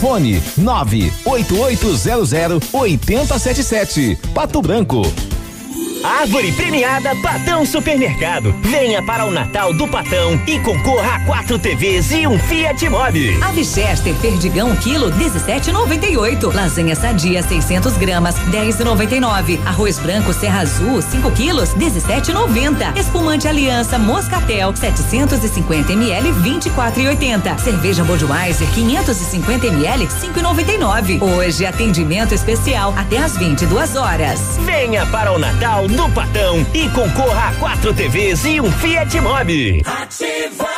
Fone 98800 8077. Pato Branco. Árvore premiada Patão Supermercado. Venha para o Natal do Patão e concorra a quatro TVs e um Fiat Mobi. Ave Chester Perdigão quilo 17,98. Lasanha sadia 600 gramas 10,99. Arroz branco Serra Azul 5 quilos 17,90. Espumante Aliança Moscatel 750 ml 24,80. Cerveja Budweiser 550 ml 5,99. Hoje atendimento especial até às 22 horas. Venha para o Natal do Patão e concorra a quatro TVs e um Fiat Mobi. Ativa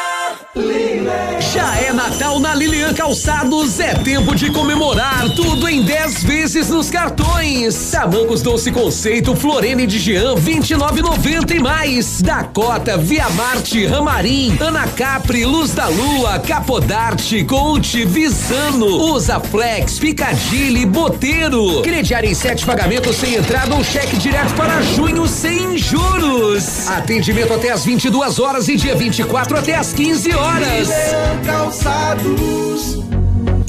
Já é Natal na Lilian Calçados, é tempo de comemorar tudo em 10 vezes nos cartões. Tamancos Doce Conceito, Florene de Jean, 29,90 e mais. Dakota, Via Marte, Ramarim, Ana Capri, Luz da Lua, Capodarte, Conte, Visano, Usa Flex, Picadilly, Boteiro. Crediário em sete pagamentos sem entrada ou cheque direto para junho sem juros. Atendimento até às 22 horas e dia 24 até às 15 horas. Calçados.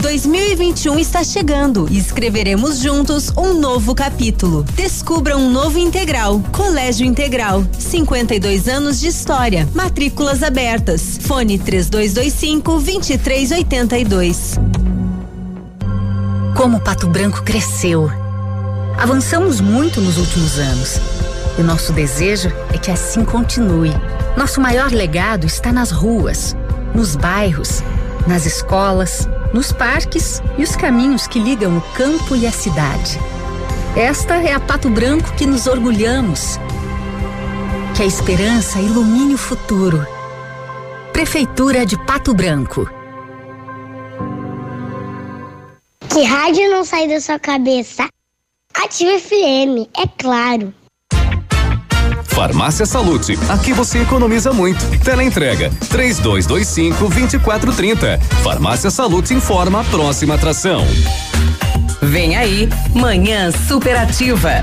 2021 está chegando e escreveremos juntos um novo capítulo. Descubra um novo integral. Colégio Integral. 52 anos de história. Matrículas abertas. Fone 3225 2382. Como Pato Branco cresceu. Avançamos muito nos últimos anos. E nosso desejo é que assim continue. Nosso maior legado está nas ruas, nos bairros, nas escolas, nos parques e os caminhos que ligam o campo e a cidade. Esta é a Pato Branco que nos orgulhamos. Que a esperança ilumine o futuro. Prefeitura de Pato Branco. Que rádio não sai da sua cabeça? Ativa FM, é claro. Farmácia Salute, aqui você economiza muito. Teleentrega 3225 2430. Farmácia Salute informa a próxima atração. Vem aí, Manhã Superativa.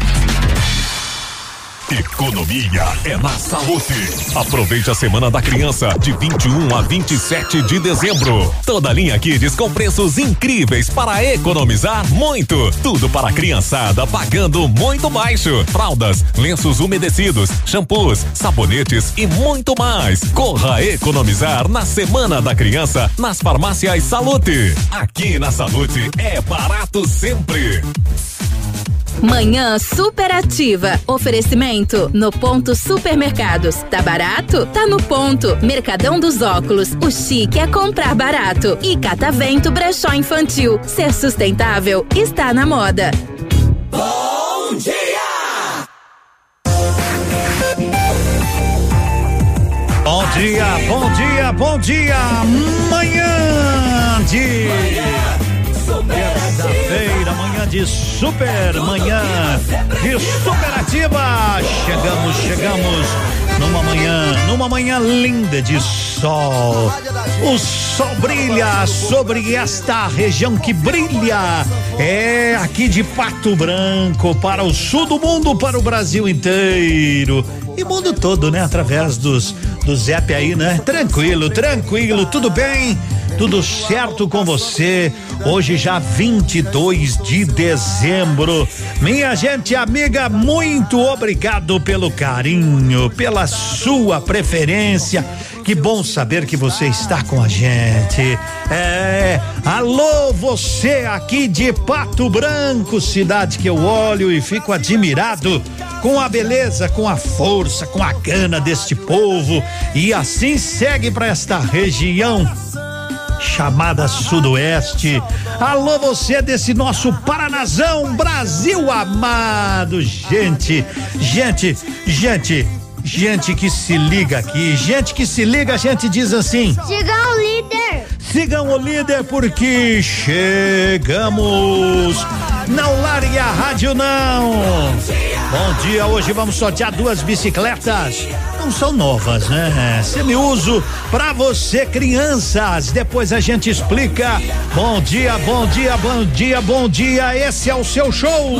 Economia é na saúde. Aproveite a Semana da Criança de 21 a 27 de dezembro. Toda linha Kids com preços incríveis para economizar muito. Tudo para a criançada pagando muito baixo. Fraldas, lenços umedecidos, shampoos, sabonetes e muito mais. Corra economizar na Semana da Criança nas farmácias Salute. Aqui na Salute é barato sempre. Manhã superativa. Oferecimento no ponto supermercados. Tá barato? Tá no ponto. Mercadão dos óculos. O chique é comprar barato. E Catavento Brechó Infantil. Ser sustentável está na moda. Bom dia! Bom dia, bom dia, bom dia. Manhã de terça-feira, manhã de super, manhã de superativa. Chegamos, chegamos numa manhã, numa manhã linda de sol. O sol brilha sobre esta região que brilha. É aqui de Pato Branco para o sul do mundo, para o Brasil inteiro e mundo todo, né? Através dos do Zep aí, né? Tranquilo, tranquilo, tudo bem? Tudo certo com você? Hoje já 22 de dezembro. Minha gente amiga, muito obrigado pelo carinho, pela sua preferência. Que bom saber que você está com a gente. É, alô, você aqui de Pato Branco, cidade que eu olho e fico admirado com a beleza, com a força, com a gana deste povo. E assim segue para esta região chamada Sudoeste. Alô, você desse nosso Paranazão, Brasil amado. Gente, gente, gente, gente que se liga aqui, gente que se liga, a gente diz assim: Siga o líder. Sigam o líder porque chegamos. Não largue a rádio, não. Bom dia, hoje vamos sortear duas bicicletas. Não são novas, né? Semi-uso pra você, crianças. Depois a gente explica. Bom dia, bom dia, bom dia, bom dia. Esse é o seu show.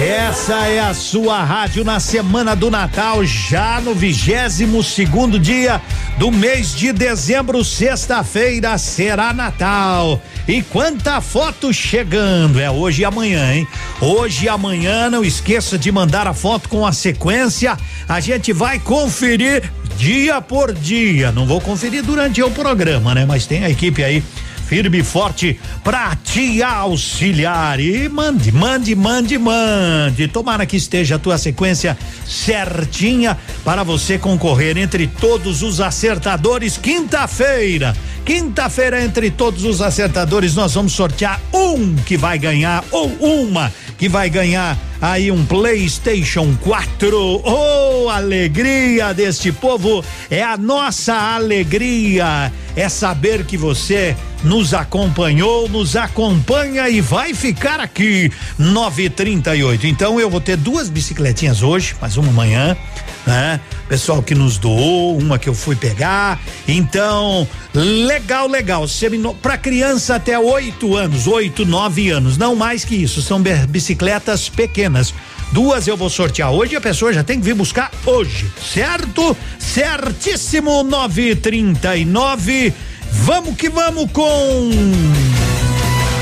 Essa é a sua rádio na semana do Natal, já no vigésimo segundo dia do mês de dezembro, sexta-feira, será Natal. E quanta foto chegando, é hoje e amanhã, hein? Hoje e amanhã, não esqueça de mandar a foto com a sequência. A gente vai conferir dia por dia. Não vou conferir durante o programa, né? Mas tem a equipe aí firme e forte pra te auxiliar. E mande, mande, mande, mande. Tomara que esteja a tua sequência certinha para você concorrer entre todos os acertadores. Quinta-feira, quinta-feira, entre todos os acertadores, nós vamos sortear um que vai ganhar ou uma que vai ganhar aí um PlayStation 4. Oh, alegria deste povo! É a nossa alegria. É saber que você nos acompanhou, nos acompanha e vai ficar aqui 938. Então eu vou ter duas bicicletinhas hoje, mais uma amanhã, né? Pessoal que nos doou, uma que eu fui pegar. Então, legal, legal. Para criança até oito anos, oito, nove anos, não mais que isso. São bicicletas pequenas. Duas eu vou sortear hoje a pessoa já tem que vir buscar hoje, certo? Certíssimo 939. Vamos que vamos com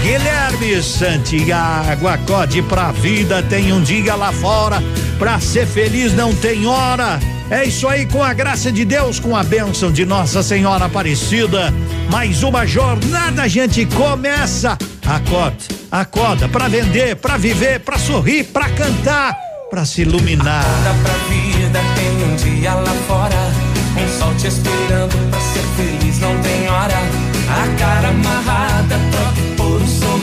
Guilherme Santiago, acorde pra vida, tem um dia lá fora, pra ser feliz não tem hora. É isso aí, com a graça de Deus, com a bênção de Nossa Senhora Aparecida. Mais uma jornada, a gente começa. Acorda, acorda pra vender, pra viver, pra sorrir, pra cantar, pra se iluminar. Acorda pra vida, tem um dia lá fora. Um sol te esperando pra ser feliz, não tem hora. A cara amarrada, um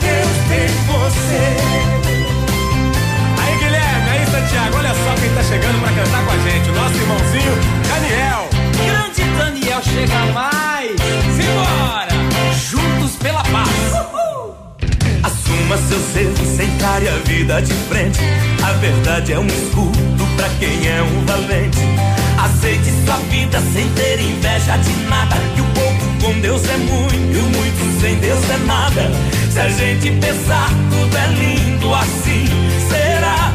Deus tem você. Aí Guilherme, aí Santiago, olha só quem tá chegando pra cantar com a gente, o nosso irmãozinho Daniel. Grande Daniel chega mais, simbora, juntos pela paz. Uhul. Assuma ser, erros, encare a vida de frente. A verdade é um escudo pra quem é um valente. Aceite sua vida sem ter inveja de nada. Que o pouco com Deus é muito, e o muito sem Deus é nada se a gente pensar tudo é lindo assim, será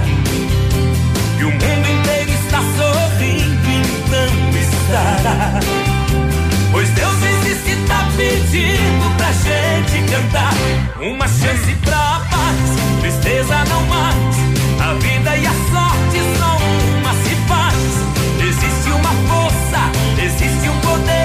que o mundo inteiro está sorrindo? Então estará. Pois Deus existe, tá pedindo pra gente cantar. Uma chance pra paz, tristeza não mais. A vida e a sorte só uma se faz. Existe uma força, existe um poder.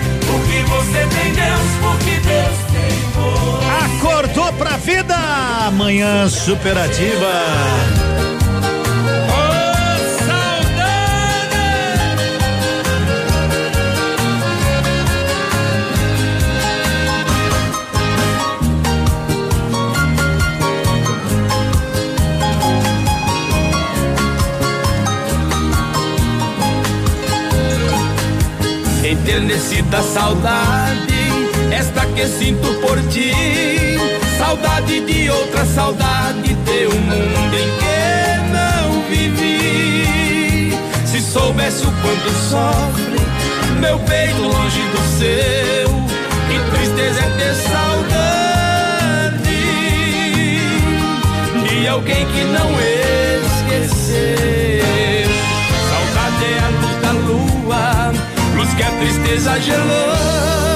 Vida, manhã superativa. Enternecida saudade, esta que sinto por ti. Saudade de outra saudade, de um mundo em que não vivi. Se soubesse o quanto sofre meu peito longe do seu, que tristeza é ter saudade de alguém que não esqueceu. Saudade é a luz da lua, luz que a tristeza gelou.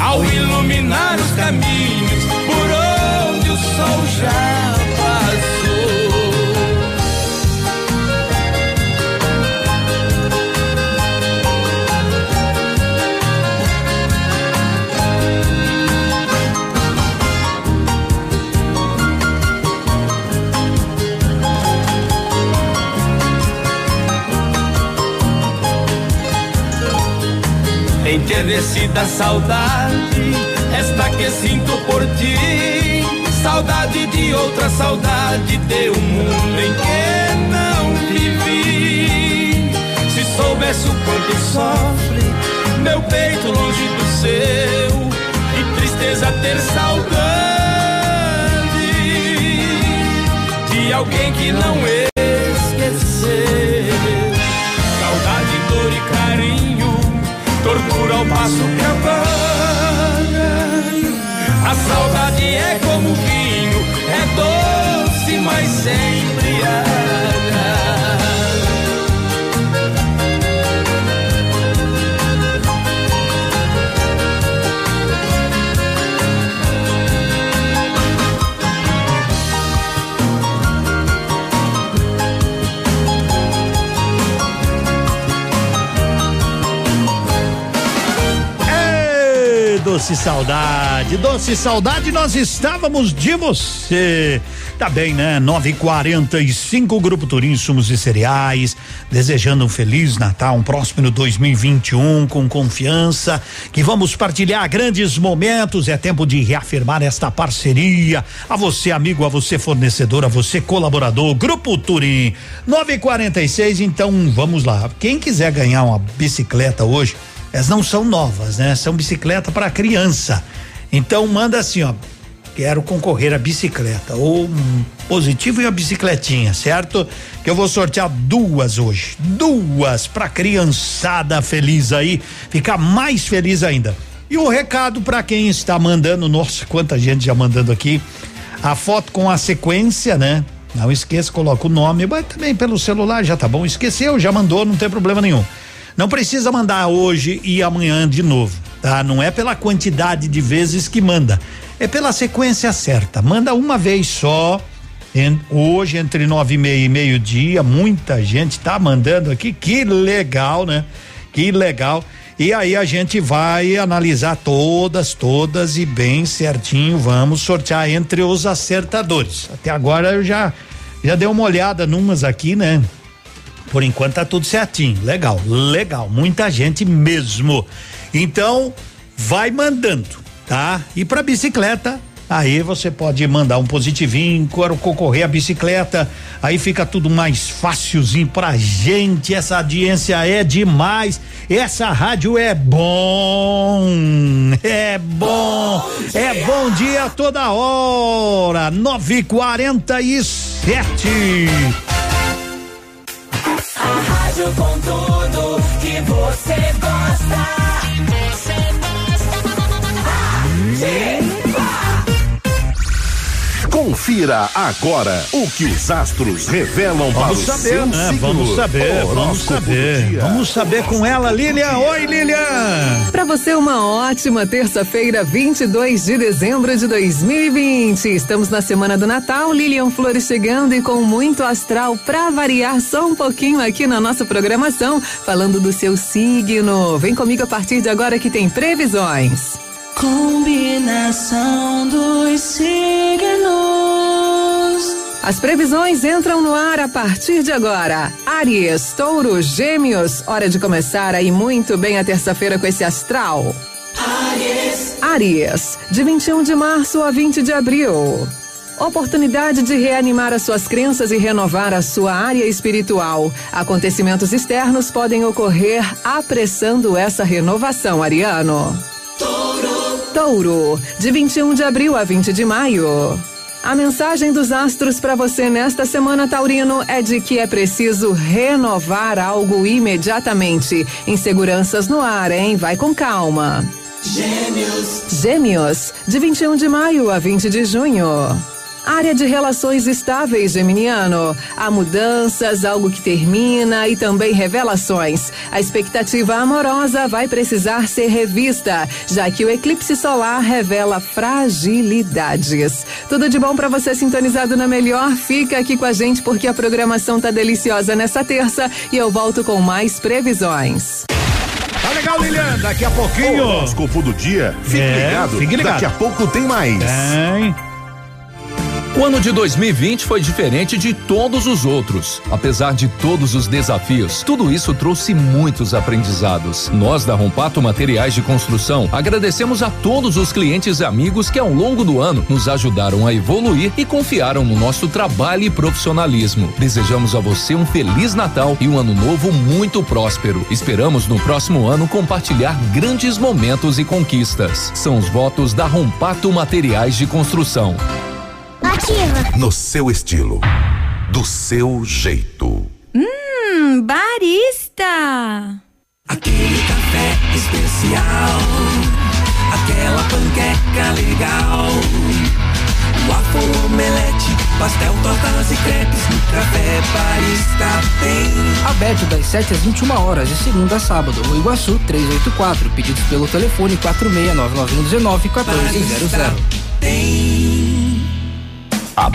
Ao iluminar os caminhos por onde o sol já Enternecida saudade, esta que sinto por ti. Saudade de outra saudade, de um mundo em que não vivi. Se soubesse o quanto sofre meu peito longe do seu, que tristeza ter saudade de alguém que não esqueceu. Saudade, dor e carinho tortura ao passo que apaga. A saudade é como vinho, é doce, mas sempre embriaga. Doce saudade, doce saudade, nós estávamos de você. Tá bem, né? 9:45 Grupo Turim Insumos e Cereais, desejando um feliz Natal, um próximo 2021 com confiança, que vamos partilhar grandes momentos. É tempo de reafirmar esta parceria. A você, amigo, a você, fornecedor, a você, colaborador, Grupo Turim. 9:46 então vamos lá. Quem quiser ganhar uma bicicleta hoje, elas não são novas, né? São bicicleta para criança. Então manda assim, ó. Quero concorrer à bicicleta ou um positivo e a bicicletinha, certo? Que eu vou sortear duas hoje, duas para criançada feliz aí, ficar mais feliz ainda. E o recado para quem está mandando, nossa, quanta gente já mandando aqui, a foto com a sequência, né? Não esqueça, coloca o nome, mas também pelo celular já tá bom. Esqueceu, já mandou, não tem problema nenhum. Não precisa mandar hoje e amanhã de novo, tá? Não é pela quantidade de vezes que manda, é pela sequência certa. Manda uma vez só. hoje entre nove e meia e meio dia, muita gente tá mandando aqui, que legal, né? Que legal. E aí a gente vai analisar todas, todas e bem certinho vamos sortear entre os acertadores. Até agora eu já Já deu uma olhada numas aqui, né? Por enquanto tá tudo certinho. Legal, legal. Muita gente mesmo. Então, vai mandando, tá? E para bicicleta, Aí você pode mandar um positivinho, concorrer a bicicleta, aí fica tudo mais fácilzinho pra gente. Essa audiência é demais. Essa rádio é bom. É bom. É bom dia toda hora. 9:47. A rádio com tudo que você gosta. Confira agora o que os astros revelam para o Vamos saber, seu né? signo. Vamos saber, vamos saber. Vamos saber com ela, Lilian. Oi, Lilian. Para você, uma ótima terça-feira, 22 de dezembro de 2020. Estamos na semana do Natal, Lilian Flores chegando e com muito astral para variar só um pouquinho aqui na nossa programação, falando do seu signo. Vem comigo a partir de agora que tem previsões. Combinação dos signos. As previsões entram no ar a partir de agora. Aries, Touro, Gêmeos, hora de começar aí muito bem a terça-feira com esse astral. Aries. Aries, de 21 de março a 20 de abril. Oportunidade de reanimar as suas crenças e renovar a sua área espiritual. Acontecimentos externos podem ocorrer apressando essa renovação, Ariano. Touro, de 21 de abril a 20 de maio. A mensagem dos astros para você nesta semana, Taurino, é de que é preciso renovar algo imediatamente. Inseguranças no ar, hein? Vai com calma. Gêmeos. Gêmeos, de 21 de maio a 20 de junho. Área de relações estáveis, Geminiano. Há mudanças, algo que termina e também revelações. A expectativa amorosa vai precisar ser revista, já que o eclipse solar revela fragilidades. Tudo de bom para você sintonizado na melhor? Fica aqui com a gente porque a programação tá deliciosa nessa terça e eu volto com mais previsões. Tá legal, Lilian. Daqui a pouquinho. O horóscopo do dia. Fique É, ligado. fique ligado. Daqui a pouco tem mais. Tem. O ano de 2020 foi diferente de todos os outros. Apesar de todos os desafios, tudo isso trouxe muitos aprendizados. Nós da Rompato Materiais de Construção agradecemos a todos os clientes e amigos que ao longo do ano nos ajudaram a evoluir e confiaram no nosso trabalho e profissionalismo. Desejamos a você um feliz Natal e um ano novo muito próspero. Esperamos no próximo ano compartilhar grandes momentos e conquistas. São os votos da Rompato Materiais de Construção. Ativa. No seu estilo. Do seu jeito. Hum, barista. Aquele café especial. Aquela panqueca legal. Waffle, omelete, pastel, tortas e crepes. No café barista tem. Aberto das 7 às 21 horas, de segunda a sábado, no Iguaçu 384. Pedidos pelo telefone 469919 1400. A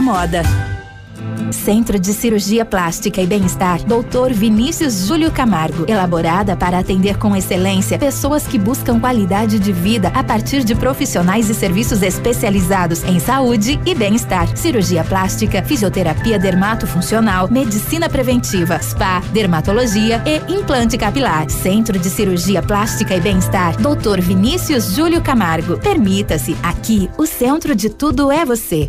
moda. Centro de Cirurgia Plástica e Bem-Estar, Dr. Vinícius Júlio Camargo. Elaborada para atender com excelência pessoas que buscam qualidade de vida a partir de profissionais e serviços especializados em saúde e bem-estar. Cirurgia plástica, fisioterapia dermatofuncional, medicina preventiva, spa, dermatologia e implante capilar. Centro de Cirurgia Plástica e Bem-Estar, Dr. Vinícius Júlio Camargo. Permita-se, aqui o centro de tudo é você.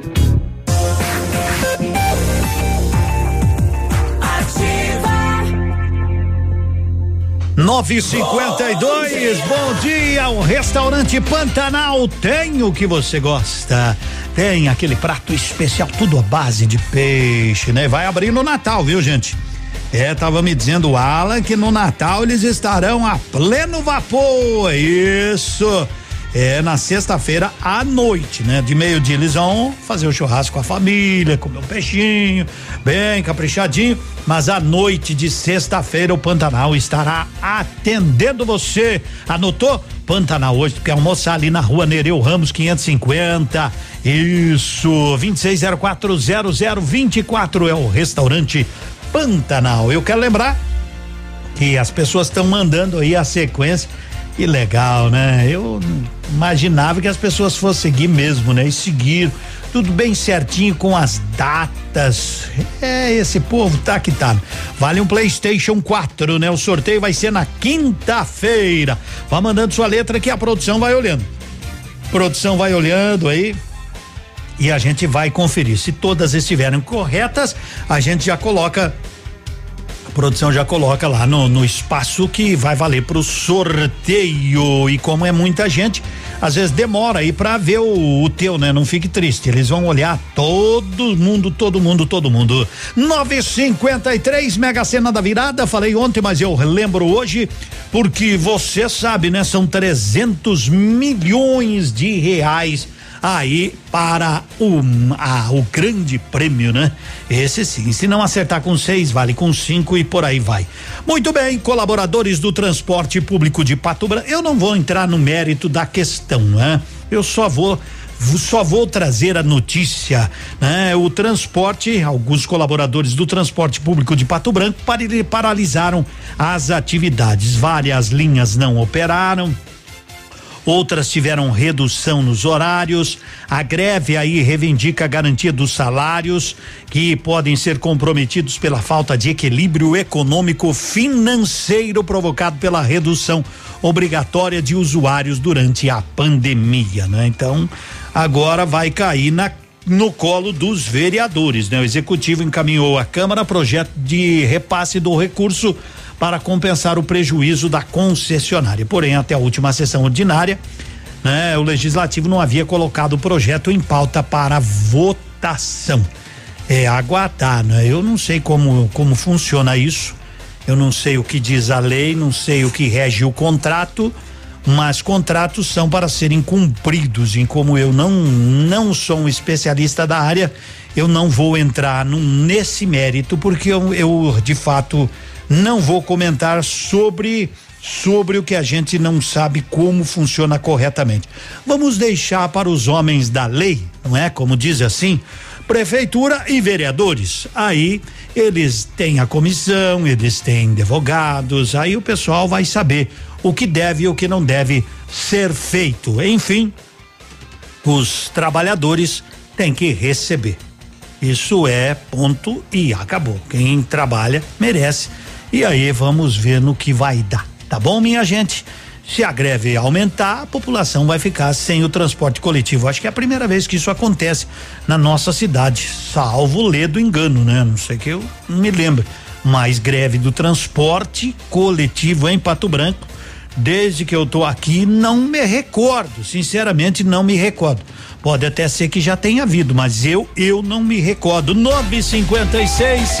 952, bom dia. O restaurante Pantanal tem o que você gosta. Tem aquele prato especial, tudo à base de peixe, né? Vai abrir no Natal, viu, gente? É, tava me dizendo o Alan que no Natal eles estarão a pleno vapor. Isso. É na sexta-feira à noite, né? De meio-dia eles vão fazer o churrasco com a família, comer um peixinho, bem caprichadinho. Mas à noite de sexta-feira o Pantanal estará atendendo você. Anotou? Pantanal hoje, porque almoçar ali na rua Nereu Ramos 550. Isso, 26040024 é o restaurante Pantanal. Eu quero lembrar que as pessoas estão mandando aí a sequência que legal, né? Eu imaginava que as pessoas fossem seguir mesmo, né? E seguir tudo bem certinho com as datas. É, esse povo tá que tá. Vale um PlayStation 4, né? O sorteio vai ser na quinta-feira. Vá mandando sua letra que a produção vai olhando. Produção vai olhando aí, e a gente vai conferir. Se todas estiverem corretas, a gente já coloca a produção já coloca lá no, no espaço que vai valer para o sorteio. E como é muita gente, às vezes demora aí para ver o, o, teu, né? Não fique triste. Eles vão olhar todo mundo, todo mundo, todo mundo. 953 Mega Sena da Virada. Falei ontem, mas eu lembro hoje porque você sabe, né? São 300 milhões de reais aí para o, o grande prêmio, né? Esse sim. Se não acertar com seis, vale com cinco e por aí vai. Muito bem, colaboradores do transporte público de Pato Branco. Eu não vou entrar no mérito da questão, né? Eu só vou só vou trazer a notícia, né? O transporte, alguns colaboradores do transporte público de Pato Branco paralisaram as atividades. Várias linhas não operaram outras tiveram redução nos horários. A greve aí reivindica a garantia dos salários que podem ser comprometidos pela falta de equilíbrio econômico financeiro provocado pela redução obrigatória de usuários durante a pandemia, né? Então, agora vai cair na no colo dos vereadores, né? O executivo encaminhou à Câmara projeto de repasse do recurso para compensar o prejuízo da concessionária. Porém, até a última sessão ordinária, né, o legislativo não havia colocado o projeto em pauta para votação. É aguardar, né? Eu não sei como como funciona isso. Eu não sei o que diz a lei, não sei o que rege o contrato, mas contratos são para serem cumpridos. E como eu não não sou um especialista da área, eu não vou entrar num, nesse mérito porque eu, eu de fato não vou comentar sobre sobre o que a gente não sabe como funciona corretamente. Vamos deixar para os homens da lei, não é? Como diz assim, prefeitura e vereadores. Aí eles têm a comissão, eles têm advogados, aí o pessoal vai saber o que deve e o que não deve ser feito. Enfim, os trabalhadores têm que receber. Isso é ponto e acabou. Quem trabalha merece e aí vamos ver no que vai dar. Tá bom, minha gente? Se a greve aumentar, a população vai ficar sem o transporte coletivo. Acho que é a primeira vez que isso acontece na nossa cidade, salvo ledo engano, né? Não sei que eu me lembro. Mas greve do transporte coletivo em Pato Branco, desde que eu tô aqui, não me recordo. Sinceramente, não me recordo. Pode até ser que já tenha havido, mas eu eu não me recordo. 956.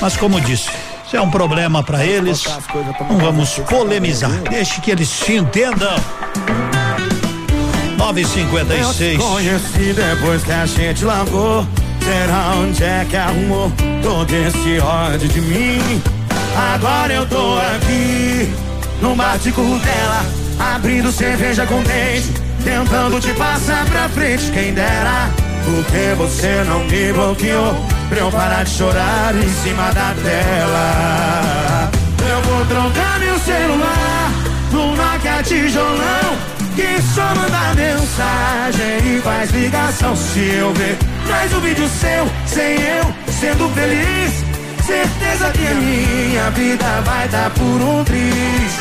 Mas como disse, se é um problema para eles, não vamos polemizar. Deixe que eles se entendam. 956. Eu conheci depois que a gente largou. Será onde é que arrumou todo esse ódio de mim? Agora eu tô aqui no bate dela, abrindo cerveja com dente, tentando te passar pra frente. Quem dera, porque você não me bloqueou. Pra eu parar de chorar em cima da tela Eu vou trocar meu celular no Nokia tijolão Que só manda mensagem e faz ligação Se eu ver mais um vídeo seu, sem eu sendo feliz. Certeza que a minha vida vai dar por um triz.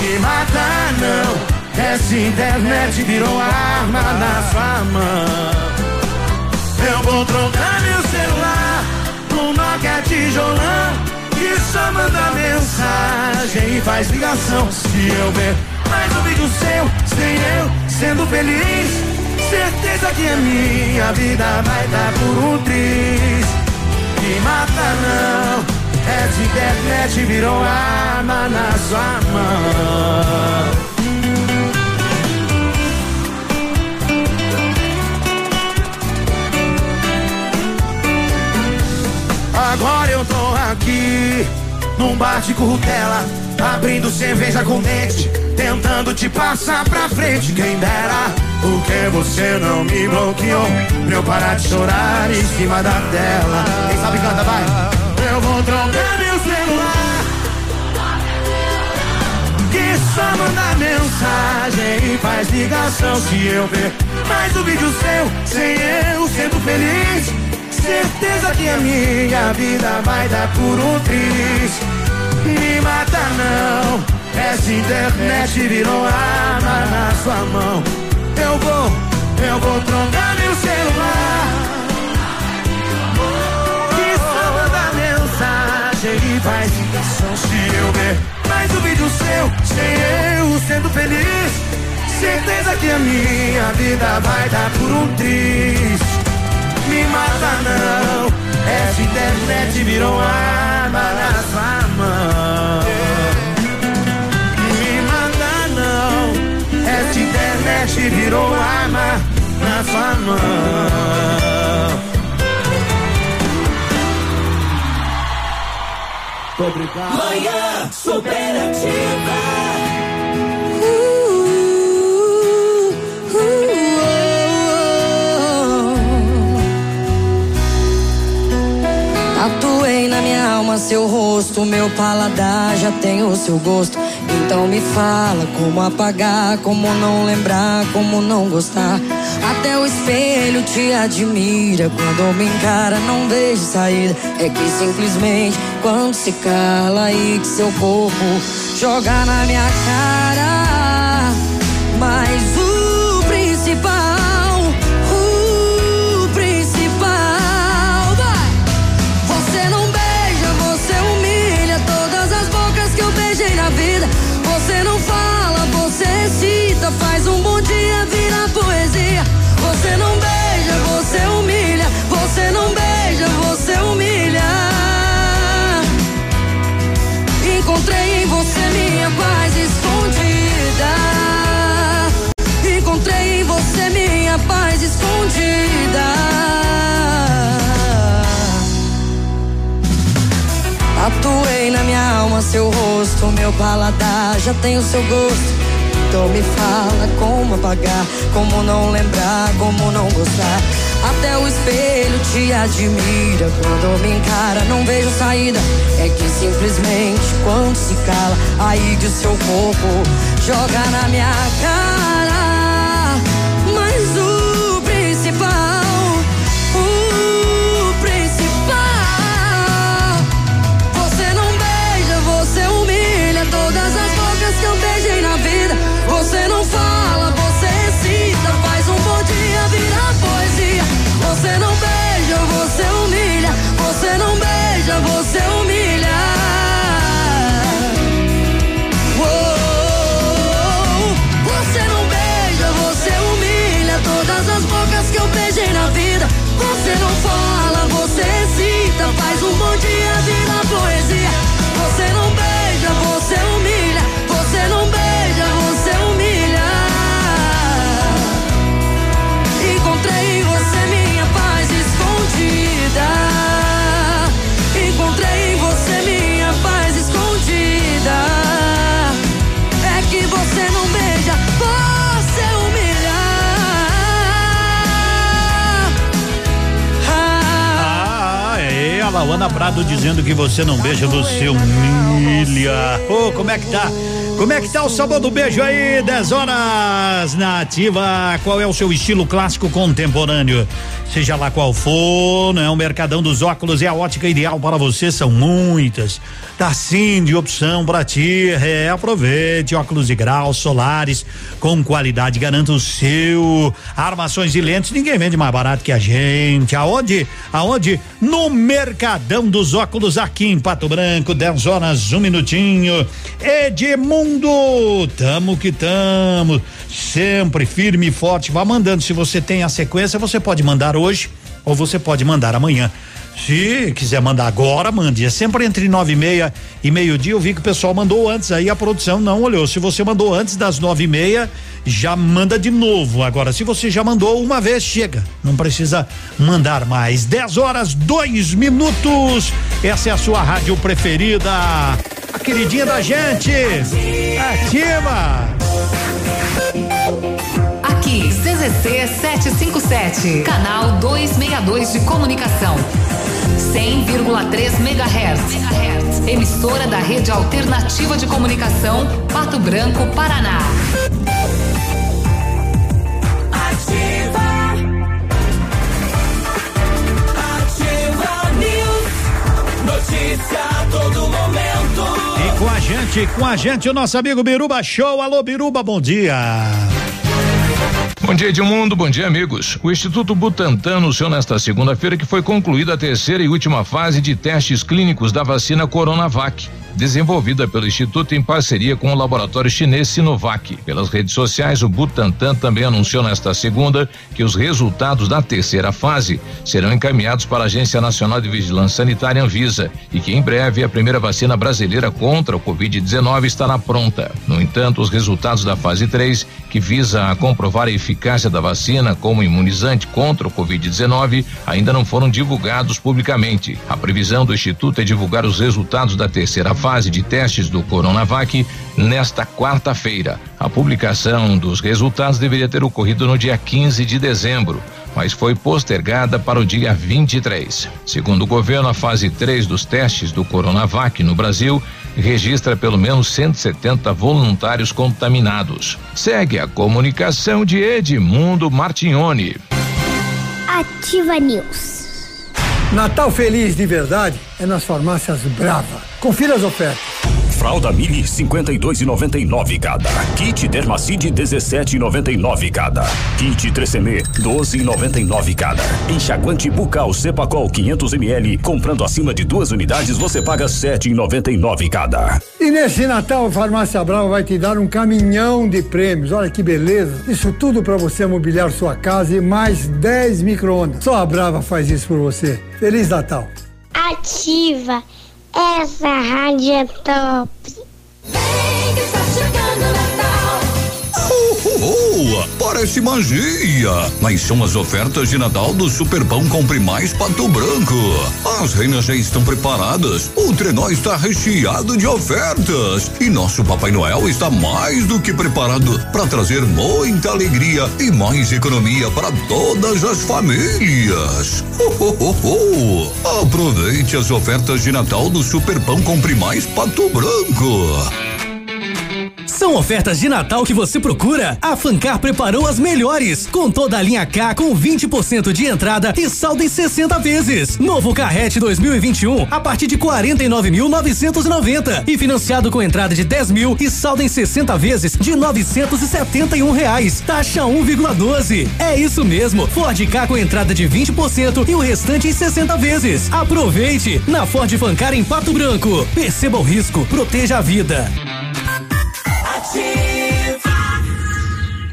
Me mata não. Essa internet virou arma na sua mão. Eu vou trocar meu celular no Nokia tijolão que só manda mensagem e faz ligação. Se eu ver mais um vídeo seu, sem eu sendo feliz, certeza que a minha vida vai dar por um triz. Me mata não. Essa internet virou arma na sua mão. Agora eu tô aqui, num bar de currutela, abrindo cerveja com dente, tentando te passar pra frente. Quem dera, porque você não me bloqueou, pra eu parar de chorar em cima da tela. Quem sabe canta, vai. Eu vou trocar meu celular, que só manda mensagem e faz ligação. Se eu ver mais um vídeo seu, sem eu sendo feliz. Certeza que a minha vida vai dar por um triz. Me mata não, essa internet virou arma na sua mão. Eu vou, eu vou trocar meu celular. Que só manda mensagem e faz ligação se eu ver mais um vídeo seu, sem eu sendo feliz. Certeza que a minha vida vai dar por um triz me mata não. Essa internet virou arma na sua mão. Internet virou arma na sua mão. Obrigado. Manhã superativa. Alma seu rosto, meu paladar já tem o seu gosto. Então me fala como apagar, como não lembrar, como não gostar. Até o espelho te admira, quando me encara não vejo saída. É que simplesmente quando se cala e que seu corpo joga na minha cara. Mas o seu rosto, meu paladar já tem o seu gosto. Então me fala como apagar, como não lembrar, como não gostar. Até o espelho te admira. Quando me encara, não vejo saída. É que simplesmente quando se cala, aí de seu corpo joga na minha cara. A Lauana Prado dizendo que você não beija, você humilha. Ô, como é que tá? Como é que tá o sabor do beijo aí? 10 horas na ativa. Qual é o seu estilo clássico contemporâneo? Seja lá qual for, não é? O Mercadão dos Óculos é a ótica ideal para você, são muitas. Tá sim de opção para ti. É, aproveite óculos de grau, solares, com qualidade, garanta o seu. Armações e lentes, ninguém vende mais barato que a gente. Aonde? Aonde? No Mercadão dos Óculos, aqui em Pato Branco, 10 horas, um minutinho. Edmundo, tamo que tamo. Sempre firme e forte. Vá mandando. Se você tem a sequência, você pode mandar hoje ou você pode mandar amanhã. Se quiser mandar agora, mande. É sempre entre nove e meia e meio-dia. Eu vi que o pessoal mandou antes, aí a produção não olhou. Se você mandou antes das nove e meia, já manda de novo. Agora, se você já mandou uma vez, chega. Não precisa mandar mais. 10 horas, dois minutos. Essa é a sua rádio preferida. A queridinha da gente. Ativa. Aqui, CZC 757, canal 262 de comunicação. 100,3 MHz. Emissora da Rede Alternativa de Comunicação, Pato Branco, Paraná. Ativa. Ativa News. Notícia a todo momento. E com a gente, com a gente, o nosso amigo Biruba Show. Alô, Biruba, bom dia. Bom dia, Edmundo. Bom dia, amigos. O Instituto Butantan anunciou nesta segunda-feira que foi concluída a terceira e última fase de testes clínicos da vacina Coronavac, desenvolvida pelo Instituto em parceria com o laboratório chinês Sinovac. Pelas redes sociais, o Butantan também anunciou nesta segunda que os resultados da terceira fase serão encaminhados para a Agência Nacional de Vigilância Sanitária Anvisa e que em breve a primeira vacina brasileira contra o Covid-19 estará pronta. No entanto, os resultados da fase 3, que visa a comprovar a eficácia da vacina como imunizante contra o Covid-19, ainda não foram divulgados publicamente. A previsão do Instituto é divulgar os resultados da terceira fase de testes do Coronavac nesta quarta-feira. A publicação dos resultados deveria ter ocorrido no dia 15 de dezembro mas foi postergada para o dia 23. Segundo o governo, a fase 3 dos testes do Coronavac no Brasil registra pelo menos 170 voluntários contaminados. Segue a comunicação de Edmundo Martignoni. Ativa News. Natal feliz de verdade é nas farmácias Brava. Confira as ofertas. Fralda Mini 52,99 cada. Kit Dermacide 17,99 cada. Kit Trecemê 12,99 cada. Enxaguante bucal Cepacol 500 ml. Comprando acima de duas unidades você paga 7,99 cada. E nesse Natal a Farmácia Brava vai te dar um caminhão de prêmios. Olha que beleza. Isso tudo para você mobiliar sua casa e mais 10 micro-ondas. Só a Brava faz isso por você. Feliz Natal. Ativa. Essa rádio é top. Parece magia, mas são as ofertas de Natal do Superpão Compre Mais Pato Branco. As reinas já estão preparadas, o trenó está recheado de ofertas e nosso Papai Noel está mais do que preparado para trazer muita alegria e mais economia para todas as famílias. Ho, ho, ho, ho. Aproveite as ofertas de Natal do Superpão Compre Mais Pato Branco. São ofertas de Natal que você procura? A Fancar preparou as melhores, com toda a linha K com 20% de entrada e saldo em 60 vezes. Novo Carrete 2021 a partir de 49.990 e financiado com entrada de 10 mil e saldo em 60 vezes de 971 reais. Taxa 1,12. É isso mesmo. Ford K com entrada de 20% e o restante em 60 vezes. Aproveite na Ford Fancar em Pato Branco. Perceba o risco, proteja a vida. see.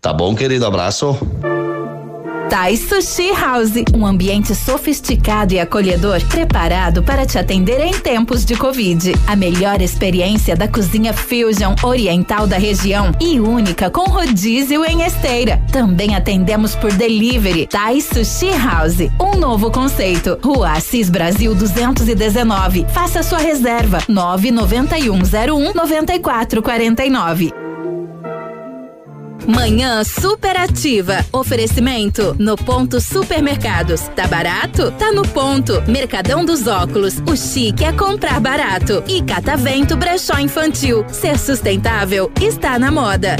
Tá bom, querido? Abraço. Thai Sushi House, um ambiente sofisticado e acolhedor preparado para te atender em tempos de Covid. A melhor experiência da cozinha fusion oriental da região e única com rodízio em esteira. Também atendemos por delivery. Thai Sushi House, um novo conceito. Rua Assis Brasil 219. Faça sua reserva 99101 9449. Manhã superativa. Oferecimento no ponto supermercados. Tá barato? Tá no ponto. Mercadão dos óculos. O chique é comprar barato. E Catavento Brechó Infantil. Ser sustentável está na moda.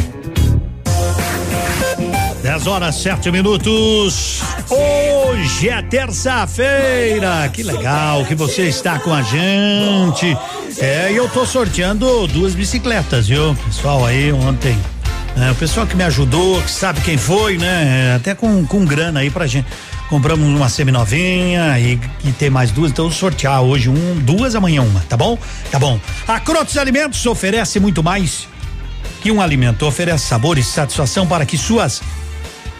10 horas, 7 minutos. Hoje é terça-feira. Que legal que você está com a gente. É, e eu tô sorteando duas bicicletas, viu? Pessoal aí ontem é, o pessoal que me ajudou, que sabe quem foi, né? É, até com, com grana aí pra gente. Compramos uma seminovinha e, e tem mais duas, então sortear hoje um, duas, amanhã uma, tá bom? Tá bom. A Crotos Alimentos oferece muito mais que um alimento, oferece sabor e satisfação para que suas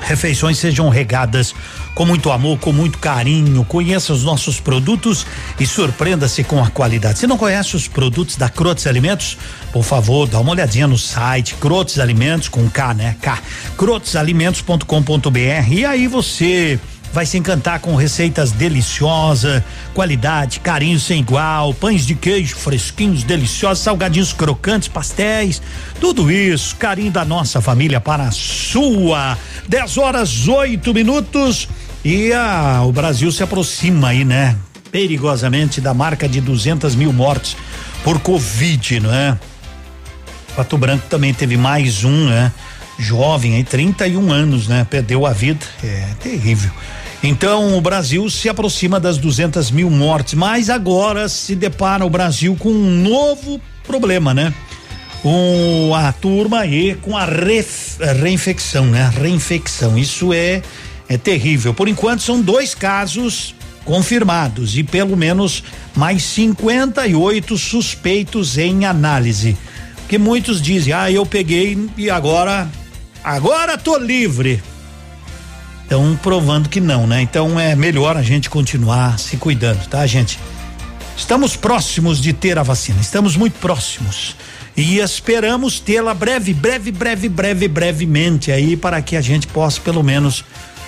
refeições sejam regadas com muito amor, com muito carinho. Conheça os nossos produtos e surpreenda-se com a qualidade. Se não conhece os produtos da Crotes Alimentos, por favor, dá uma olhadinha no site Crotes Alimentos com K, né? K. crotesalimentos.com.br e aí você vai se encantar com receitas deliciosas, qualidade, carinho sem igual, pães de queijo fresquinhos, deliciosos, salgadinhos crocantes, pastéis, tudo isso, carinho da nossa família para a sua. 10 horas 8 minutos e a, o Brasil se aproxima aí, né? Perigosamente da marca de 200 mil mortes por Covid, não é? Pato Branco também teve mais um, né? Jovem aí, 31 anos, né? Perdeu a vida. É terrível. Então o Brasil se aproxima das 200 mil mortes, mas agora se depara o Brasil com um novo problema, né? Um, a turma aí com a ref, reinfecção, né? Reinfecção. Isso é é terrível. Por enquanto são dois casos confirmados e pelo menos mais 58 suspeitos em análise. Que muitos dizem: "Ah, eu peguei e agora agora tô livre". Estão provando que não, né? Então é melhor a gente continuar se cuidando, tá, gente? Estamos próximos de ter a vacina, estamos muito próximos. E esperamos tê-la breve, breve, breve, breve, brevemente aí para que a gente possa pelo menos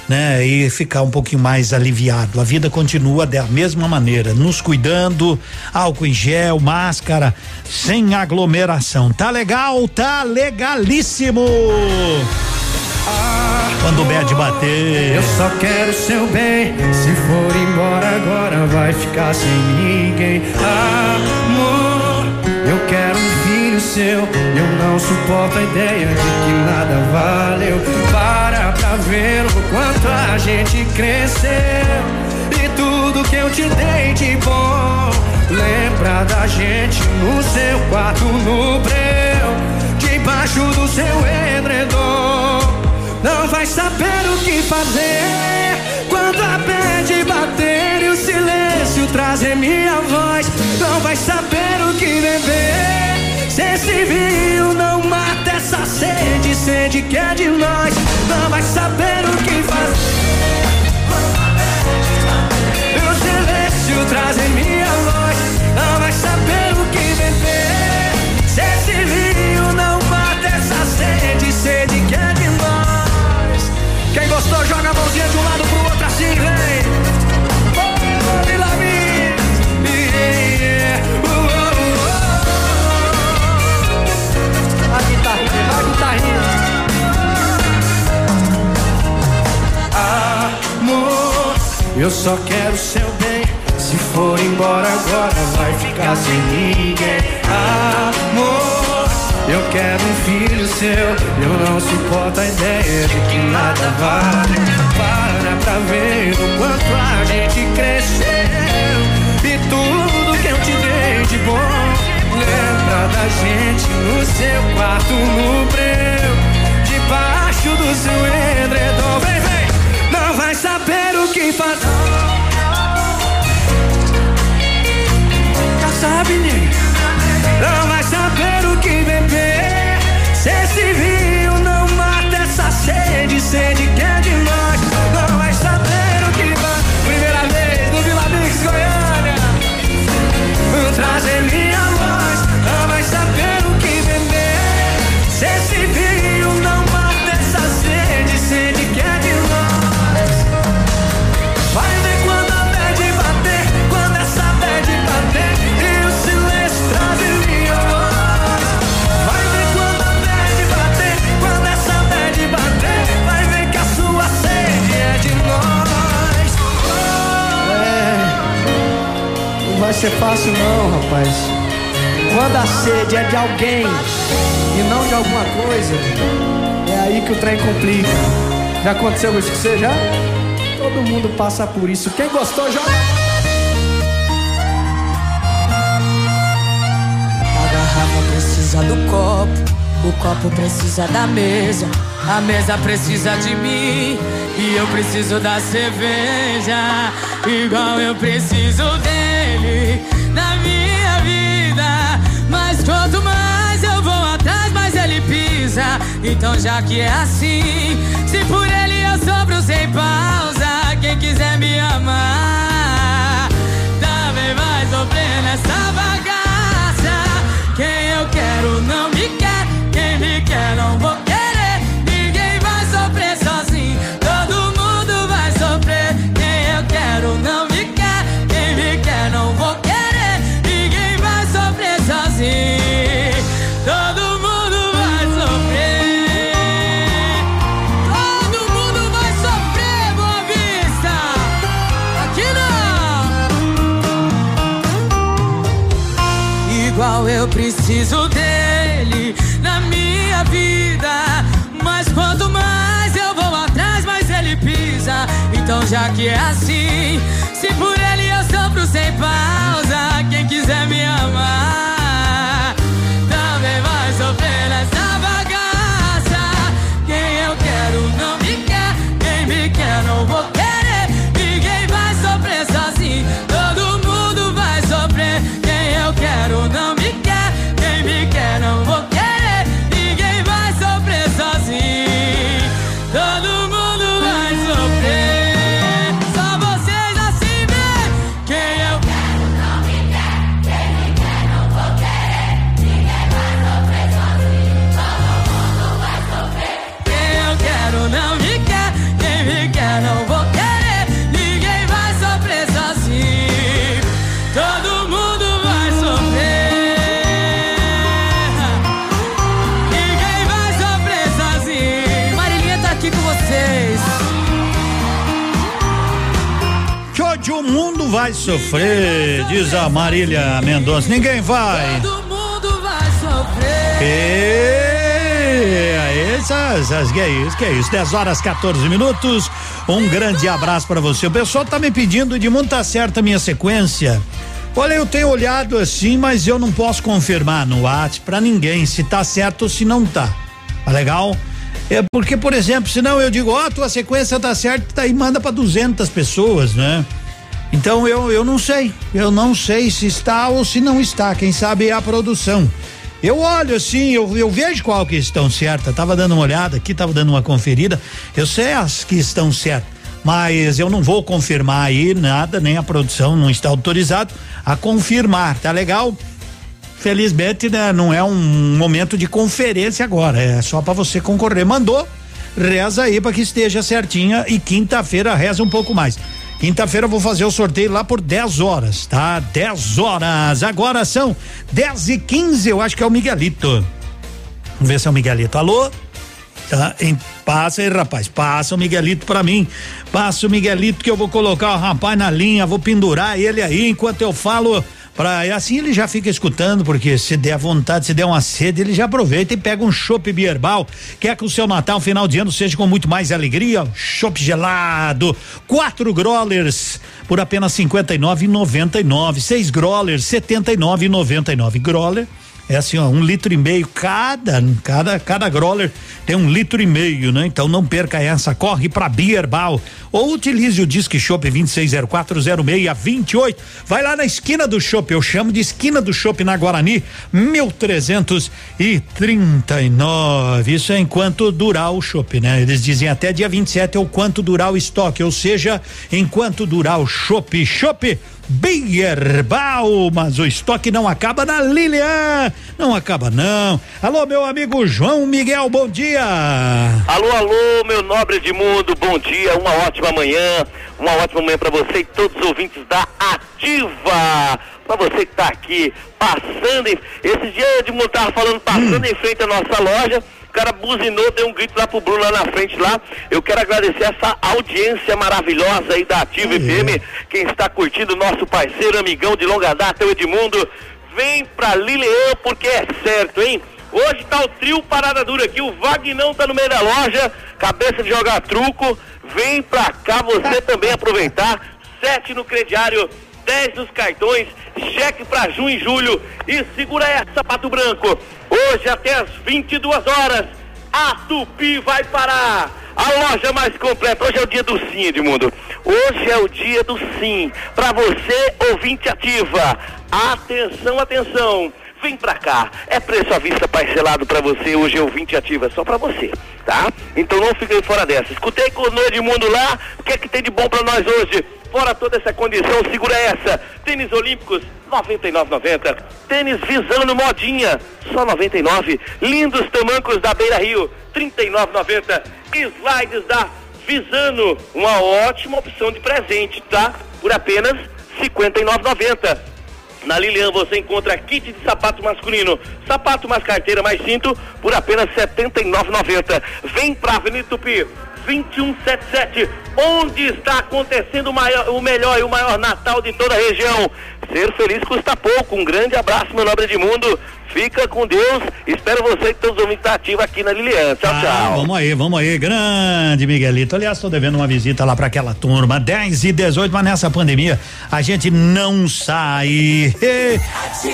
né, e ficar um pouquinho mais aliviado. A vida continua da mesma maneira, nos cuidando, álcool em gel, máscara, sem aglomeração. Tá legal? Tá legalíssimo. Quando o bad bater. Eu só quero seu bem. Se for embora agora, vai ficar sem ninguém. Amor, eu quero um filho seu. Eu não suporto a ideia de que nada valeu. Para pra ver o quanto a gente cresceu. E tudo que eu te dei de bom. Lembra da gente no seu quarto no breu. Debaixo do seu edredom. Não vai saber o que fazer quando a pede bater e o silêncio trazer minha voz. Não vai saber o que beber. Esse vinho não mata essa sede, sede que é de nós. Não vai saber o que fazer. O silêncio trazer minha voz. Não vai saber o que beber. Eu só quero seu bem. Se for embora agora, vai ficar sem ninguém. Amor, eu quero um filho seu. Eu não suporto a ideia de que nada vale. Para pra ver o quanto a gente cresceu. E tudo que eu te dei de bom. Lembra da gente no seu quarto no breu. Debaixo do seu edredom. Vem, vem. O que fazer. Já sabe, nego. Não ser fácil não, rapaz. Quando a sede é de alguém e não de alguma coisa, é aí que o trem complica. Já aconteceu isso com você já? Todo mundo passa por isso. Quem gostou, joga. A garrafa precisa do copo. O copo precisa da mesa, a mesa precisa de mim e eu preciso da cerveja, igual eu preciso na minha vida. Mas quanto mais eu vou atrás, mais ele pisa. Então já que é assim, se por ele eu sobro sem pausa, quem quiser me amar também vai sofrer nessa bagaça. Quem eu quero não me quer, quem me quer não vou já que é assim, se por ele eu sofro sem pausa, quem quiser me amar vai sofrer, diz a Marília Mendonça. Ninguém vai. Todo mundo vai sofrer. E essas, essas, que é isso, que é isso. 10 horas 14 minutos. Um grande abraço pra você. O pessoal tá me pedindo de muito tá certa a minha sequência. Olha, eu tenho olhado assim, mas eu não posso confirmar no WhatsApp pra ninguém se tá certo ou se não tá. Tá legal? É porque, por exemplo, senão eu digo, ó, tua sequência tá certa, tá aí manda pra 200 pessoas, né? Então eu eu não sei, eu não sei se está ou se não está. Quem sabe é a produção. Eu olho assim, eu, eu vejo qual que estão certas. Tava dando uma olhada aqui, tava dando uma conferida. Eu sei as que estão certas, mas eu não vou confirmar aí nada, nem a produção não está autorizado a confirmar. Tá legal? Felizmente, né, não é um momento de conferência agora, é só para você concorrer. Mandou, reza aí para que esteja certinha e quinta-feira reza um pouco mais. Quinta-feira eu vou fazer o sorteio lá por 10 horas, tá? 10 horas. Agora são 10 e 15 eu acho que é o Miguelito. Vamos ver se é o Miguelito. Alô? Tá, em, passa aí, rapaz. Passa o Miguelito pra mim. Passa o Miguelito que eu vou colocar o rapaz na linha, vou pendurar ele aí enquanto eu falo. Pra, assim ele já fica escutando, porque se der vontade, se der uma sede, ele já aproveita e pega um chopp Bierbal. Quer que o seu Natal, final de ano, seja com muito mais alegria? Chopp gelado. Quatro growlers por apenas cinquenta e nove noventa e nove. Seis growlers, setenta e nove noventa e nove. Growler é assim, ó, um litro e meio cada, cada, cada growler tem um litro e meio, né? Então não perca essa, corre pra Bierbal ou utilize o Disque Shop 26040628. Vai lá na esquina do Shop, eu chamo de esquina do Shop na Guarani, 1339. Isso é enquanto durar o Shop, né? Eles dizem até dia 27 é o quanto durar o estoque, ou seja, enquanto durar o Shop. Shop Bierbal, mas o estoque não acaba na Lilian, não acaba não. Alô, meu amigo João Miguel, bom dia. Alô, alô, meu nobre Edmundo, bom dia, uma ótima manhã, uma ótima manhã para você e todos os ouvintes da Ativa. Para você que tá aqui passando, em, esse dia Edmundo tava falando passando em frente à nossa loja, cara buzinou, deu um grito lá pro Bruno lá na frente lá. Eu quero agradecer essa audiência maravilhosa aí da Ativa FM, quem está curtindo nosso parceiro, amigão de longa data, o Edmundo. Vem pra Lilian porque é certo, hein? Hoje tá o trio Parada Dura aqui, o Vagnão tá no meio da loja, cabeça de jogar truco. Vem pra cá você também aproveitar. Sete no crediário, 10 nos cartões, cheque pra junho e julho. E segura essa, Pato Branco. Hoje até às 22 horas, a Tupi vai parar. A loja mais completa. Hoje é o dia do sim, Edmundo. Hoje é o dia do sim. Pra você, ouvinte ativa. Atenção, atenção. Vem pra cá. É preço à vista parcelado pra você. Hoje é ouvinte ativa. Só pra você, tá? Então não fiquem fora dessa. Escutei com o Edmundo lá. O que é que tem de bom pra nós hoje? Fora toda essa condição, segura essa. Tênis Olímpicos, 99,90. Tênis Visano Modinha, só 99. Lindos tamancos da Beira Rio, 39,90. Slides da Visano, uma ótima opção de presente, tá? Por apenas 59,90. Na Lilian você encontra kit de sapato masculino, sapato mais carteira mais cinto por apenas R$ 79,90. Vem pra Avenida Tupi, 2177, onde está acontecendo o, maior, o melhor e o maior Natal de toda a região. Ser feliz custa pouco. Um grande abraço, meu nobre Edmundo. Fica com Deus. Espero você que todos os ouvintes ativos aqui na Lilian. Tchau, Ah, tchau. Vamos aí, vamos aí. Grande Miguelito. Aliás, estou devendo uma visita lá para aquela turma. 10 e 18, mas nessa pandemia a gente não sai.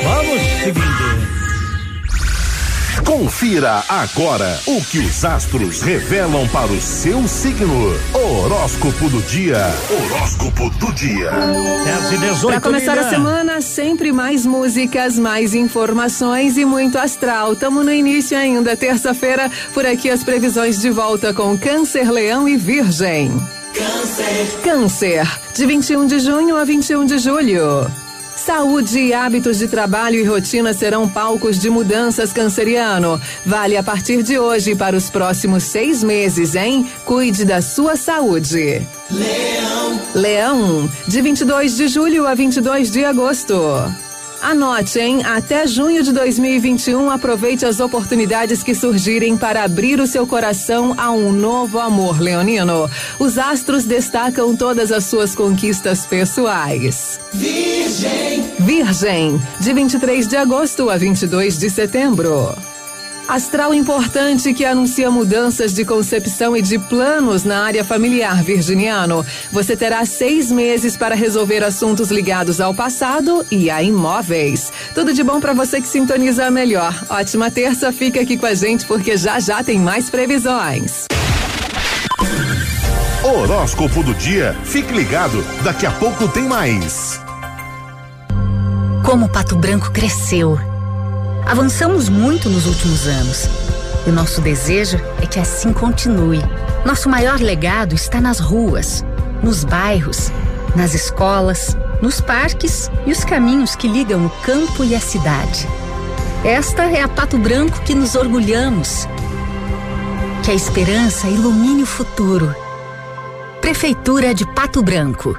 Vamos seguindo. Confira agora o que os astros revelam para o seu signo. Horóscopo do dia. Horóscopo do dia. 10 e 18. Para começar a semana, sempre mais músicas, mais informações e muito astral. Tamo no início ainda, terça-feira. Por aqui as previsões de volta com Câncer, Leão e Virgem. Câncer. Câncer, de 21 de junho a 21 de julho. Saúde e hábitos de trabalho e rotina serão palcos de mudanças canceriano. Vale a partir de hoje para os próximos seis meses, hein? Cuide da sua saúde. Leão. Leão, de 22 de julho a 22 de agosto. Anote, hein? Até junho de 2021, aproveite as oportunidades que surgirem para abrir o seu coração a um novo amor leonino. Os astros destacam todas as suas conquistas pessoais. Virgem. Virgem, de 23 de agosto a 22 de setembro. Astral importante que anuncia mudanças de concepção e de planos na área familiar virginiano. Você terá seis meses para resolver assuntos ligados ao passado e a imóveis. Tudo de bom para você que sintoniza a melhor. Ótima terça, fica aqui com a gente porque já já tem mais previsões. Horóscopo do dia. Fique ligado, daqui a pouco tem mais. Como Pato Branco cresceu. Avançamos muito nos últimos anos. E o nosso desejo é que assim continue. Nosso maior legado está nas ruas, nos bairros, nas escolas, nos parques e os caminhos que ligam o campo e a cidade. Esta é a Pato Branco que nos orgulhamos. Que a esperança ilumine o futuro. Prefeitura de Pato Branco.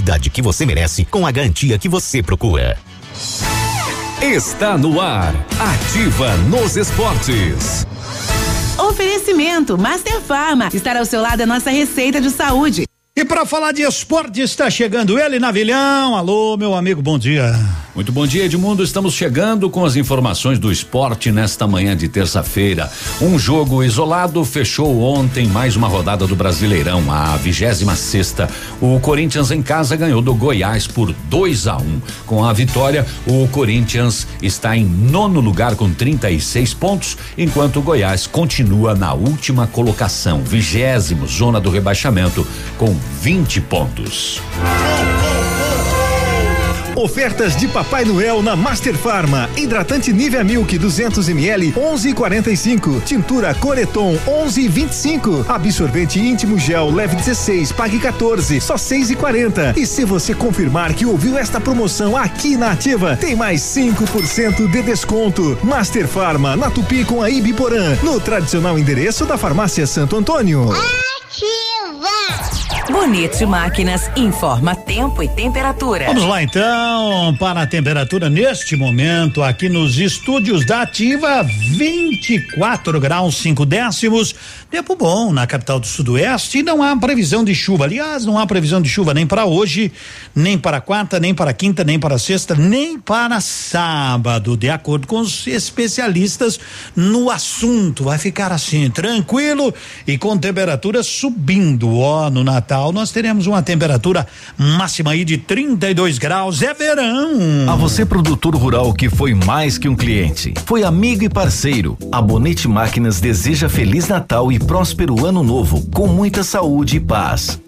que você merece com a garantia que você procura. Está no ar. Ativa nos esportes. Oferecimento Master Farma. Estar ao seu lado é nossa receita de saúde. E para falar de esporte, está chegando ele, Navilhão. Alô, meu amigo, bom dia. Muito bom dia, Edmundo. Estamos chegando com as informações do esporte nesta manhã de terça-feira. Um jogo isolado fechou ontem mais uma rodada do Brasileirão, a 26 sexta. O Corinthians em casa ganhou do Goiás por 2 a 1. Um. Com a vitória, o Corinthians está em nono lugar com 36 pontos, enquanto o Goiás continua na última colocação, vigésimo, zona do rebaixamento, com 20 pontos. Ofertas de Papai Noel na Master Farma. Hidratante Nivea Milk 200 ml 11,45. Tintura Coreton 11,25. Absorvente íntimo gel leve 16, pague 14, só 6,40. E se você confirmar que ouviu esta promoção aqui na Ativa, tem mais 5% de desconto. Master Farma na Tupi com a Ibiporã, no tradicional endereço da Farmácia Santo Antônio. Bonito Máquinas informa tempo e temperatura. Vamos lá então para a temperatura neste momento aqui nos estúdios da Ativa 24 graus 5 décimos. Tempo bom na capital do Sudoeste e não há previsão de chuva. Aliás, não há previsão de chuva nem para hoje, nem para quarta, nem para quinta, nem para sexta, nem para sábado, de acordo com os especialistas no assunto. Vai ficar assim, tranquilo e com temperatura subindo. Ó, no Natal nós teremos uma temperatura máxima aí de 32 graus. É verão. A você, produtor rural que foi mais que um cliente, foi amigo e parceiro. A Bonete Máquinas deseja Feliz Natal e próspero ano novo, com muita saúde e paz.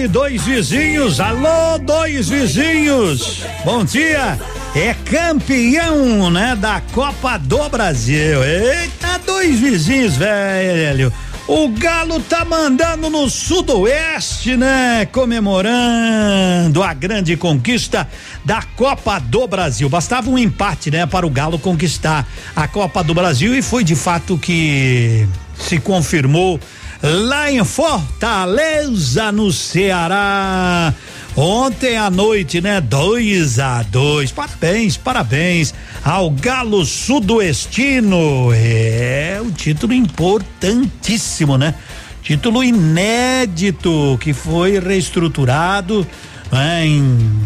E dois vizinhos, alô, dois vizinhos. Bom dia. É campeão, né, da Copa do Brasil. Eita, dois vizinhos, velho. O Galo tá mandando no Sudoeste, né? Comemorando a grande conquista da Copa do Brasil. Bastava um empate, né, para o Galo conquistar a Copa do Brasil e foi de fato que se confirmou lá em Fortaleza, no Ceará. Ontem à noite, né? 2 a 2 Parabéns, parabéns ao Galo Sudoestino. É um título importantíssimo, né? Título inédito que foi reestruturado né, em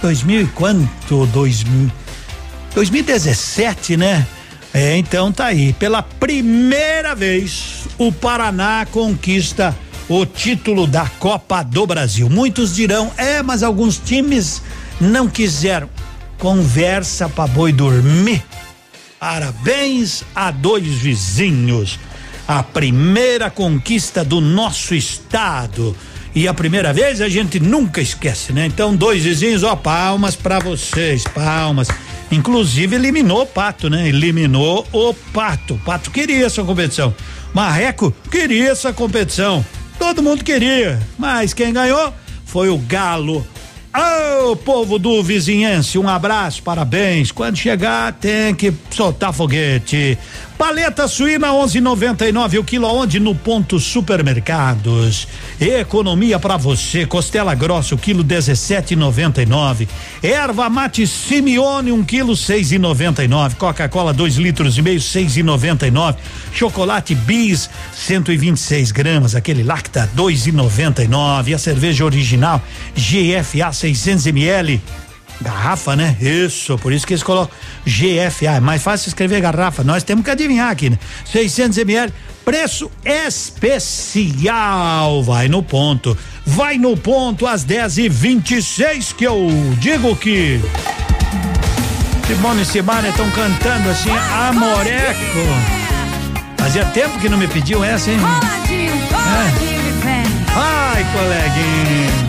2000 e quanto? 2000, 2017, né? É, então tá aí. Pela primeira vez, o Paraná conquista o título da Copa do Brasil. Muitos dirão, é, mas alguns times não quiseram. Conversa pra boi dormir. Parabéns a dois vizinhos. A primeira conquista do nosso estado. E a primeira vez a gente nunca esquece, né? Então, dois vizinhos, ó, palmas para vocês, palmas. Inclusive eliminou o Pato, né? Eliminou o Pato. O Pato queria essa competição. Marreco queria essa competição. Todo mundo queria, mas quem ganhou foi o Galo. Ô, oh, povo do vizinhense, um abraço, parabéns. Quando chegar, tem que soltar foguete. Paleta suína 11,99 o quilo aonde no ponto supermercados. Economia para você. Costela grossa o quilo 17,99. Erva mate Simeone um quilo 6,99. Coca-Cola 2 litros e meio 6,99. Chocolate Bis 126 gramas aquele lacta 2,99. E a cerveja original GFA 600 ml Garrafa, né? Isso, por isso que eles colocam GFA. É mais fácil escrever garrafa. Nós temos que adivinhar aqui, né? 600 ml, preço especial. Vai no ponto. Vai no ponto às 10 e 26 que eu digo que. Simone e Simone estão cantando assim, Amoreco. Fazia tempo que não me pediam essa, hein? É. Ai, coleguinha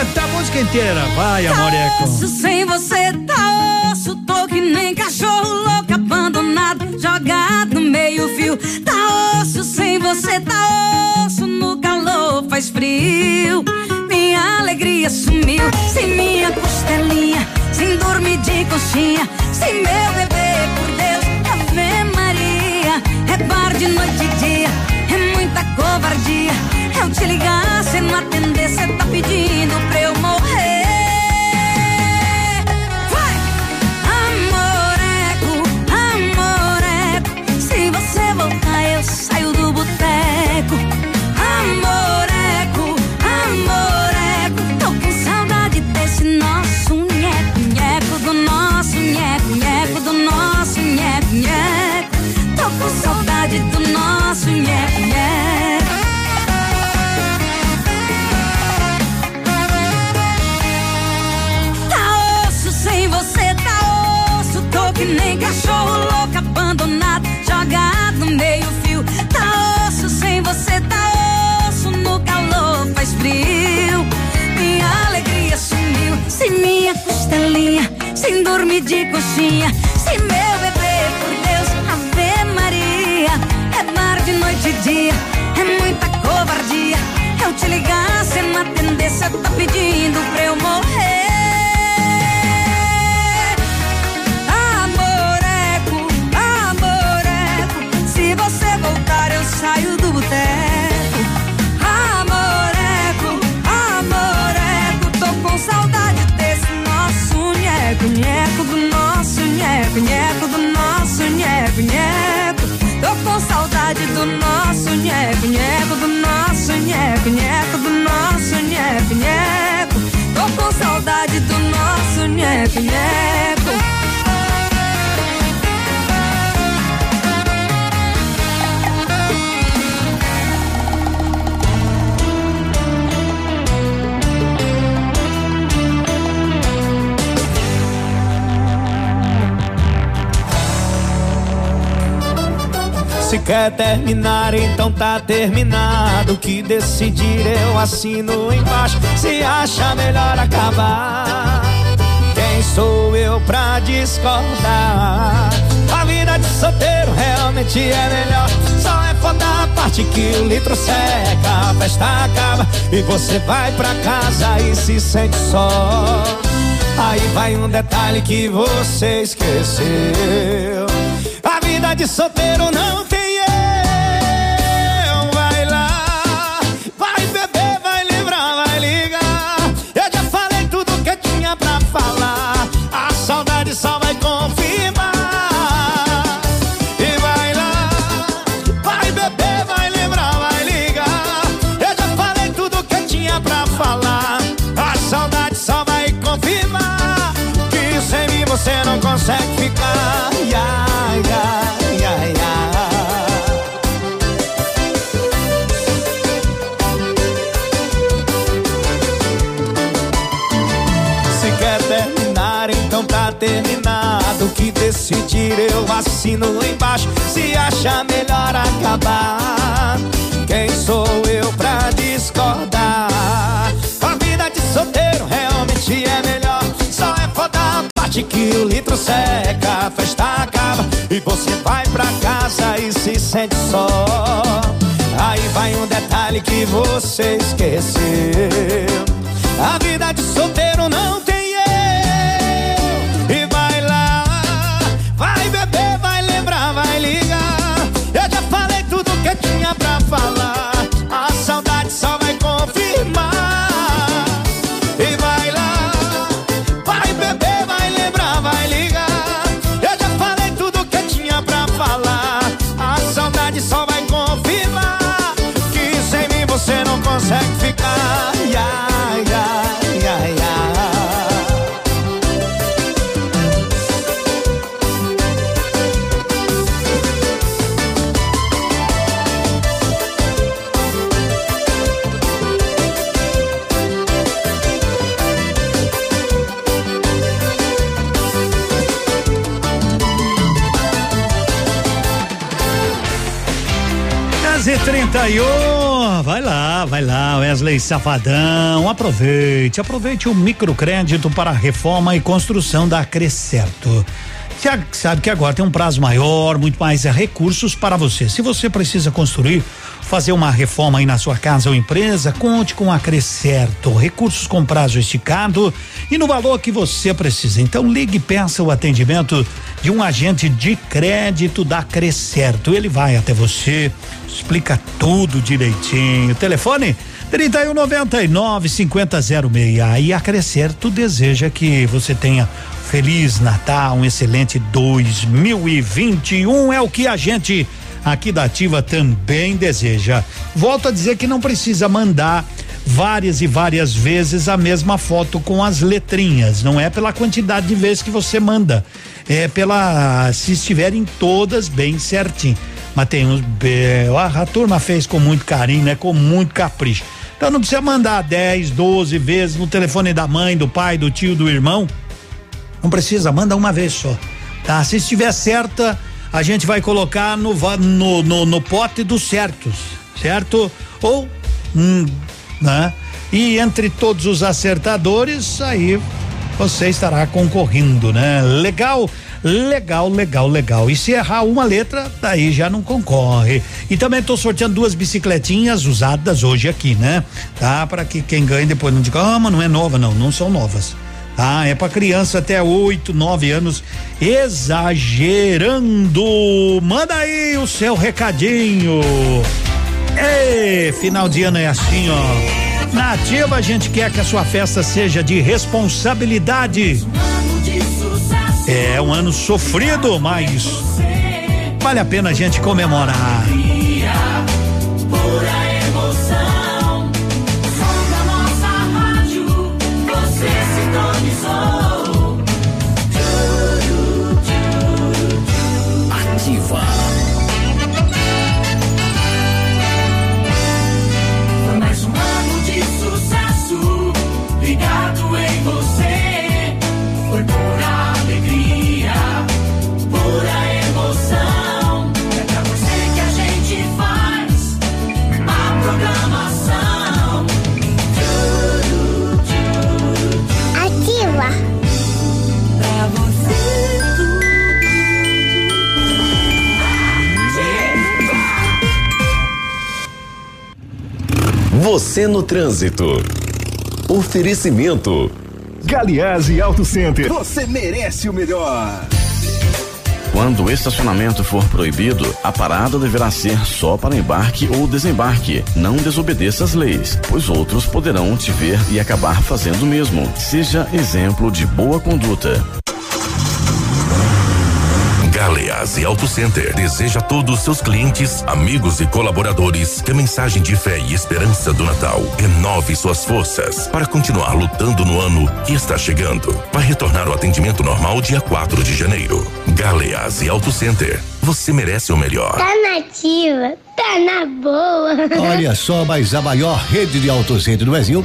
cantar a música inteira. Vai, amoreco. Osso sem você tá osso, tô que nem cachorro louco, abandonado, jogado no meio fio. Tá osso sem você tá osso, no calor faz frio. Minha alegria sumiu, sem minha costelinha, sem dormir de coxinha, sem meu bebê, por Deus, Ave Maria. É bar de noite e dia, é muita covardia. Eu te ligar, cê não atender, cê tá pedindo Minha costelinha, sem dormir de coxinha. Se meu bebê, por Deus, Ave Maria, é tarde, noite e dia, é muita covardia. Eu te ligar, cê não atender, você tá pedindo pra eu morrer. Nosso nheco, nheco do nosso nheco, nheco. Tô com saudade do nosso nheco, nheco do nosso nheco, nheco do nosso Se quer terminar, então tá terminado. O que decidir eu assino embaixo. Se acha melhor acabar, quem sou eu pra discordar? A vida de solteiro realmente é melhor. Só é foda a parte que o litro seca, a festa acaba e você vai pra casa e se sente só. Aí vai um detalhe que você esqueceu. A vida de solteiro não tem eu assino embaixo. Se acha melhor acabar, quem sou eu pra discordar? A vida de solteiro realmente é melhor. Só é foda a parte que o litro seca, a festa acaba e você vai pra casa e se sente só. Aí vai um detalhe que você esqueceu. A vida de solteiro não tem 31, vai lá, vai lá, Wesley Safadão, aproveite, aproveite o microcrédito para reforma e construção da Crescerto. Já sabe que agora tem um prazo maior, muito mais recursos para você. Se você precisa construir, fazer uma reforma aí na sua casa ou empresa, conte com a Crescerto. Recursos com prazo esticado e no valor que você precisa. Então ligue e peça o atendimento de um agente de crédito da Crescerto. Ele vai até você, explica tudo direitinho. Telefone 3199 5006. E a Crescerto deseja que você tenha Feliz Natal, um excelente 2021 é o que a gente aqui da Ativa também deseja. Volto a dizer que não precisa mandar várias e várias vezes a mesma foto com as letrinhas, não é pela quantidade de vezes que você manda, é pela se estiverem todas bem certinho. Mas tem uns a, turma fez com muito carinho, né? Com muito capricho. Então não precisa mandar 10, 12 vezes no telefone da mãe, do pai, do tio, do irmão. Não precisa, manda uma vez só. Tá? Se estiver certa, a gente vai colocar no, no, no, no pote dos certos, certo? Ou, hum, né? E entre todos os acertadores, aí você estará concorrendo, né? Legal, legal, legal, legal. E se errar uma letra, daí já não concorre. E também estou sorteando duas bicicletinhas usadas hoje aqui, né? Tá? Para que quem ganhe depois não diga, ah, mas não é nova, não, não são novas. Ah, é para criança até 8, 9 anos, exagerando. Manda aí o seu recadinho. Ei, final de ano é assim, ó. Na ativa a gente quer que a sua festa seja de responsabilidade. É um ano sofrido, mas vale a pena a gente comemorar. Você no trânsito. Oferecimento. Galiase Auto Center. Você merece o melhor. Quando o estacionamento for proibido, a parada deverá ser só para embarque ou desembarque. Não desobedeça as leis, pois outros poderão te ver e acabar fazendo o mesmo. Seja exemplo de boa conduta. Galeazzi Auto Center deseja a todos os seus clientes, amigos e colaboradores que a mensagem de fé e esperança do Natal renove suas forças para continuar lutando no ano que está chegando. Vai retornar ao atendimento normal dia 4 de janeiro. Galeazzi Auto Center. Você merece o melhor. Tá nativa, tá na boa. Olha só, mas a maior rede de autocentro do Brasil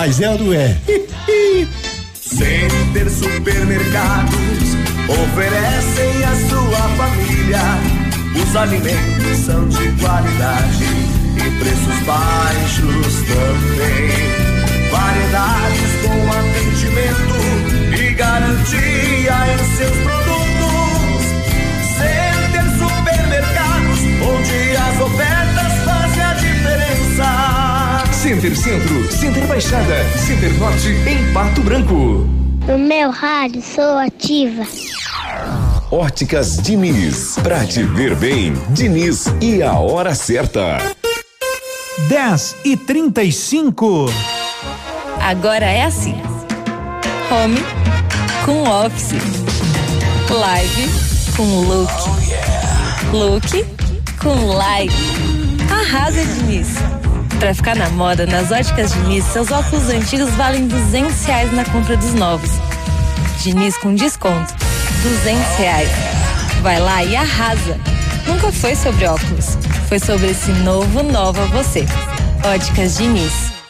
mas é ou não é? Center Supermercados oferecem à sua família. Os alimentos são de qualidade e preços baixos também. Variedades com atendimento e garantia em seus produtos. Center Supermercados, onde as ofertas a. Center Centro, Center Baixada, Center Norte em Pato Branco. No meu rádio sou ativa. Óticas Diniz. Pra te ver bem, Diniz e a hora certa. 10 e 35 Agora é assim: home com office, live com look, look com live. Arrasa, Diniz. Pra ficar na moda, nas óticas Diniz, seus óculos antigos valem 200 reais na compra dos novos. Diniz com desconto, 200 reais. Vai lá e arrasa. Nunca foi sobre óculos, foi sobre esse novo Nova Você. Óticas Diniz.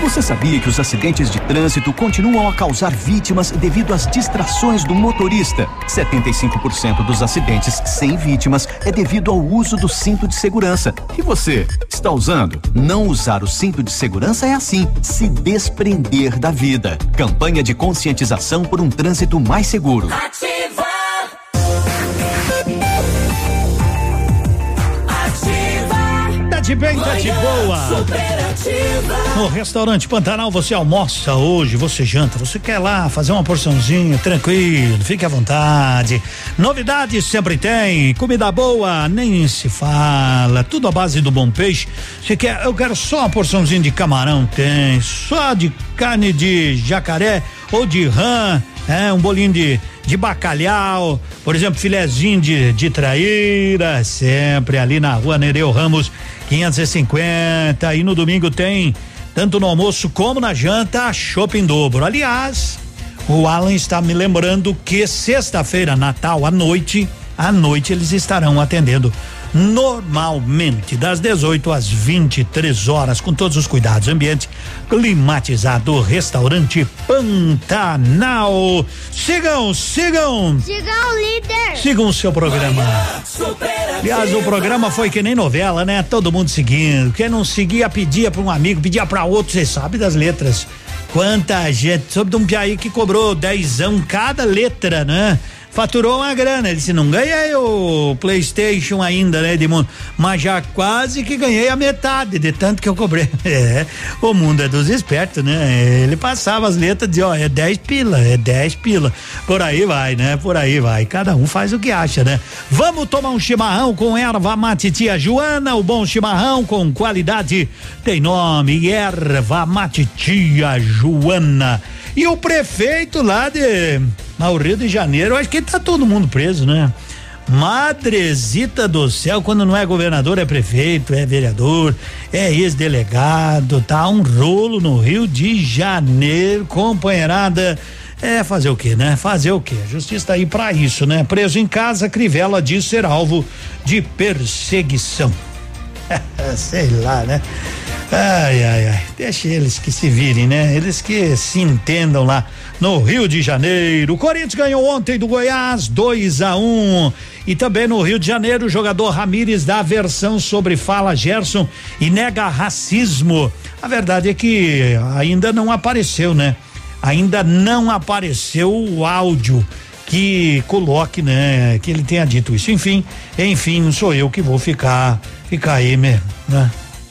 Você sabia que os acidentes de trânsito continuam a causar vítimas devido às distrações do motorista? 75% dos acidentes sem vítimas é devido ao uso do cinto de segurança. E você, está usando? Não usar o cinto de segurança é assim, se desprender da vida. Campanha de conscientização por um trânsito mais seguro. De bem, tá de boa. No restaurante Pantanal você almoça hoje, você janta, você quer lá fazer uma porçãozinha, tranquilo, fique à vontade. Novidades sempre tem, comida boa nem se fala, tudo à base do bom peixe. Você quer, eu quero só uma porçãozinha de camarão, tem, só de carne de jacaré ou de rã, é, um bolinho de de bacalhau, por exemplo, filezinho de, de traíra, sempre ali na rua Nereu Ramos 550. E no domingo tem, tanto no almoço como na janta, shopping dobro. Aliás, O Alan está me lembrando que sexta-feira, Natal, à noite, à noite eles estarão atendendo normalmente das 18 às 23 horas com todos os cuidados ambiente climatizado restaurante Pantanal. Sigam sigam. Siga o líder. sigam o seu programa. Aliás o programa foi que nem novela né? Todo mundo seguindo. Quem não seguia pedia para um amigo pedia para outro. Você sabe das letras. Quanta gente. Soube de um piaí que cobrou dezão cada letra né faturou uma grana. Ele disse: não ganhei o PlayStation ainda, né, Edmundo? Mas já quase que ganhei a metade de tanto que eu cobrei. É, o mundo é dos espertos, né? Ele passava as letras e dizia: ó, é 10 pila, é 10 pila. Por aí vai, né? Por aí vai. Cada um faz o que acha, né? Vamos tomar um chimarrão com erva mate tia Joana, o bom chimarrão com qualidade tem nome, erva mate tia Joana. E o prefeito lá de ao Rio de Janeiro, acho que tá todo mundo preso, né? Madrezita do céu, quando não é governador, é prefeito, é vereador, é ex-delegado, tá um rolo no Rio de Janeiro, companheirada. É fazer o que, né? Fazer o que? A justiça tá aí para isso, né? Preso em casa, Crivella diz ser alvo de perseguição. Sei lá, né? Ai, ai, ai. Deixa eles que se virem, né? Eles que se entendam lá no Rio de Janeiro. O Corinthians ganhou ontem do Goiás 2 a 1 um. E também no Rio de Janeiro, o jogador Ramires dá versão sobre fala Gerson e nega racismo. A verdade é que ainda não apareceu, né? Ainda não apareceu o áudio que coloque, né, que ele tenha dito isso. Enfim, enfim, não sou eu que vou ficar, ficar aí mesmo, né?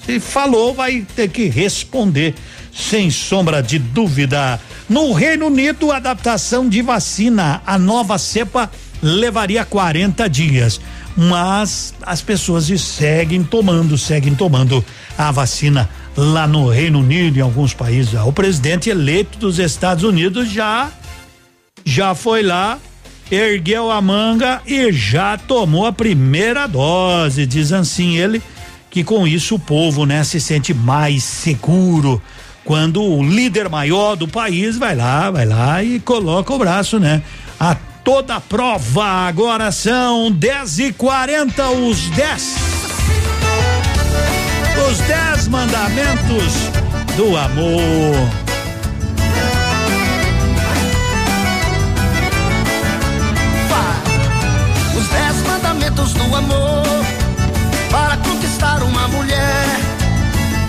Se falou, vai ter que responder, sem sombra de dúvida. No Reino Unido, adaptação de vacina, a nova cepa levaria 40 dias, mas as pessoas seguem tomando, seguem tomando a vacina lá no Reino Unido e em alguns países. O presidente eleito dos Estados Unidos já já foi lá, ergueu a manga e já tomou a primeira dose, diz assim ele, que com isso o povo, né, se sente mais seguro quando o líder maior do país vai lá, vai lá e coloca o braço, né, a toda prova. Agora são 10 e 40 os 10 os 10 mandamentos do amor. Os dez mandamentos do amor conquistar uma mulher.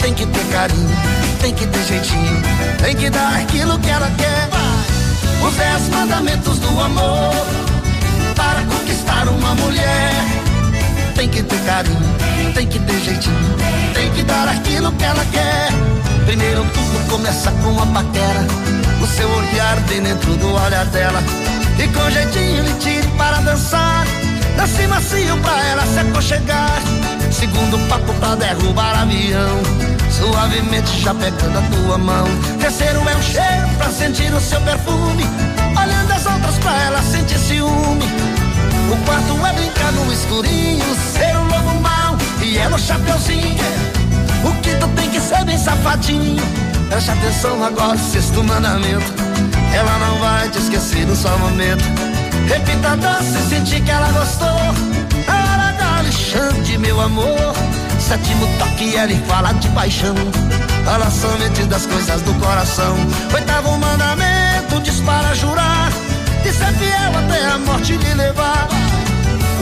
Tem que ter carinho, tem que ter jeitinho, tem que dar aquilo que ela quer. Os dez mandamentos do amor para conquistar uma mulher. Tem que ter carinho, tem que ter jeitinho, tem que dar aquilo que ela quer. Primeiro tudo começa com a paquera, o seu olhar bem dentro do olhar dela. E com jeitinho lhe tire para dançar. Dance macio pra ela se aconchegar. Segundo papo pra derrubar avião. Suavemente já pegando a tua mão. Terceiro é um cheiro pra sentir o seu perfume. Olhando as outras pra ela sentir ciúme. O quarto é brincar no escurinho. Ser um lobo mau e ela o chapeuzinho. O quinto tem que ser bem safadinho. Preste atenção agora, sexto mandamento. Ela não vai te esquecer no só momento. Repita a dança e sentir que ela gostou. A hora da Alexandre, meu amor. Sétimo toque, ela fala de paixão. Fala somente das coisas do coração. Oitavo mandamento, diz para jurar. De ser fiel até a morte lhe levar.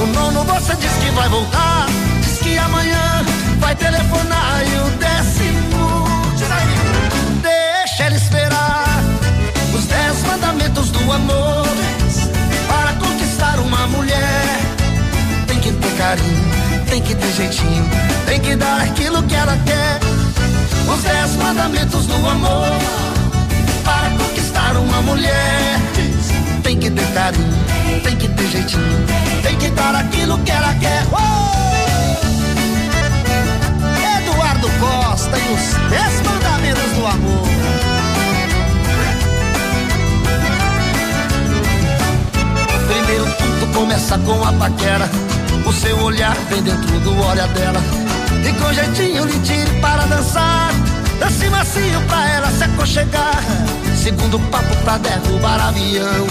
O nono você diz que vai voltar. Diz que amanhã vai telefonar. E o décimo, diz aí, deixa ela esperar. Os dez mandamentos do amor conquistar uma mulher. Tem que ter carinho, tem que ter jeitinho, tem que dar aquilo que ela quer. Os dez mandamentos do amor para conquistar uma mulher. Tem que ter carinho, tem que ter jeitinho, tem que dar aquilo que ela quer. Oh! Eduardo Costa e os dez mandamentos do amor. Começa com a paquera. O seu olhar vem dentro do olhar dela. E com jeitinho lhe tire para dançar. Dance macio pra ela se aconchegar. segundo papo pra derrubar avião.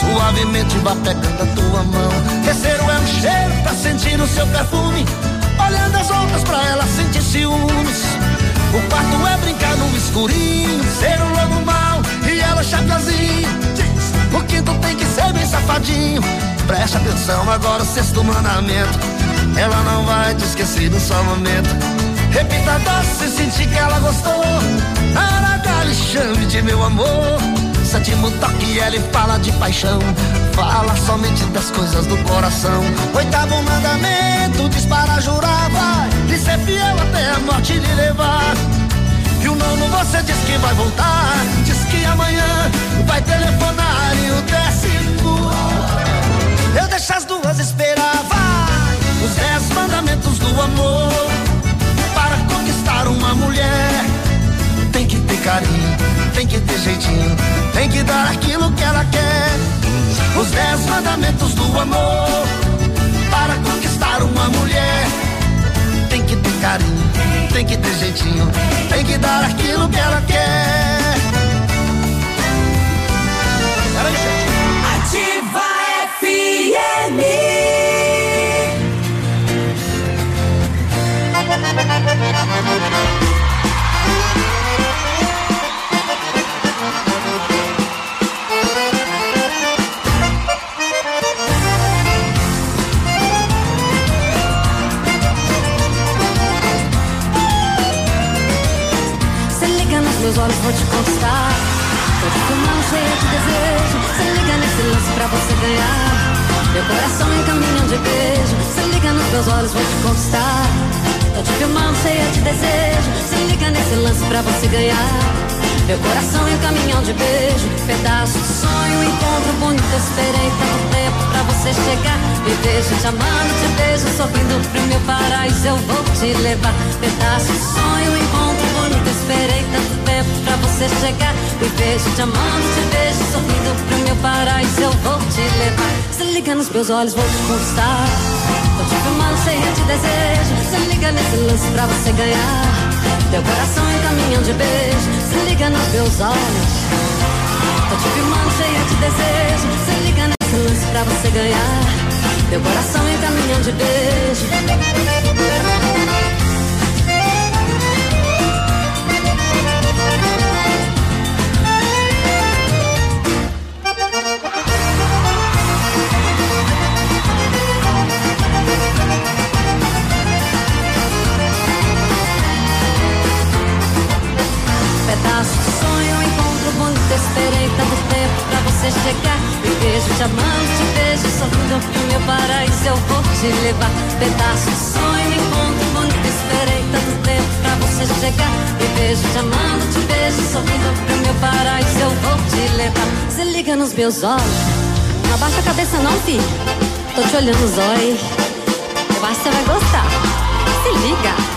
Suavemente vá pegando a tua mão. Terceiro é um cheiro pra sentir o seu perfume. Olhando as outras pra ela sentir ciúmes. O quarto é brincar no escurinho, ser um lobo mau e ela chapiazinho. O quinto tem que ser bem safadinho. Preste atenção agora, o sexto mandamento. Ela não vai te esquecer no só momento. Repita doce, sentir que ela gostou. Aragale, chame de meu amor. Sétimo toque, ela fala de paixão. Fala somente das coisas do coração. Oitavo mandamento, dispara, jurar, vai. Lhe ser fiel até a morte lhe levar. E o nono você diz que vai voltar. Diz que amanhã vai telefonar. E o décimo, eu deixo as duas esperar, vai. Os dez mandamentos do amor. Para conquistar uma mulher, tem que ter carinho, tem que ter jeitinho, tem que dar aquilo que ela quer. Os dez mandamentos do amor. Para conquistar uma mulher, tem que ter carinho, tem que ter jeitinho, tem que dar aquilo que ela quer. Ativa meus olhos, vou te conquistar. Tô te filmando cheia de desejo. Se liga nesse lance pra você ganhar. Meu coração em caminhão de beijo. Se liga nos meus olhos, vou te conquistar. Tô te filmando cheia de desejo. Se liga nesse lance pra você ganhar. Meu coração em caminhão de beijo. Pedaço de sonho, encontro bonito. Esperei tanto tempo pra você chegar. Me vejo te amando, te beijo, sorrindo pro meu paraíso. Eu vou te levar. Pedaço de sonho, encontro bonito. Esperei tanto pra você chegar. Me vejo te amando, te beijo, sorrindo pro meu paraíso. Eu vou te levar. Se liga nos meus olhos, vou te conquistar. Tô te filmando cheia de desejo. Se liga nesse lance pra você ganhar. Teu coração em caminhão de beijo. Se liga nos meus olhos. Tô te filmando cheia de desejo. Se liga nesse lance pra você ganhar. Teu coração em caminhão de beijo. Você chegar. Me vejo te amando, te vejo sorrindo pro meu paraíso. Eu vou te levar. Pedaço de sonho, encontro bonito. Esperei tanto tempo pra você chegar. Me vejo te amando, te vejo sorrindo pro meu paraíso. Eu vou te levar. Se liga nos meus olhos. Não abaixa a cabeça, não, filho. Tô te olhando os olhos. Eu acho que você vai gostar. Se liga.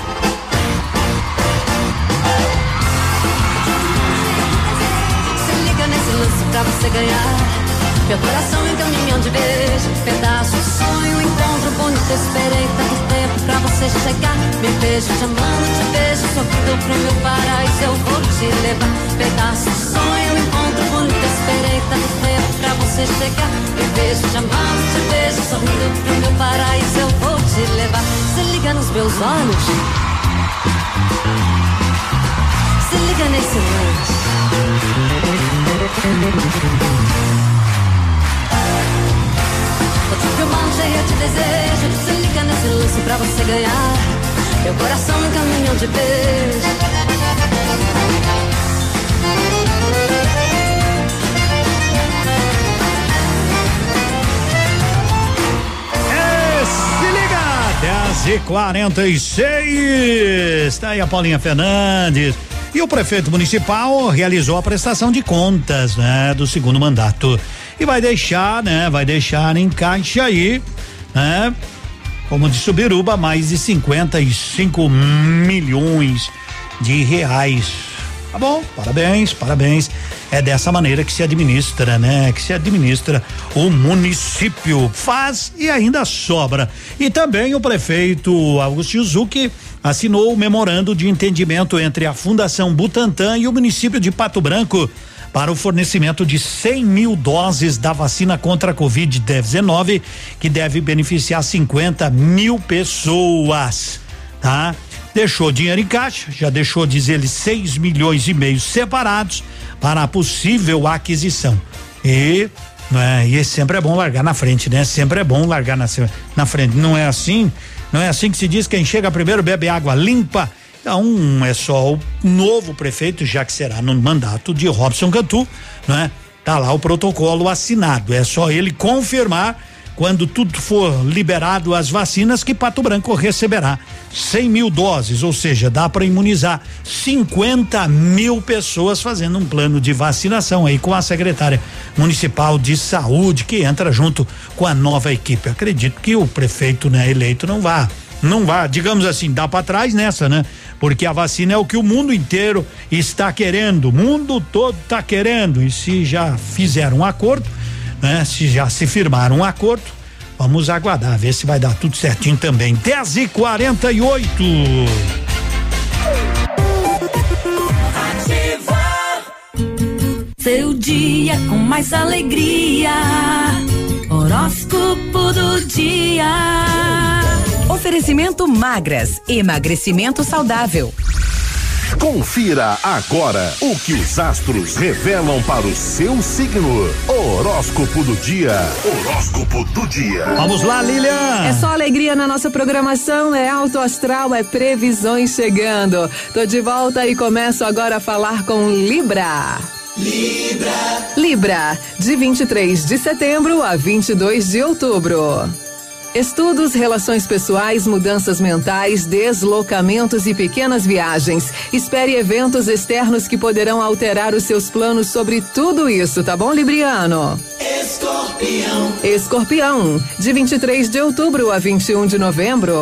Você ganhar. Meu coração em caminhão de beijo, pedaço sonho, encontro bonito. Esperei tanto tempo pra você chegar. Me beijo te amando, te beijo, sorrindo pro meu paraíso. Eu vou te levar. Pedaço sonho, encontro bonito. Esperei tanto tempo pra você chegar. Me beijo te amando, te beijo, sorrindo pro meu paraíso. Eu vou te levar. Se liga nos meus olhos. Se liga nesse lance. Tô te filmando cheia de desejo. Se liga nesse lance pra você ganhar. Meu coração no caminhão de beijo. É, se liga! 10 e 46 Tá aí a Paulinha Fernandes. E o prefeito municipal realizou a prestação de contas, né, do segundo mandato. E vai deixar, né, vai deixar em caixa aí, né, como de Subiruba, mais de 55 milhões de reais. Tá bom, parabéns, parabéns. É dessa maneira que se administra, né? Que se administra o município. Faz e ainda sobra. E também o prefeito Augusto Yuzuki assinou o memorando de entendimento entre a Fundação Butantan e o município de Pato Branco para o fornecimento de 100 mil doses da vacina contra a Covid-19, que deve beneficiar 50 mil pessoas, tá? Deixou dinheiro em caixa, já deixou, diz ele, 6 milhões e meio separados para a possível aquisição. E né, e sempre é bom largar na frente, né? Sempre é bom largar na, na frente. Não é assim? Não é assim que se diz quem chega primeiro bebe água limpa então, é só o novo prefeito, já que será no mandato de Robson Cantu, né? Tá lá o protocolo assinado. É só ele confirmar quando tudo for liberado as vacinas que Pato Branco receberá 100 mil doses, ou seja, dá para imunizar 50 mil pessoas fazendo um plano de vacinação aí com a secretária municipal de saúde que entra junto com a nova equipe. Acredito que o prefeito né, eleito não vá não vá, digamos assim, dá para trás nessa, né? Porque a vacina é o que o mundo inteiro está querendo, o mundo todo está querendo. E se já fizeram um acordo, né? Se já se firmaram um acordo, vamos aguardar, ver se vai dar tudo certinho também. 10 e 48 Seu dia com mais alegria. Horóscopo do dia. Oferecimento magras, emagrecimento saudável. Confira agora o que os astros revelam para o seu signo. Horóscopo do dia. Horóscopo do dia. Vamos lá, Lilian. É só alegria na nossa programação, é alto astral, é previsões chegando. Tô de volta e começo agora a falar com Libra. Libra. Libra, de 23 de setembro a 22 de outubro. Estudos, relações pessoais, mudanças mentais, deslocamentos e pequenas viagens. Espere eventos externos que poderão alterar os seus planos sobre tudo isso, tá bom, Libriano? Escorpião. Escorpião, de 23 de outubro a 21 de novembro.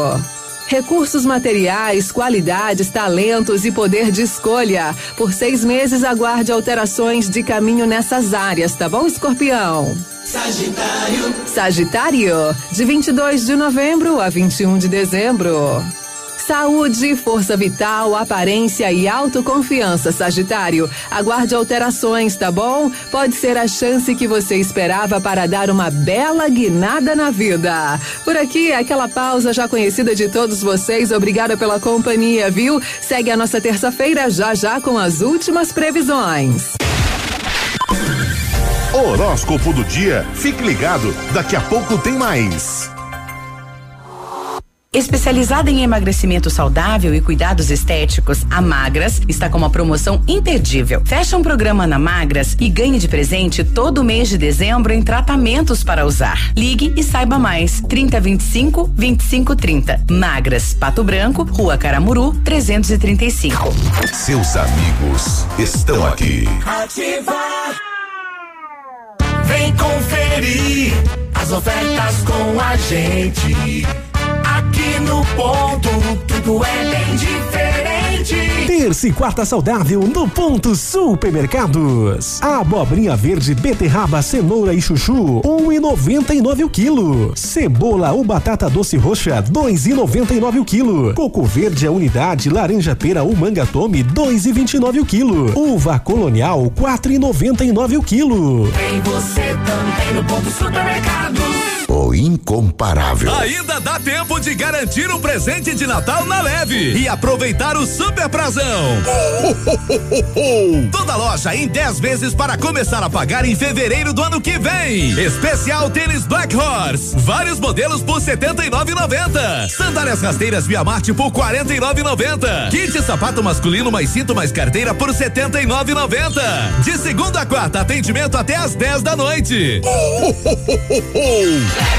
Recursos materiais, qualidades, talentos e poder de escolha. Por seis meses, aguarde alterações de caminho nessas áreas, tá bom, Escorpião? Sagitário. Sagitário, de 22 de novembro a 21 de dezembro. Saúde, força vital, aparência e autoconfiança, Sagitário. Aguarde alterações, tá bom? Pode ser a chance que você esperava para dar uma bela guinada na vida. Por aqui, aquela pausa já conhecida de todos vocês. Obrigada pela companhia, viu? Segue a nossa terça-feira já já com as últimas previsões. Horóscopo do dia. Fique ligado, daqui a pouco tem mais. Especializada em emagrecimento saudável e cuidados estéticos, a Magras está com uma promoção imperdível. Fecha um programa na Magras e ganhe de presente todo mês de dezembro em tratamentos para usar. Ligue e saiba mais. 3025 2530. Magras, Pato Branco, Rua Caramuru, 335. Seus amigos estão aqui. Ativar. Vem conferir as ofertas com a gente. Aqui no ponto, tudo é bem diferente. Terça e quarta saudável no Ponto Supermercados. Abobrinha verde, beterraba, cenoura e chuchu, um e noventa e nove o quilo. Cebola ou batata doce roxa, dois e noventa e nove o quilo. Coco verde a unidade, laranja pera ou manga tome, dois e vinte e nove o quilo. Uva colonial, quatro e noventa e nove o quilo. Tem você também no ponto supermercado. Incomparável. Ainda dá tempo de garantir um presente de Natal na leve e aproveitar o super prazão. Toda loja em 10 vezes para começar a pagar em fevereiro do ano que vem. Especial tênis Black Horse, vários modelos por 79,90. Sandálias rasteiras Via Marte por 49,90. Kit sapato masculino mais cinto mais carteira por 79,90. De segunda a quarta atendimento até às 10 da noite.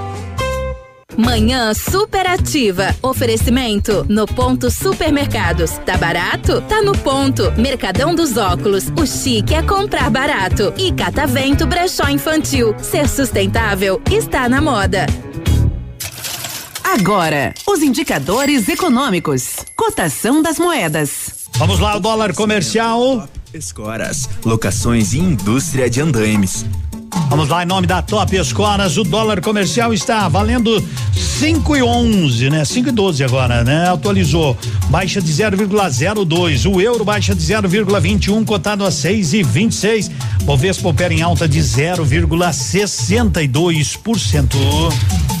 Manhã superativa. Oferecimento no ponto supermercados. Tá barato? Tá no ponto. Mercadão dos óculos. O chique é comprar barato. E Catavento Brechó Infantil. Ser sustentável está na moda. Agora, os indicadores econômicos. Cotação das moedas. Vamos lá, o dólar comercial. Escoras, locações e indústria de andaimes. Vamos lá, em nome da Top Escoras, o dólar comercial está valendo 5 e 11, né? 5 e 12 agora, né? Atualizou, baixa de 0,02. O euro baixa de 0,21, cotado a 6 e 26. Bovespa opera em alta de 0,62%.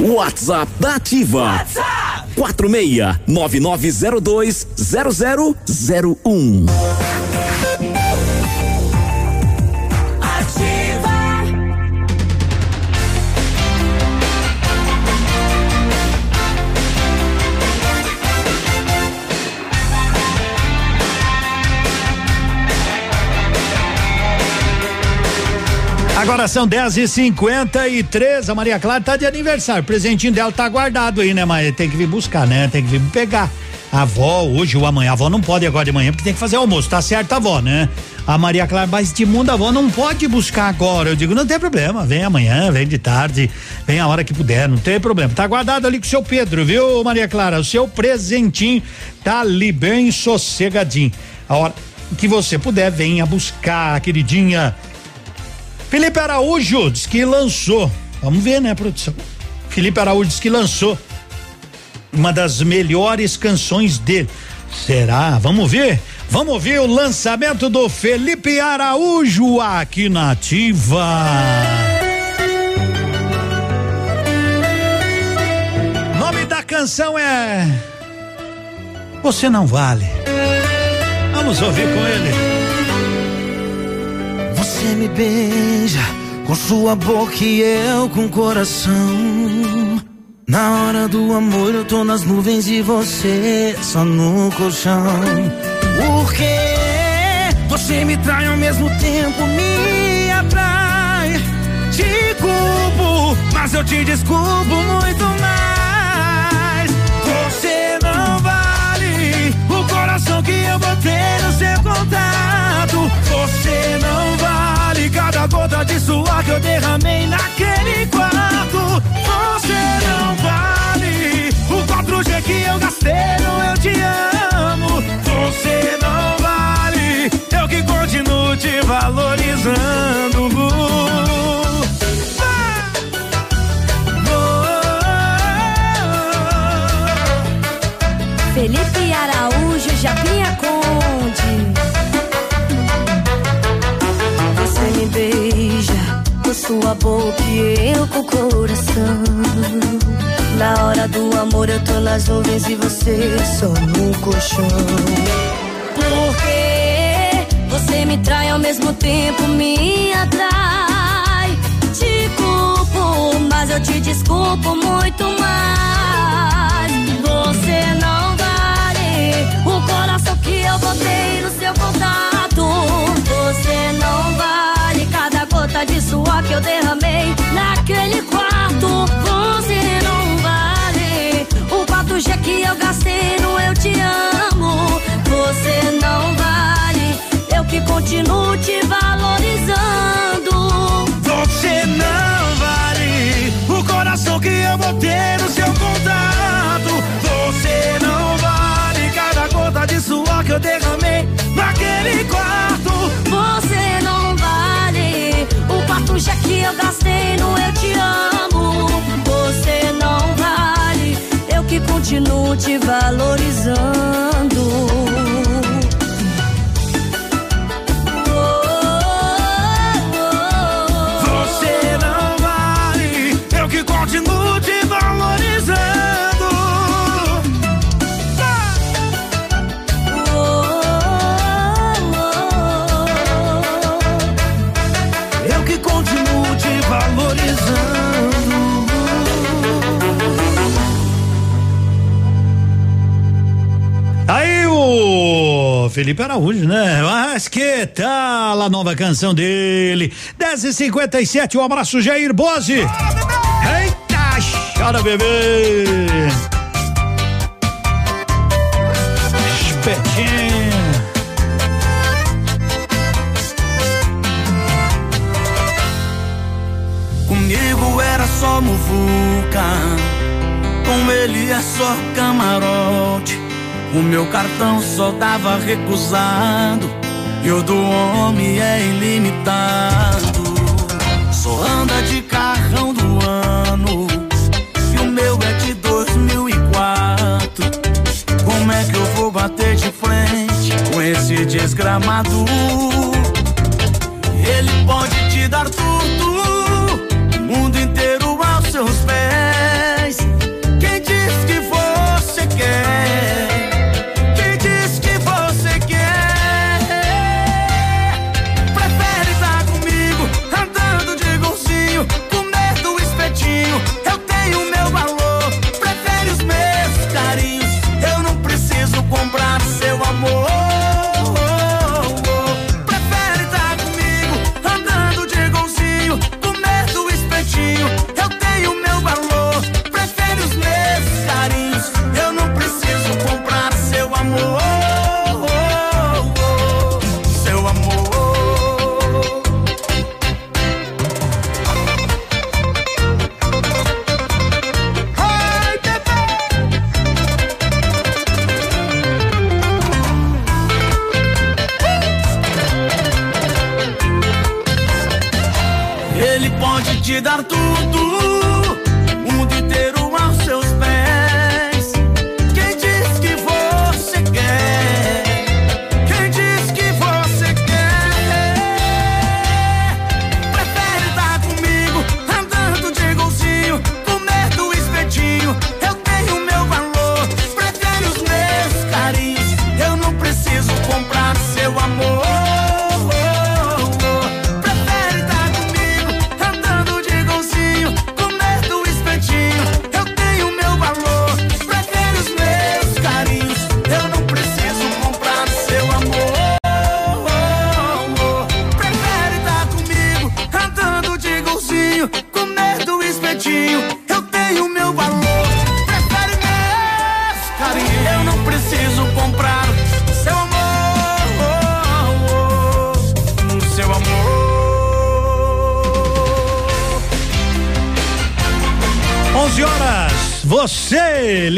WhatsApp da Ativa. WhatsApp 46 9902 0001. Agora são 10 e 53 A Maria Clara tá de aniversário. O presentinho dela tá guardado aí, né? Mas tem que vir buscar, né? Tem que vir pegar. A avó, hoje ou amanhã. A avó não pode agora de manhã porque tem que fazer almoço. Tá certo, a avó, né? A Maria Clara, mas de mundo a avó não pode buscar agora. Eu digo, não tem problema. Vem amanhã, vem de tarde, vem a hora que puder, não tem problema. Tá guardado ali com o seu Pedro, viu, Maria Clara? O seu presentinho tá ali bem sossegadinho. A hora que você puder, venha buscar, queridinha. Felipe Araújo diz que lançou. Vamos ver, né, produção? Felipe Araújo diz que lançou uma das melhores canções dele. Será? Vamos ver? Vamos ver o lançamento do Felipe Araújo aqui na Ativa. Nome da canção é Você não vale. Vamos ouvir com ele. Você me beija com sua boca e eu com o coração. Na hora do amor eu tô nas nuvens e você só no colchão. Porque você me trai ao mesmo tempo, me atrai. Te culpo, mas eu te desculpo muito mais. Que eu derramei naquele quarto. Você não vale o 4G que eu gastei no Eu Te Amo. Você não vale, eu que continuo te valorizando. Sua boca e eu com o coração. Na hora do amor eu tô nas nuvens e você só no colchão. Porque você me trai ao mesmo tempo, me atrai. Te culpo, mas eu te desculpo muito mais. Você não vale o coração que eu botei no seu contato. Você não vale gota de suor que eu derramei naquele quarto. Você não vale o 4G que eu gastei no Eu Te Amo. Você não vale, eu que continuo te valorizando. Você não vale o coração que eu botei no seu contato. Você não vale cada gota de suor que eu derramei naquele quarto. Você não vale o 4G que eu gastei no Eu Te Amo. Você não vale, eu que continuo te valorizando. Felipe Araújo, né? Mas que tal a nova canção dele? 10 e 57 um abraço, Jair Bose. Eita, chora, bebê. Comigo era só muvuca, com ele é só camarote. O meu cartão só dava recusado, e o do homem é ilimitado. Só anda de carrão do ano, e o meu é de 2004. Como é que eu vou bater de frente com esse desgramado? Ele pode te dar tudo, pode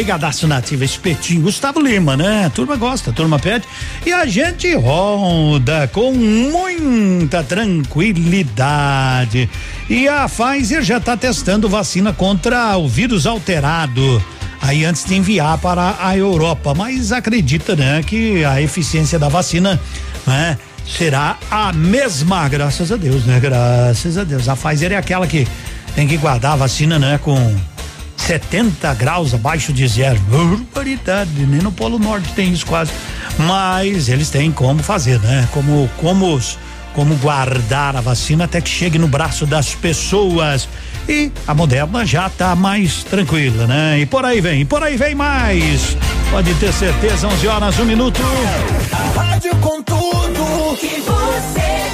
Ligadaço nativa espetinho Gustavo Lima, né? Turma gosta, turma pede e a gente roda com muita tranquilidade. E a Pfizer já está testando vacina contra o vírus alterado. Aí antes de enviar para a Europa, mas acredita, né, que a eficiência da vacina, né, será a mesma, graças a Deus, né? Graças a Deus. A Pfizer é aquela que tem que guardar a vacina, né, com 70 graus abaixo de zero. Barbaridade, nem no Polo Norte tem isso quase. Mas eles têm como fazer, né? Como, como, como guardar a vacina até que chegue no braço das pessoas. E a Moderna já tá mais tranquila, né? E por aí vem, por aí vem mais. Pode ter certeza, 11 horas, um minuto. A rádio com tudo que você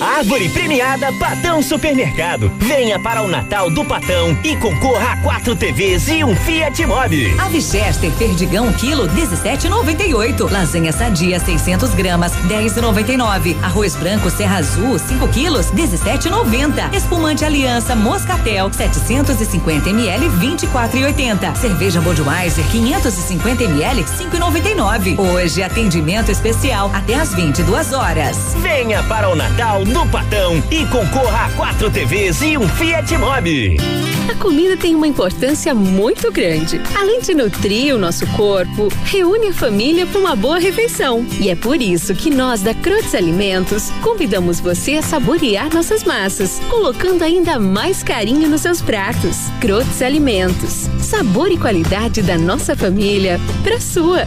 Árvore premiada Patão Supermercado. Venha para o Natal do Patão e concorra a quatro TVs e um Fiat Mobi. Ave Chester Perdigão quilo 17,98. Lasanha sadia 600 gramas 10,99. Arroz branco Serra Azul 5 quilos 17,90. Espumante Aliança Moscatel 750 ml 24,80. Cerveja Budweiser 550 ml 5,99. Hoje atendimento especial até às 22 horas. Venha para o Natal no Patão e concorra a quatro TVs e um Fiat Mobi. A comida tem uma importância muito grande. Além de nutrir o nosso corpo, reúne a família para uma boa refeição. E é por isso que nós da Crotes Alimentos convidamos você a saborear nossas massas, colocando ainda mais carinho nos seus pratos. Crotes Alimentos. Sabor e qualidade da nossa família para sua.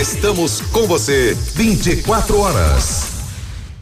Estamos com você 24 horas.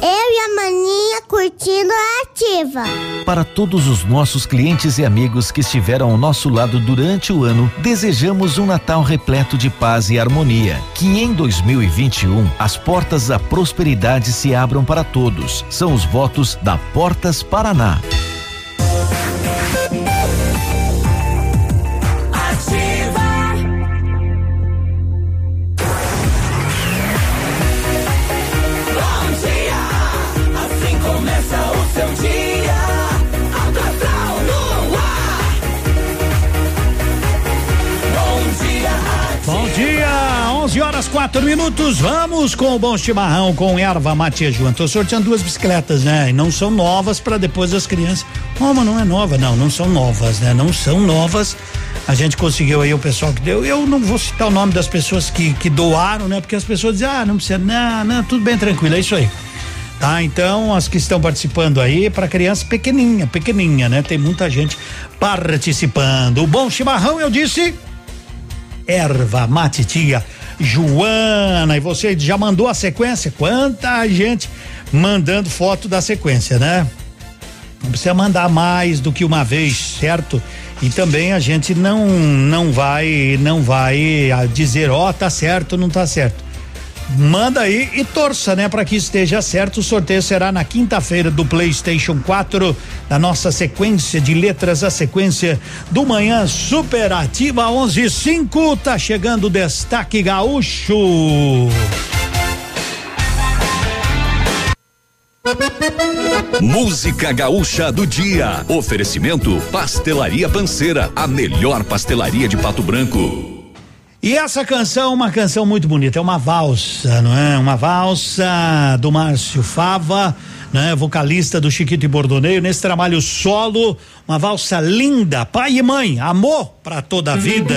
Eu e a maninha curtindo a ativa. Para todos os nossos clientes e amigos que estiveram ao nosso lado durante o ano, desejamos um Natal repleto de paz e harmonia. Que em 2021 as portas da prosperidade se abram para todos. São os votos da Portas Paraná. 11 horas 4 minutos. Vamos com o bom chimarrão com erva mate João. Tô sorteando duas bicicletas, né? E não são novas para depois as crianças. Mas não é nova, não, não são novas, né? Não são novas. A gente conseguiu aí o pessoal que deu. Eu não vou citar o nome das pessoas que, que doaram, né? Porque as pessoas dizem, ah, não precisa, não, não, tudo bem, tranquilo, é isso aí. Tá, então as que estão participando aí para criança pequenininha, pequenininha, né? Tem muita gente participando. O bom chimarrão, eu disse, erva mate tia Joana. E você já mandou a sequência? Quanta gente mandando foto da sequência, né? Não precisa mandar mais do que uma vez, certo? E também a gente não não vai não vai ah, dizer ó, tá certo, não tá certo. Manda aí e torça, né, para que esteja certo. O sorteio será na quinta-feira do PlayStation 4, da nossa sequência de letras, a sequência do manhã superativa 115. Tá chegando o destaque gaúcho. Música Gaúcha do Dia. Oferecimento Pastelaria Panceira, a melhor pastelaria de Pato Branco. E essa canção, uma canção muito bonita, é uma valsa, não é? Uma valsa do Márcio Fava, né? Vocalista do Chiquito e Bordoneio, nesse trabalho solo, uma valsa linda, pai e mãe, amor para toda a vida.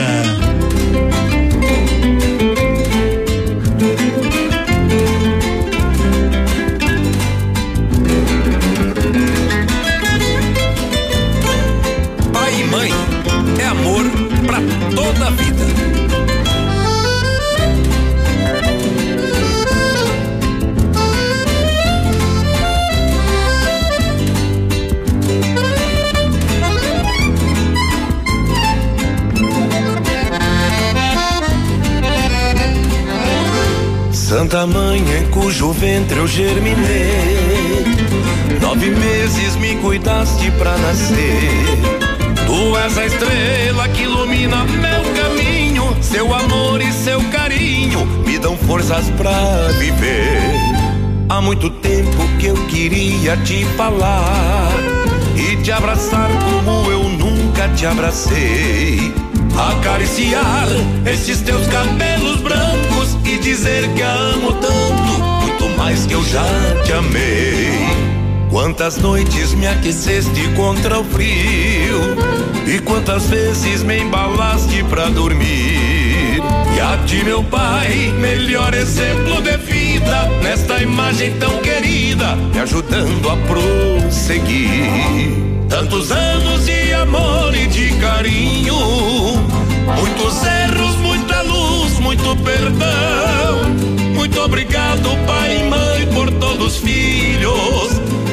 Santa Mãe em cujo ventre eu germinei. Nove meses me cuidaste pra nascer. Tu és a estrela que ilumina meu caminho. Seu amor e seu carinho me dão forças pra viver. Há muito tempo que eu queria te falar e te abraçar como eu nunca te abracei. Acariciar esses teus cabelos brancos dizer que a amo tanto, muito mais que eu já te amei. Quantas noites me aqueceste contra o frio e quantas vezes me embalaste pra dormir. E a ti, meu pai, melhor exemplo de vida, nesta imagem tão querida, me ajudando a prosseguir. Tantos anos de amor e de carinho, muitos erros, muita luz, muito perdão. Muito obrigado, pai e mãe, por todos os filhos.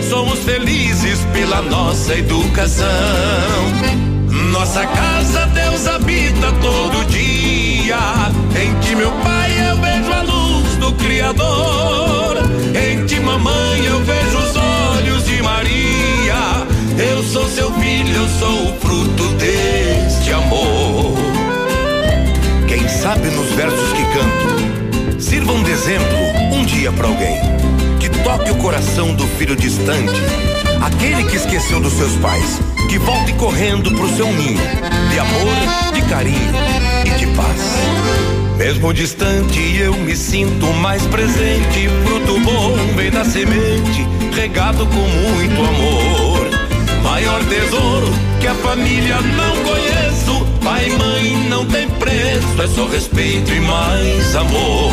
Somos felizes pela nossa educação. Nossa casa Deus habita todo dia. Em ti, meu pai, eu vejo a luz do Criador. Em ti, mamãe, eu vejo os olhos de Maria. Eu sou seu filho, eu sou o fruto deste amor. Sabe nos versos que canto, sirvam de exemplo um dia para alguém. Que toque o coração do filho distante, aquele que esqueceu dos seus pais, que volte correndo pro seu ninho, de amor, de carinho e de paz. Mesmo distante, eu me sinto mais presente. Fruto bom vem da semente, regado com muito amor. Maior tesouro que a família não conheço. Pai e mãe não tem preço, é só respeito e mais amor.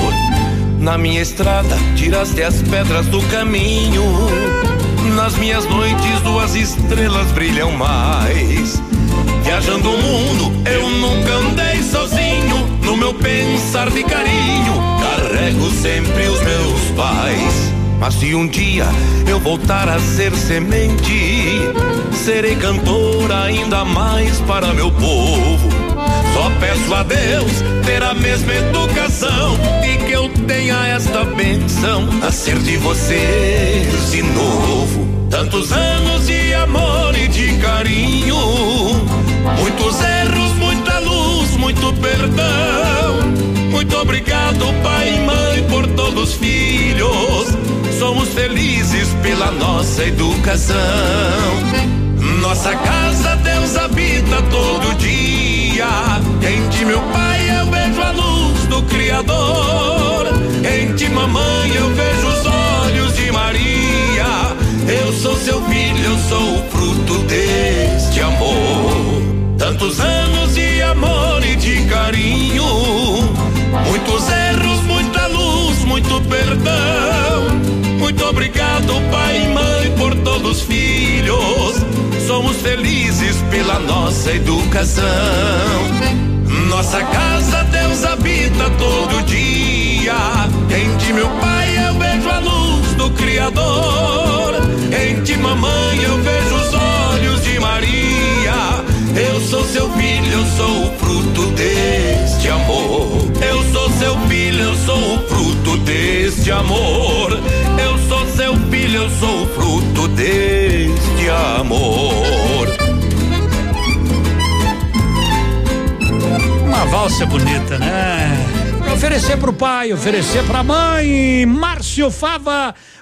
Na minha estrada, tiraste as pedras do caminho. Nas minhas noites, duas estrelas brilham mais. Viajando o mundo, eu nunca andei sozinho. No meu pensar de carinho, carrego sempre os meus pais. Mas se um dia eu voltar a ser semente, serei cantor ainda mais para meu povo. Só peço a Deus ter a mesma educação e que eu tenha esta benção a ser de vocês de novo. Tantos anos de amor e de carinho, muitos erros, muita luz, muito perdão. Obrigado, pai e mãe, por todos os filhos. Somos felizes pela nossa educação. Nossa casa Deus habita todo dia. Em ti, meu pai, eu vejo a luz do Criador. Em ti, mamãe, por todos os filhos. Somos felizes pela nossa educação. Nossa casa Deus habita todo dia. Em ti, meu pai, eu vejo a luz do Criador. Em ti, mamãe, eu vejo os olhos de Maria. Eu sou seu filho, eu sou o fruto deste amor. Eu sou seu filho, eu sou o fruto deste amor. Eu seu filho, eu sou fruto deste amor. Uma valsa bonita, né? Oferecer pro pai, oferecer pra mãe. Márcio Fava.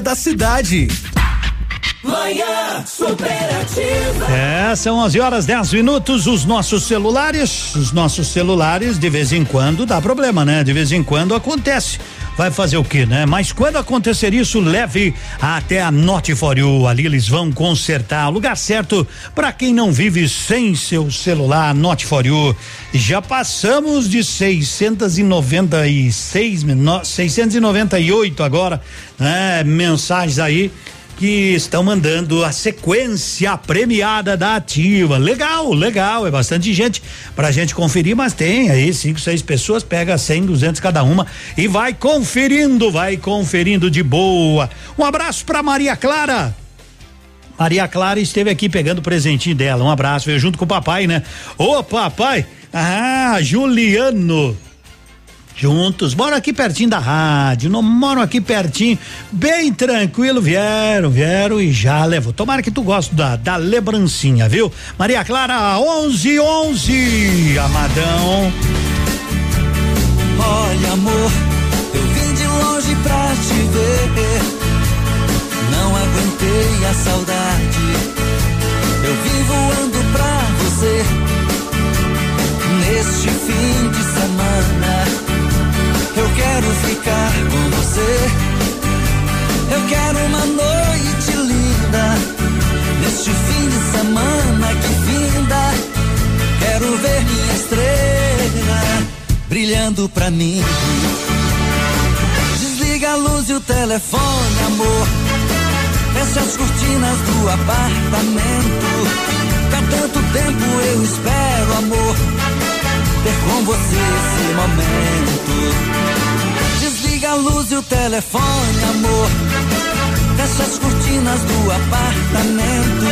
da cidade. Manhã superativa. É, são 11 horas 10 minutos. Os nossos celulares, os nossos celulares, de vez em quando dá problema, né? De vez em quando acontece. Vai fazer o que, né? Mas quando acontecer isso, leve até a Note for You. Ali eles vão consertar. O lugar certo para quem não vive sem seu celular. Note for You. Já passamos de 696, no- 698 agora, né? Mensagens aí que estão mandando a sequência premiada da ativa. Legal, legal, é bastante gente pra gente conferir, mas tem aí cinco, seis pessoas, pega 100, 200 cada uma e vai conferindo, vai conferindo de boa. Um abraço pra Maria Clara. Maria Clara esteve aqui pegando o presentinho dela. Um abraço, veio junto com o papai, né? Ô papai, ah, Juliano. Juntos, moram aqui pertinho da rádio, não moram aqui pertinho, bem tranquilo, vieram, vieram e já levou. Tomara que tu goste da, da lembrancinha, viu? Maria Clara, 11 11 Amadão. Olha, amor, eu vim de longe pra te ver. Não aguentei a saudade. Eu vim voando pra você. Neste fim de semana, quero ficar com você. Eu quero uma noite linda. Neste fim de semana que vinda, quero ver minha estrela brilhando pra mim. Desliga a luz e o telefone, amor. Fecha as cortinas do apartamento. Há tanto tempo eu espero, amor, ter com você esse momento. A luz e o telefone, amor. Fecha as cortinas do apartamento.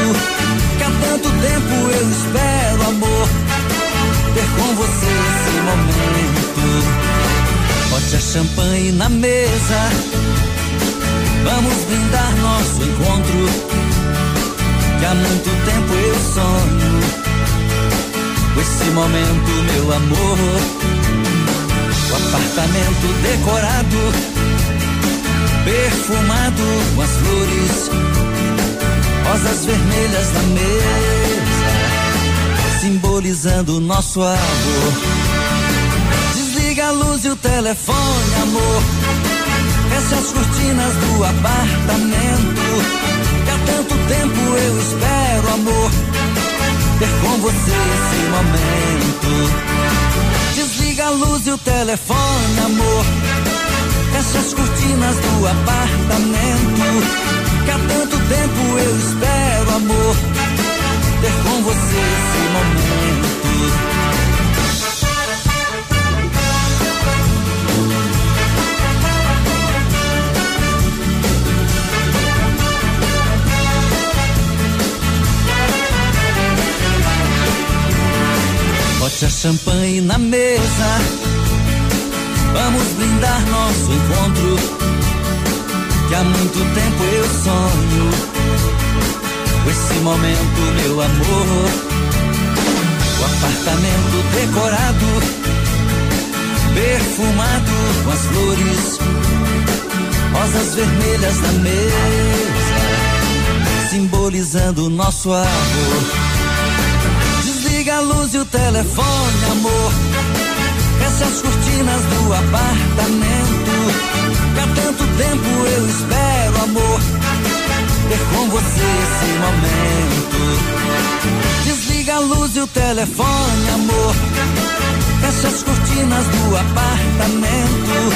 Que há tanto tempo eu espero, amor, ter com você esse momento. Bote a champanhe na mesa. Vamos brindar nosso encontro. Que há muito tempo eu sonho com esse momento, meu amor. O apartamento decorado, perfumado com as flores, rosas vermelhas na mesa, simbolizando nosso amor. Desliga a luz e o telefone, amor. Fecha as cortinas do apartamento que há tanto tempo eu espero, amor, ter com você esse momento. Desliga a luz e o telefone, amor. Fecha as cortinas do apartamento. Que há tanto tempo eu espero, amor, ter com você esse momento. Na mesa. Vamos brindar nosso encontro. Que há muito tempo eu sonho com esse momento, meu amor. O apartamento decorado, perfumado com as flores, rosas vermelhas na mesa, simbolizando nosso amor. A luz e o telefone, amor. Fecha as cortinas do apartamento. Que há tanto tempo eu espero, amor, ter com você esse momento. Desliga a luz e o telefone, amor. Fecha as cortinas do apartamento.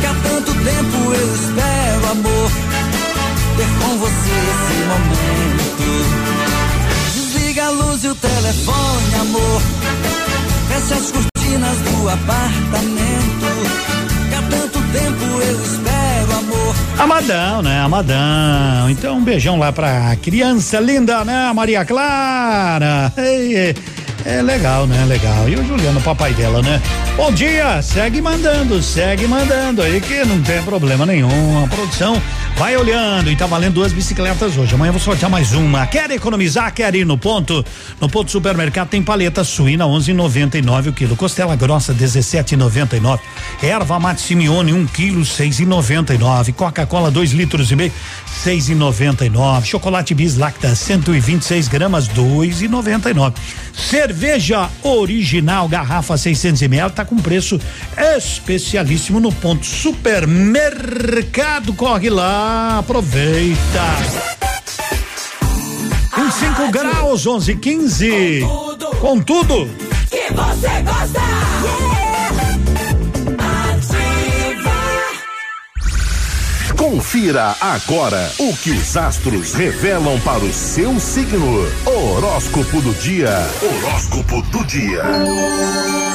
Que há tanto tempo eu espero, amor, ter com você esse momento. Luz e o telefone, amor. Fecha as cortinas do apartamento. Que há tanto tempo eu espero, amor. Amadão, né? Amadão. Então, um beijão lá pra criança linda, né? Maria Clara. Ei. É legal, né? Legal. E o Juliano, papai dela, né? Bom dia, segue mandando, segue mandando aí que não tem problema nenhum. A produção vai olhando e tá valendo duas bicicletas hoje. Amanhã eu vou sortear mais uma. Quer economizar? Quer ir no ponto? No ponto supermercado tem paleta suína 11,99 o quilo, costela grossa 17,99, erva mate Simeone 1 um quilo 6,99, Coca-Cola 2 litros e meio 6,99, chocolate bis lacta 126 gramas 2,99. Cerveja original garrafa 600 ml tá com preço especialíssimo no ponto supermercado. Corre lá, aproveita. 25 graus, 11 15. Com tudo. Com tudo. Que você gosta. Confira agora o que os astros revelam para o seu signo. Horóscopo do dia. Horóscopo do dia.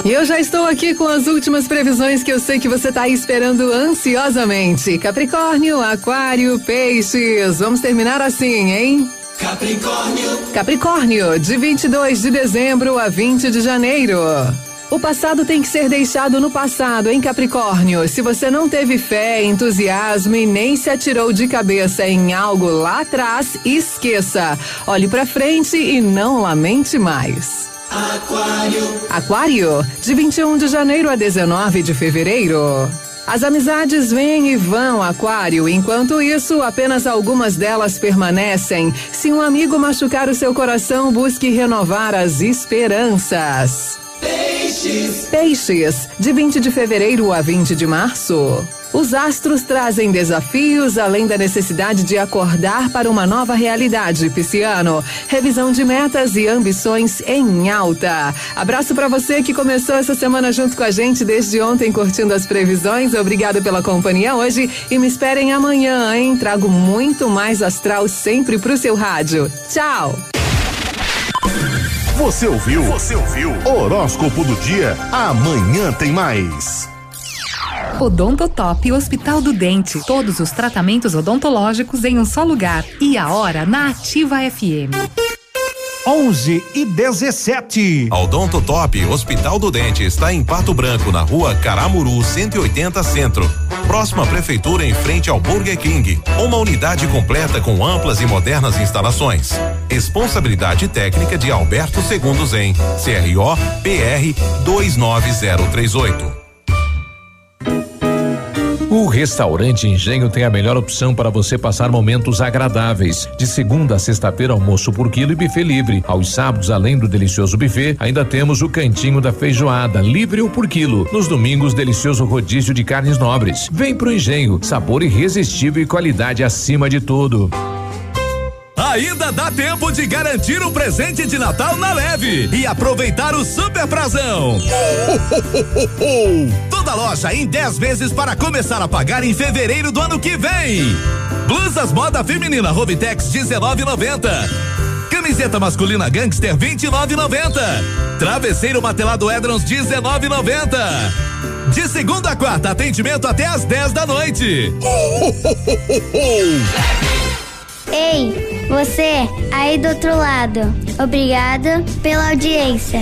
E eu já estou aqui com as últimas previsões que eu sei que você está esperando ansiosamente. Capricórnio, Aquário, Peixes. Vamos terminar assim, hein? Capricórnio. Capricórnio, de 22 de dezembro a 20 de janeiro. O passado tem que ser deixado no passado, hein, Capricórnio? Se você não teve fé, entusiasmo e nem se atirou de cabeça em algo lá atrás, esqueça. Olhe pra frente e não lamente mais. Aquário. Aquário, de 21 de janeiro a 19 de fevereiro. As amizades vêm e vão, Aquário. Enquanto isso, apenas algumas delas permanecem. Se um amigo machucar o seu coração, busque renovar as esperanças. Peixes. Peixes, de 20 de fevereiro a 20 de março. Os astros trazem desafios além da necessidade de acordar para uma nova realidade, Pisciano. Revisão de metas e ambições em alta. Abraço para você que começou essa semana junto com a gente desde ontem curtindo as previsões. Obrigado pela companhia hoje e me esperem amanhã, hein? Trago muito mais astral sempre pro seu rádio. Tchau. Você ouviu? Você ouviu? Horóscopo do dia. Amanhã tem mais. Odontotop Hospital do Dente. Todos os tratamentos odontológicos em um só lugar. E a hora na Ativa FM. 11 e 17. A Odontotop Hospital do Dente está em Pato Branco, na rua Caramuru 180 Centro. Próxima prefeitura em frente ao Burger King. Uma unidade completa com amplas e modernas instalações. Responsabilidade técnica de Alberto Segundos em CRO PR 29038. O restaurante Engenho tem a melhor opção para você passar momentos agradáveis. De segunda a sexta-feira, almoço por quilo e buffet livre. Aos sábados, além do delicioso buffet, ainda temos o cantinho da feijoada, livre ou por quilo. Nos domingos, delicioso rodízio de carnes nobres. Vem pro Engenho, sabor irresistível e qualidade acima de tudo. Ainda dá tempo de garantir um presente de Natal na leve e aproveitar o super prazão. Toda loja em 10 vezes para começar a pagar em fevereiro do ano que vem. Blusas moda feminina Robitex 19,90. Camiseta masculina Gangster 29,90. Travesseiro matelado Edrons 19,90. De segunda a quarta, atendimento até às 10 da noite. Ei, você aí do outro lado. Obrigado pela audiência.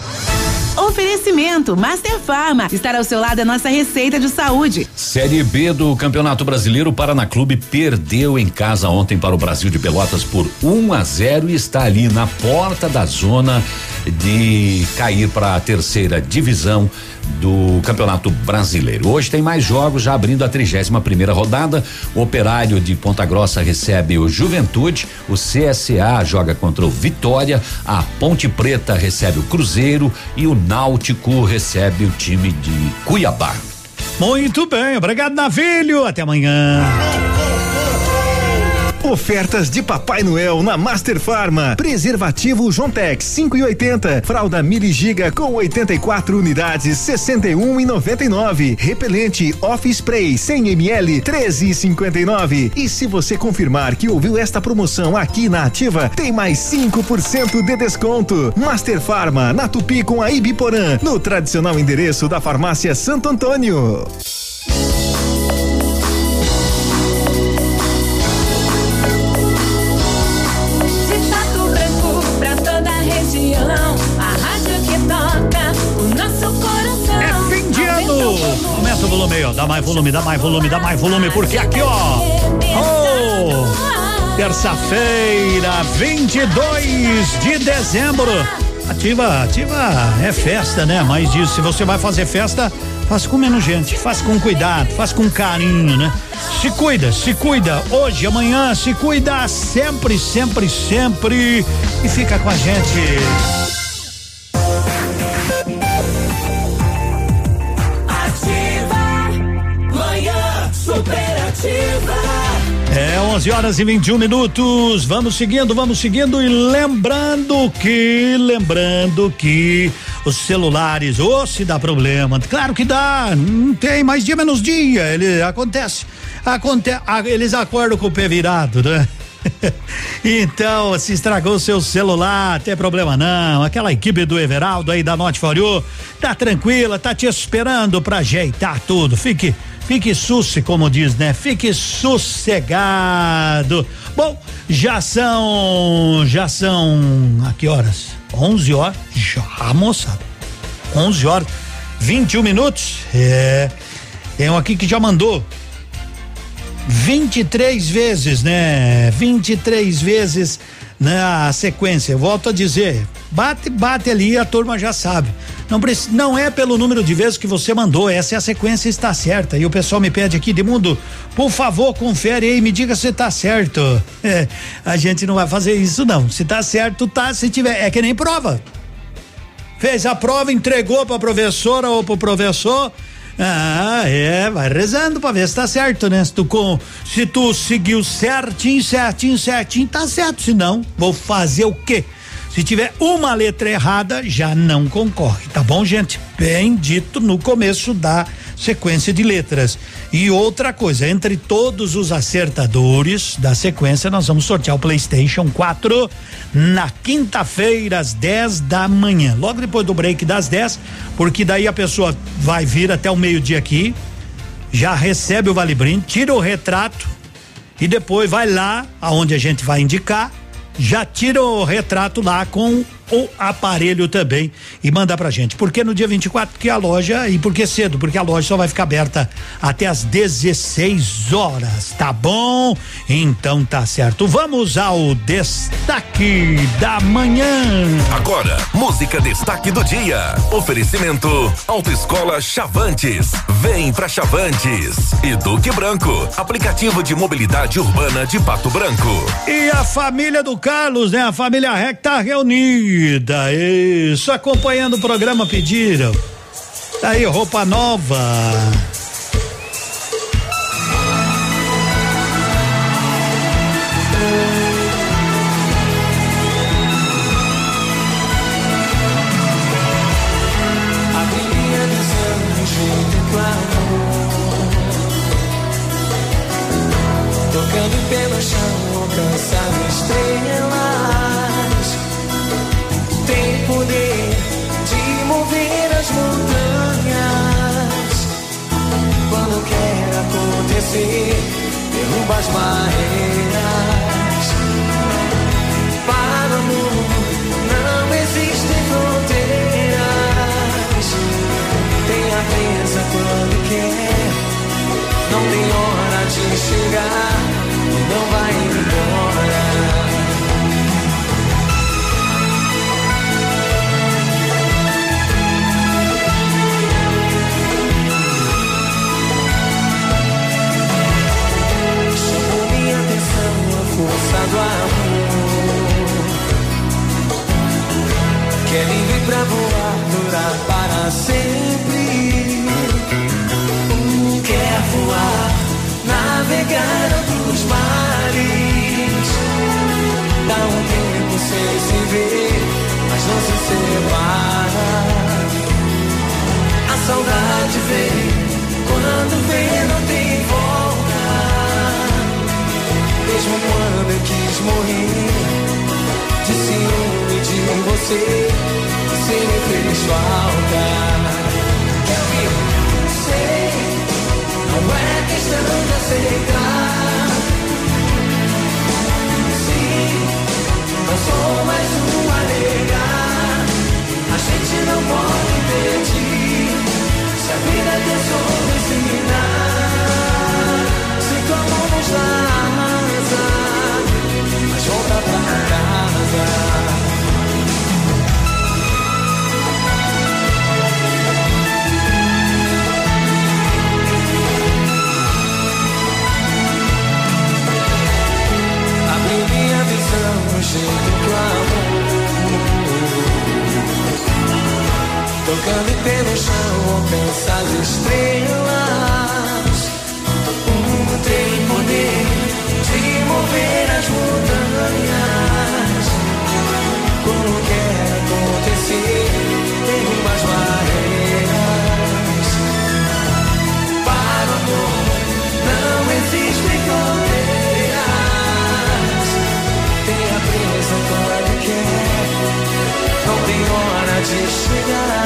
Oferecimento Master Farma. Estar ao seu lado é nossa receita de saúde. Série B do Campeonato Brasileiro, Paraná Clube perdeu em casa ontem para o Brasil de Pelotas por 1 a 0 e está ali na porta da zona de cair para a terceira divisão do Campeonato Brasileiro. Hoje tem mais jogos, já abrindo a 31 primeira rodada. O Operário de Ponta Grossa recebe o Juventude, o CSA joga contra o Vitória, a Ponte Preta recebe o Cruzeiro e o Náutico recebe o time de Cuiabá. Muito bem, obrigado, Navilho. Até amanhã. Ofertas de Papai Noel na Master Farma. Preservativo Jontex 5 e 80. Fralda Mili Giga com 84 unidades 61 e 99. Repelente Off Spray 100 ml 13 e 59. E se você confirmar que ouviu esta promoção aqui na Ativa, tem mais 5% de desconto. Master Farma na Tupi com a Ibiporã, no tradicional endereço da Farmácia Santo Antônio. Dá mais volume, dá mais volume, dá mais volume, porque aqui, ó. Oh, terça-feira, 22 de dezembro. Ativa, ativa é festa, né? Mas disso, se você vai fazer festa, faz com menos gente, faz com cuidado, faz com carinho, né? Se cuida, se cuida hoje, amanhã, se cuida sempre, sempre, sempre e fica com a gente. É 11 horas e 21 minutos. Vamos seguindo, vamos seguindo e lembrando que, lembrando que os celulares, ou se dá problema, claro que dá, não tem mais dia menos dia, ele acontece, acontece, eles acordam com o pé virado, né? então, se estragou seu celular, tem problema não. Aquela equipe do Everaldo aí da Note For You, tá tranquila, tá te esperando pra ajeitar tudo. Fique, fique susse, como diz, né? Fique sossegado. Bom, já são, já são, a que horas? 11 horas, já, moçada. 11 horas, 21 minutos. É. Tem um aqui que já mandou. 23 vezes, né? 23 vezes na sequência. Volto a dizer, bate, bate ali, a turma já sabe. Não, não é pelo número de vezes que você mandou, essa é a sequência está certa. E o pessoal me pede aqui, Edmundo, por favor, confere aí, me diga se tá certo. É, a gente não vai fazer isso não. Se tá certo, tá. Se tiver, é que nem prova. Fez a prova, entregou pra professora ou pro professor. Ah, é, vai rezando pra ver se tá certo, né? Se tu, com, se tu seguiu certinho, certinho, certinho, tá certo. Se não, vou fazer o quê? Se tiver uma letra errada, já não concorre, tá bom, gente? Bem dito no começo da sequência de letras. E outra coisa, entre todos os acertadores da sequência, nós vamos sortear o PlayStation 4 na quinta-feira, às 10 da manhã. Logo depois do break das 10, porque daí a pessoa vai vir até o meio-dia aqui, já recebe o Vale Brinde, tira o retrato e depois vai lá aonde a gente vai indicar, já tira o retrato lá com o aparelho também e manda pra gente. Porque no dia 24 que a loja e por que cedo? Porque a loja só vai ficar aberta até às 16 horas, tá bom? Então tá certo. Vamos ao destaque da manhã. Agora, música destaque do dia. Oferecimento Autoescola Chavantes. Vem pra Chavantes. E Duque Branco, aplicativo de mobilidade urbana de Pato Branco. E a família do Carlos, né? A família Rec tá reunida. Isso, acompanhando o programa pediram. Tá aí, roupa nova. As barreiras. Para o amor não existem fronteiras. Tem a presa quando quer. Não tem hora de chegar, pra voar, durar para sempre. Quer voar, navegar outros mares. Dá um tempo sem se ver, mas não se separa. A saudade vem, quando vem não tem volta. Mesmo quando eu quis morrer de ciúme de você, você me fez falta. Ouvir? Sei, não é questão de aceitar. Sim, não sou mais um a. A gente não pode impedir. Se a vida tesouro ensinar, se mão nos dá amor. Tocando pelo chão, alcança as estrelas. Um tem poder de mover as montanhas. Quando quer acontecer, Não tem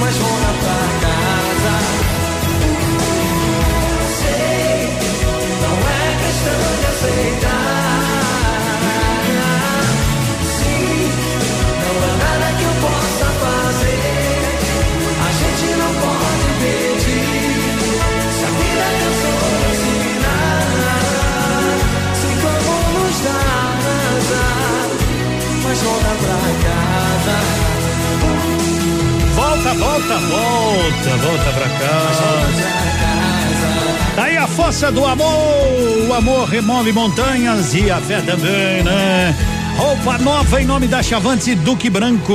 mas vou na tua casa. Sei, não é questão de aceitar. Sim, não há nada que eu possa fazer. A gente não pode pedir. Se a vida é cansou de ensinar, se vamos nos dá razão, mas volta pra casa volta, volta, volta, volta pra casa. Tá Daí a força do amor, o amor remove montanhas e a fé também, né? Roupa nova em nome da Chavante Duque Branco.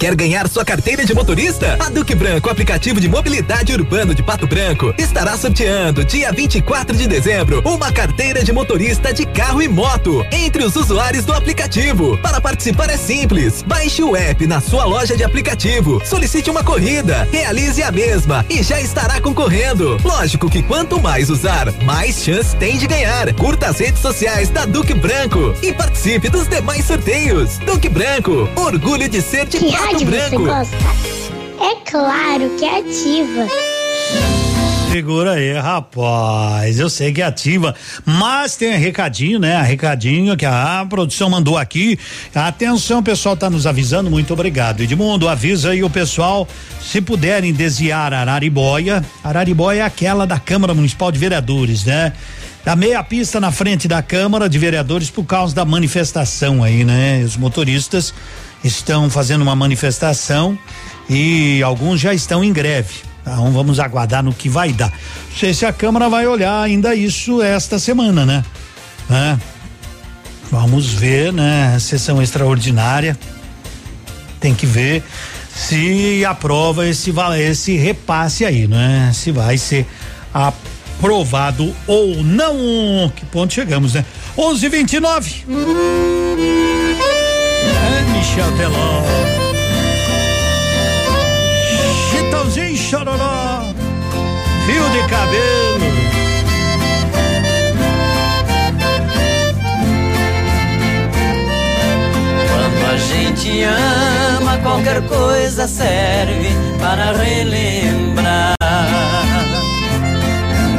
Quer ganhar sua carteira de motorista? A Duque Branco, aplicativo de mobilidade urbano de Pato Branco, estará sorteando dia 24 de dezembro uma carteira de motorista de carro e moto entre os usuários do aplicativo. Para participar é simples. Baixe o app na sua loja de aplicativo, solicite uma corrida, realize a mesma e já estará concorrendo. Lógico que quanto mais usar, mais chance tem de ganhar. Curta as redes sociais da Duque Branco e participe dos demais sorteios. Duque Branco, orgulho de ser de Que rádio você gosta? É claro que é ativa. Segura aí, rapaz. Eu sei que é ativa, mas tem recadinho, né? Recadinho que a produção mandou aqui. Atenção, o pessoal tá nos avisando. Muito obrigado. Edmundo, avisa aí o pessoal, se puderem desviar Araribóia. Araribóia é aquela da Câmara Municipal de Vereadores, né? Da meia pista na frente da Câmara de Vereadores por causa da manifestação aí, né? Os motoristas estão fazendo uma manifestação e alguns já estão em greve. Então vamos aguardar no que vai dar. Não sei se a Câmara vai olhar ainda isso esta semana, né? Né? Vamos ver, né? Sessão extraordinária. Tem que ver se aprova esse esse repasse aí, né? Se vai ser aprovado ou não. Que ponto chegamos, né? 11:29. É Michel Teló. Chitãozinho chororó. Fio de cabelo. Quando a gente ama, qualquer coisa serve para relembrar.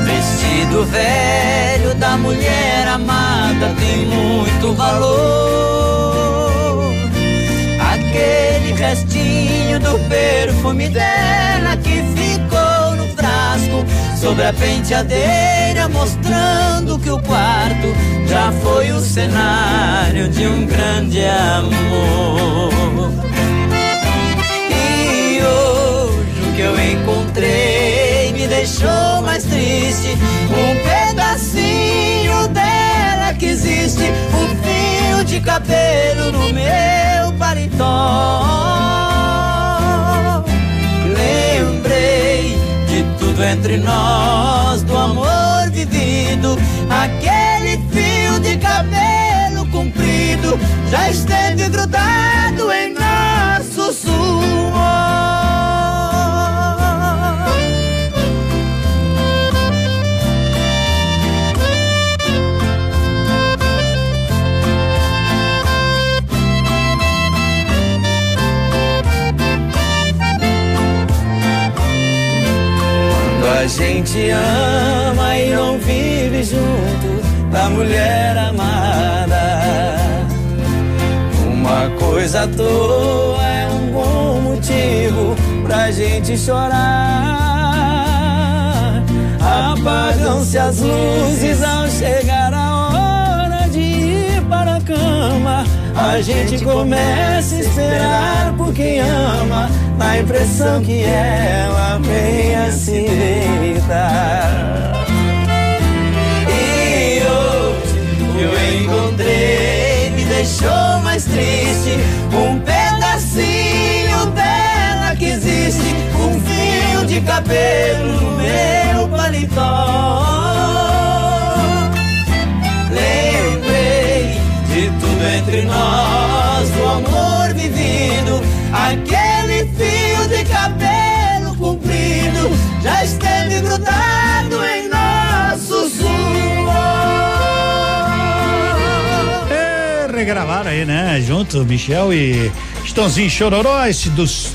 Vestido velho da mulher amada tem muito valor. Restinho do perfume dela que ficou no frasco sobre a penteadeira, mostrando que o quarto já foi o cenário de um grande amor. E hoje o que eu encontrei me deixou mais triste. Um pedacinho dela que existe, um cabelo no meu paletó. Lembrei de tudo entre nós, do amor vivido, aquele fio de cabelo comprido já esteve grudado em nosso suor. Gente ama e não vive junto da mulher amada, uma coisa à toa é um bom motivo pra gente chorar. Apagam-se as luzes ao chegar a hora de ir para a cama. A gente começa a esperar por quem ama, na impressão que ela venha se deitar. E hoje eu encontrei, me deixou mais triste. Um pedacinho dela que existe, um fio de cabelo no meu paletó. Lembrei de tudo entre nós, do amor vivido, aquele fio de cabelo comprido já esteve grudado em nosso suor. É, regravaram aí, né? Junto, Michel e Estãozinho Chororó, esse dos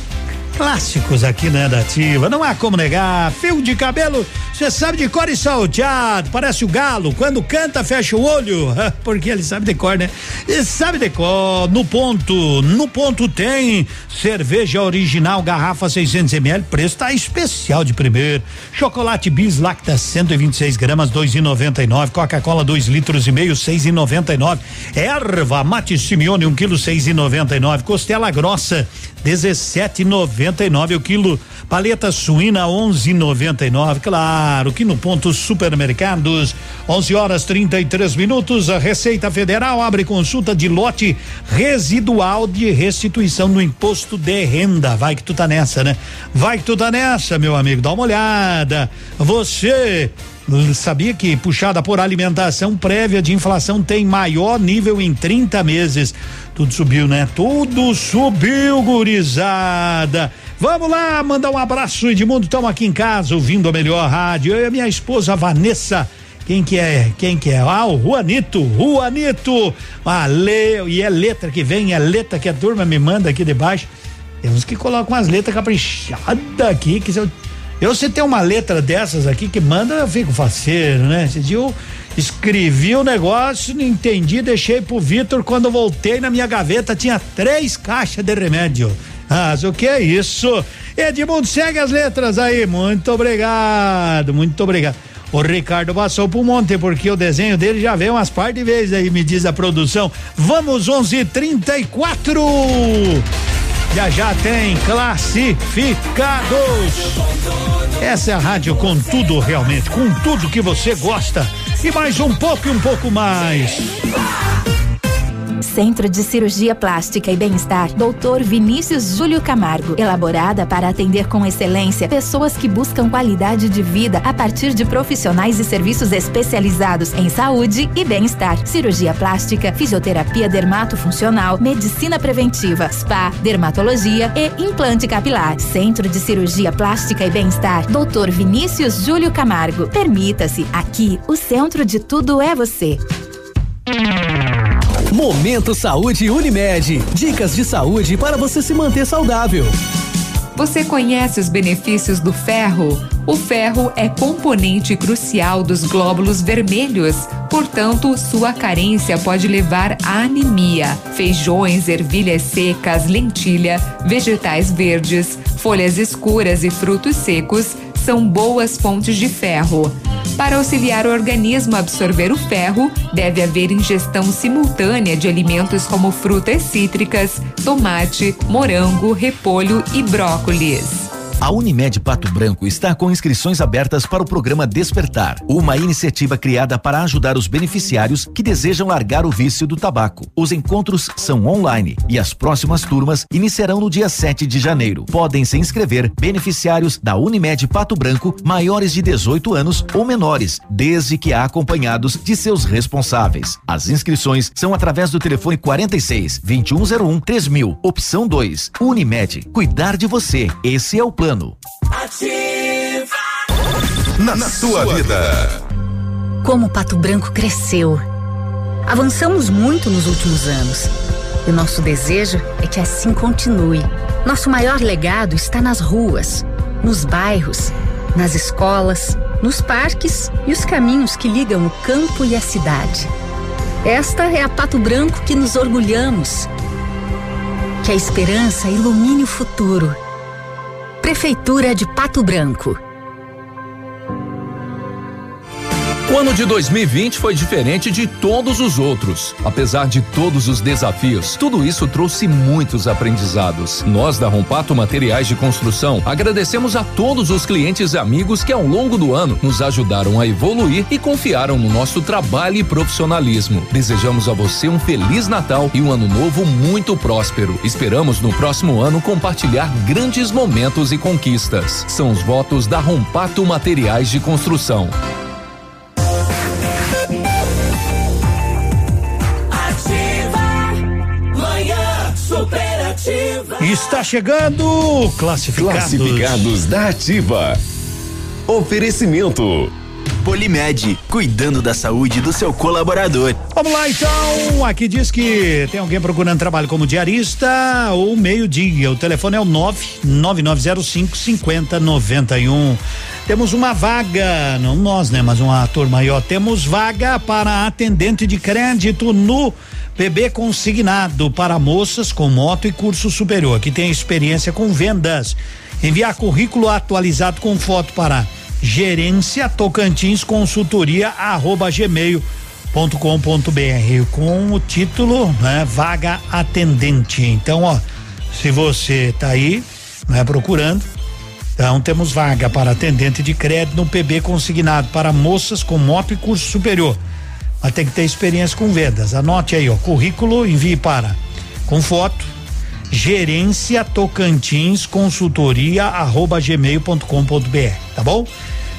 clássicos aqui né, Ativa. Não há como negar. Fio de cabelo, você sabe de cor e salteado. Parece o galo. Quando canta, fecha o olho. Porque ele sabe de cor, né? E sabe de cor. No ponto, no ponto tem cerveja original, garrafa 600 ml. Preço tá especial de primeiro. Chocolate bis lacta 126 gramas, 2,99. Coca-Cola, 2 litros e meio, 6,99. Erva mate Simeone, 1 um quilo, 6,99. Costela grossa, 17,99 o quilo. Paleta suína 11,99. Claro que no ponto supermercados, 11 horas 33 minutos. A Receita Federal abre consulta de lote residual de restituição do imposto de renda. Vai que tu tá nessa, né? Vai que tu tá nessa, meu amigo. Dá uma olhada. Você Sabia que puxada por alimentação prévia de inflação tem maior nível em 30 meses. Tudo subiu, né? Tudo subiu, gurizada. Vamos lá, mandar um abraço, Edmundo. Estamos aqui em casa ouvindo a melhor rádio. Eu e a minha esposa Vanessa. Quem que é? Quem que é? Ah, o Juanito, Juanito. Ah, lê, e é letra que vem, é letra que a turma me manda aqui debaixo. Temos que colocar umas letras caprichadas aqui, que se eu eu, se tem uma letra dessas aqui que manda, eu fico faceiro, né? Esse dia escrevi o negócio, não entendi, deixei pro Vitor. Quando voltei na minha gaveta, tinha três caixas de remédio. Ah, o que é isso? Edmundo, segue as letras aí. Muito obrigado, muito obrigado. O Ricardo passou pro monte porque o desenho dele já veio umas par de vezes aí, me diz a produção. Vamos 11:34. Já já tem classificados. Essa é a rádio com tudo realmente, com tudo que você gosta e mais um pouco e um pouco mais. Centro de Cirurgia Plástica e Bem-Estar, Dr. Vinícius Júlio Camargo. Elaborada para atender com excelência pessoas que buscam qualidade de vida a partir de profissionais e serviços especializados em saúde e bem-estar. Cirurgia plástica, fisioterapia dermatofuncional, medicina preventiva, spa, dermatologia e implante capilar. Centro de Cirurgia Plástica e Bem-Estar, Dr. Vinícius Júlio Camargo. Permita-se, aqui o centro de tudo é você. Momento Saúde Unimed. Dicas de saúde para você se manter saudável. Você conhece os benefícios do ferro? O ferro é componente crucial dos glóbulos vermelhos, portanto, sua carência pode levar à anemia. Feijões, ervilhas secas, lentilha, vegetais verdes, folhas escuras e frutos secos são boas fontes de ferro. Para auxiliar o organismo a absorver o ferro, deve haver ingestão simultânea de alimentos como frutas cítricas, tomate, morango, repolho e brócolis. A Unimed Pato Branco está com inscrições abertas para o programa Despertar, uma iniciativa criada para ajudar os beneficiários que desejam largar o vício do tabaco. Os encontros são online e as próximas turmas iniciarão no dia 7 de janeiro. Podem se inscrever beneficiários da Unimed Pato Branco maiores de 18 anos ou menores, desde que acompanhados de seus responsáveis. As inscrições são através do telefone 46 2101 3000, opção 2. Unimed, cuidar de você. Esse é o plano plano. Ativa! Na, na sua vida. Como Pato Branco cresceu. Avançamos muito nos últimos anos. E nosso desejo é que assim continue. Nosso maior legado está nas ruas, nos bairros, nas escolas, nos parques e os caminhos que ligam o campo e a cidade. Esta é a Pato Branco que nos orgulhamos. Que a esperança ilumine o futuro Prefeitura de Pato Branco. O ano de 2020 foi diferente de todos os outros. Apesar de todos os desafios, tudo isso trouxe muitos aprendizados. Nós da Rompato Materiais de Construção agradecemos a todos os clientes e amigos que ao longo do ano nos ajudaram a evoluir e confiaram no nosso trabalho e profissionalismo. Desejamos a você um feliz Natal e um ano novo muito próspero. Esperamos no próximo ano compartilhar grandes momentos e conquistas. São os votos da Rompato Materiais de Construção. Está chegando classificados. Classificados da Ativa. Oferecimento. Polimed, cuidando da saúde do seu colaborador. Vamos lá então, aqui diz que tem alguém procurando trabalho como diarista ou meio-dia. O telefone é o 99905 5091. Temos uma vaga, não nós, né, mas uma turma aí, ó. Temos vaga para atendente de crédito no PB consignado para moças com moto e curso superior, que tem experiência com vendas. Enviar currículo atualizado com foto para gerência Tocantins consultoria arroba gmail ponto com ponto br com o título né, vaga atendente então ó se você tá aí né, procurando então temos vaga para atendente de crédito no PB consignado para moças com moto e curso superior mas tem que ter experiência com vendas anote aí ó currículo envie para com foto gerência Tocantins consultoria arroba gmail.com.br, tá bom?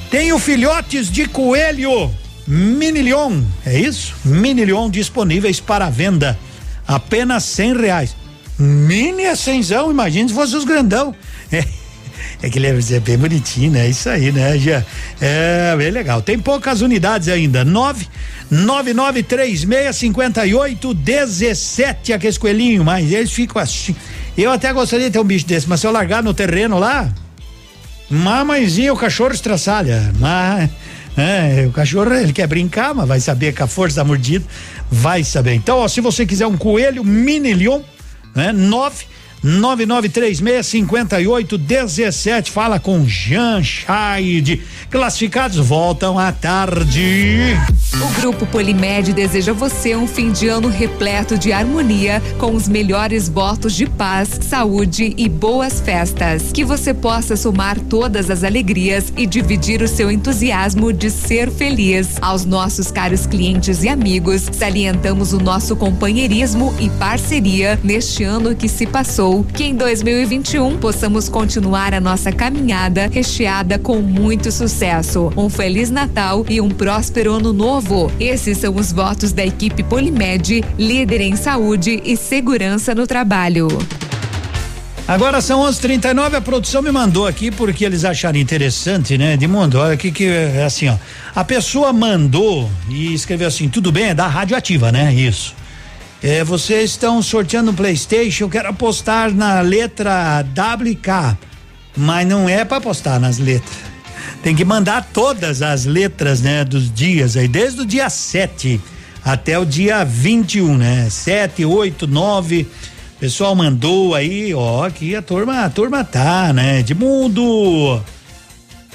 Tenho filhotes de coelho Minilion, é isso? Minilion disponíveis para venda, apenas cem reais. Mini é cenzão, imagine se fosse os grandão. É, é que ele é bem bonitinho, né? Isso aí, né? Já, é bem legal. Tem poucas unidades ainda. Nove, nove, nove, três, meia, cinquenta e oito, dezessete, aqueles coelhinhos, mas eles ficam assim. Eu até gostaria de ter um bicho desse, mas se eu largar no terreno lá, mamãezinha, o cachorro estraçalha. Mas, é, o cachorro, ele quer brincar, mas vai saber que a força da mordida vai saber. Então, ó, se você quiser um coelho mini leon, né? Nove 99365817. Fala com Jean Chaide. Classificados voltam à tarde. O Grupo Polimed deseja você um fim de ano repleto de harmonia, com os melhores votos de paz, saúde e boas festas. Que você possa somar todas as alegrias e dividir o seu entusiasmo de ser feliz. Aos nossos caros clientes e amigos, salientamos o nosso companheirismo e parceria neste ano que se passou. Que em 2021 possamos continuar a nossa caminhada recheada com muito sucesso. Um Feliz Natal e um próspero ano novo. Esses são os votos da equipe Polimed, líder em saúde e segurança no trabalho. Agora são 11:39 a produção me mandou aqui porque eles acharam interessante, né? De mundo, olha aqui que é assim, ó. A pessoa mandou e escreveu assim: "Tudo bem, é da radioativa, né? Isso. É, vocês estão sorteando um PlayStation, eu quero apostar na letra WK, mas não é para apostar nas letras. Tem que mandar todas as letras, né, dos dias aí, desde o dia 7 até o dia 21, né? 7, 8, 9. Pessoal mandou aí, ó, aqui a turma, a turma tá, né? Edmundo.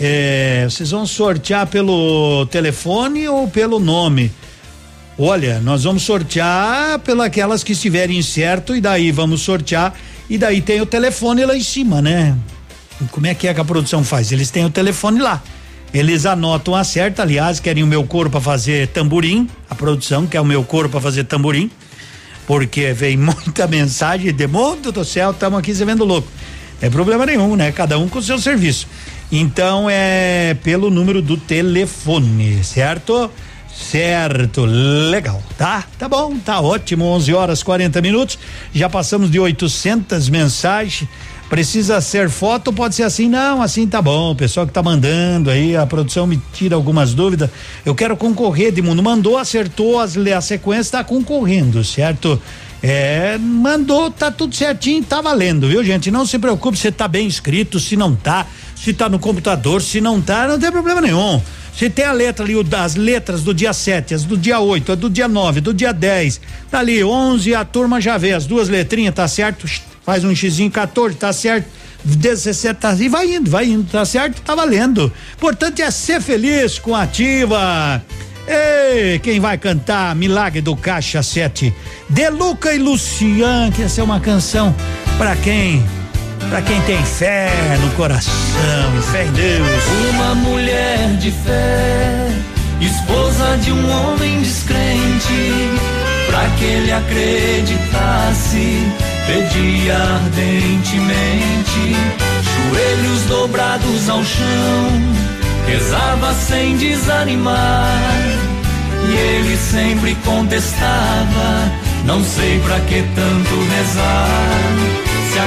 É, vocês vão sortear pelo telefone ou pelo nome? Olha, nós vamos sortear pelas que estiverem certo e daí vamos sortear e daí tem o telefone lá em cima, né? Como é que é que a produção faz? Eles têm o telefone lá. Eles anotam a certa, aliás, querem o meu corpo para fazer tamborim, a produção quer o meu corpo para fazer tamborim, porque vem muita mensagem de mundo do céu, estamos aqui se vendo louco. É problema nenhum, né? Cada um com o seu serviço. Então é pelo número do telefone, certo? Certo, legal, tá? Tá bom, tá ótimo. 11 horas 40 minutos. Já passamos de 800 mensagens. Precisa ser foto? Pode ser assim? Não, assim tá bom. O pessoal que tá mandando aí, a produção me tira algumas dúvidas. Eu quero concorrer, de mundo. Mandou, acertou as, a sequência, tá concorrendo, certo? É, mandou, tá tudo certinho, tá valendo, viu, gente? Não se preocupe se tá bem escrito, se não tá, se tá no computador, se não tá, não tem problema nenhum. Se tem a letra ali, as letras do dia 7, as do dia 8, a do dia 9, do dia 10, tá ali 11, a turma já vê as duas letrinhas, tá certo? Faz um xizinho 14, tá certo? 17 tá, e vai indo, vai indo, tá certo? Tá valendo. Importante é ser feliz com a ativa. Ei, quem vai cantar Milagre do Caixa 7? Deluca e Lucian, que essa é uma canção para quem para quem tem fé no coração e fé em Deus. Uma mulher de fé, esposa de um homem descrente, para que ele acreditasse, pedia ardentemente, joelhos dobrados ao chão, rezava sem desanimar. E ele sempre contestava, não sei para que tanto rezar. Se a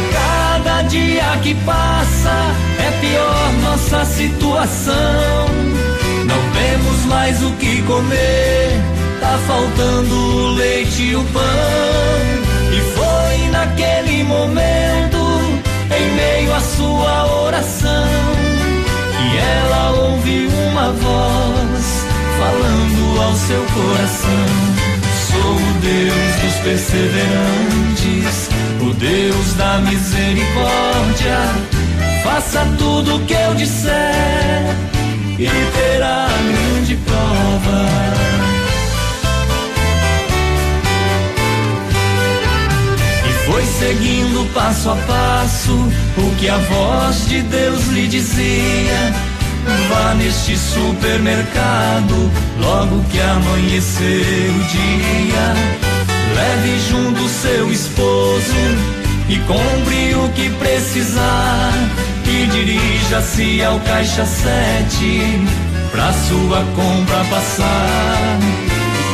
cada dia que passa é pior nossa situação. Não temos mais o que comer, tá faltando o leite e o pão. E foi naquele momento, em meio à sua oração, que ela ouviu uma voz falando ao seu coração. Sou o Deus dos perseverantes, o Deus da misericórdia. Faça tudo o que eu disser e terá grande prova. E Foi seguindo passo a passo o que a voz de Deus lhe dizia. Vá neste supermercado logo que amanhecer o dia. Leve junto seu esposo e compre o que precisar. E dirija-se ao caixa sete pra sua compra passar.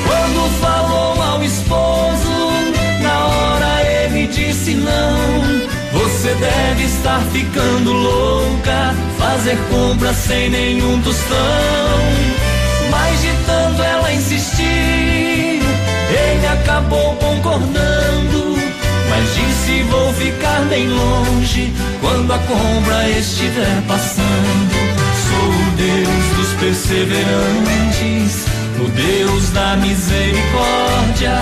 Quando falou ao esposo, na hora ele disse não. Você deve estar ficando louca, fazer compra sem nenhum tostão. Mas de tanto ela insistir, acabou concordando. Mas disse: Vou ficar bem longe quando a compra estiver passando. Sou o Deus dos perseverantes, o Deus da misericórdia.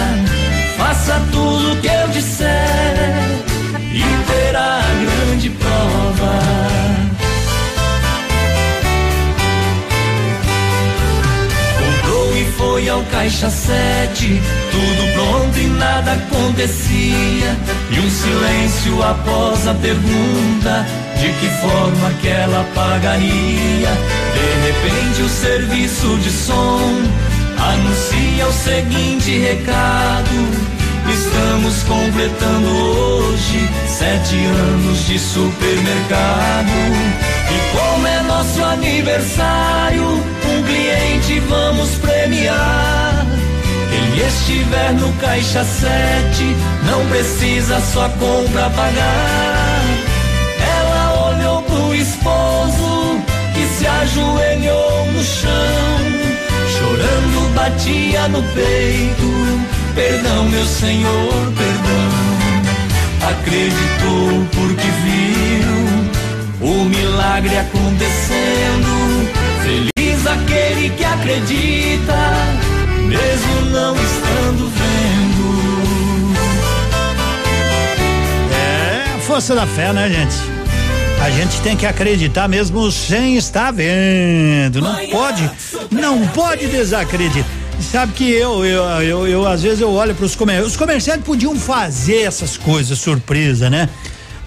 Faça tudo o que eu disser e terá grande prova. Foi ao caixa sete, tudo pronto e nada acontecia. E um silêncio após a pergunta de que forma que ela pagaria. De repente o serviço de som anuncia o seguinte recado. Estamos completando hoje sete anos de supermercado. E como é nosso aniversário, um cliente vamos premiar. Quem estiver no caixa sete, não precisa sua compra pagar. Ela olhou pro esposo que se ajoelhou no chão, chorando batia no peito. Perdão, meu Senhor, perdão. Acreditou porque viu o milagre acontecendo. Feliz aquele que acredita, mesmo não estando vendo. É a força da fé, né, gente? A gente tem que acreditar mesmo sem estar vendo. Não pode, não pode desacreditar. Sabe que eu, eu, eu, eu às vezes eu olho para os comerciantes. Os comerciantes podiam fazer essas coisas surpresa, né?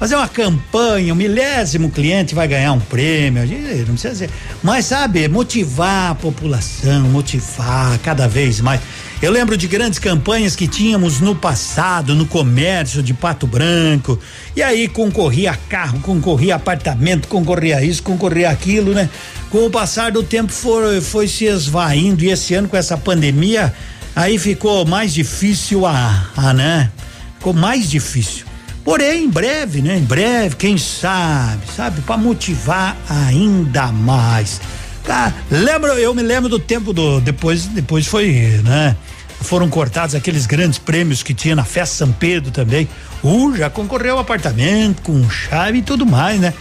Fazer uma campanha, um milésimo cliente vai ganhar um prêmio, não precisa ser. Mas sabe, motivar a população, motivar cada vez mais. Eu lembro de grandes campanhas que tínhamos no passado, no comércio de Pato Branco. E aí concorria carro, concorria apartamento, concorria isso, concorria aquilo, né? Com o passar do tempo foi, foi se esvaindo e esse ano com essa pandemia, aí ficou mais difícil a, a né? Ficou mais difícil. Porém, em breve, né? Em breve, quem sabe, sabe? Para motivar ainda mais. Cara, lembro, eu me lembro do tempo do. Depois, depois foi, né? Foram cortados aqueles grandes prêmios que tinha na festa São Pedro também. Uh, já concorreu ao apartamento com chave e tudo mais, né?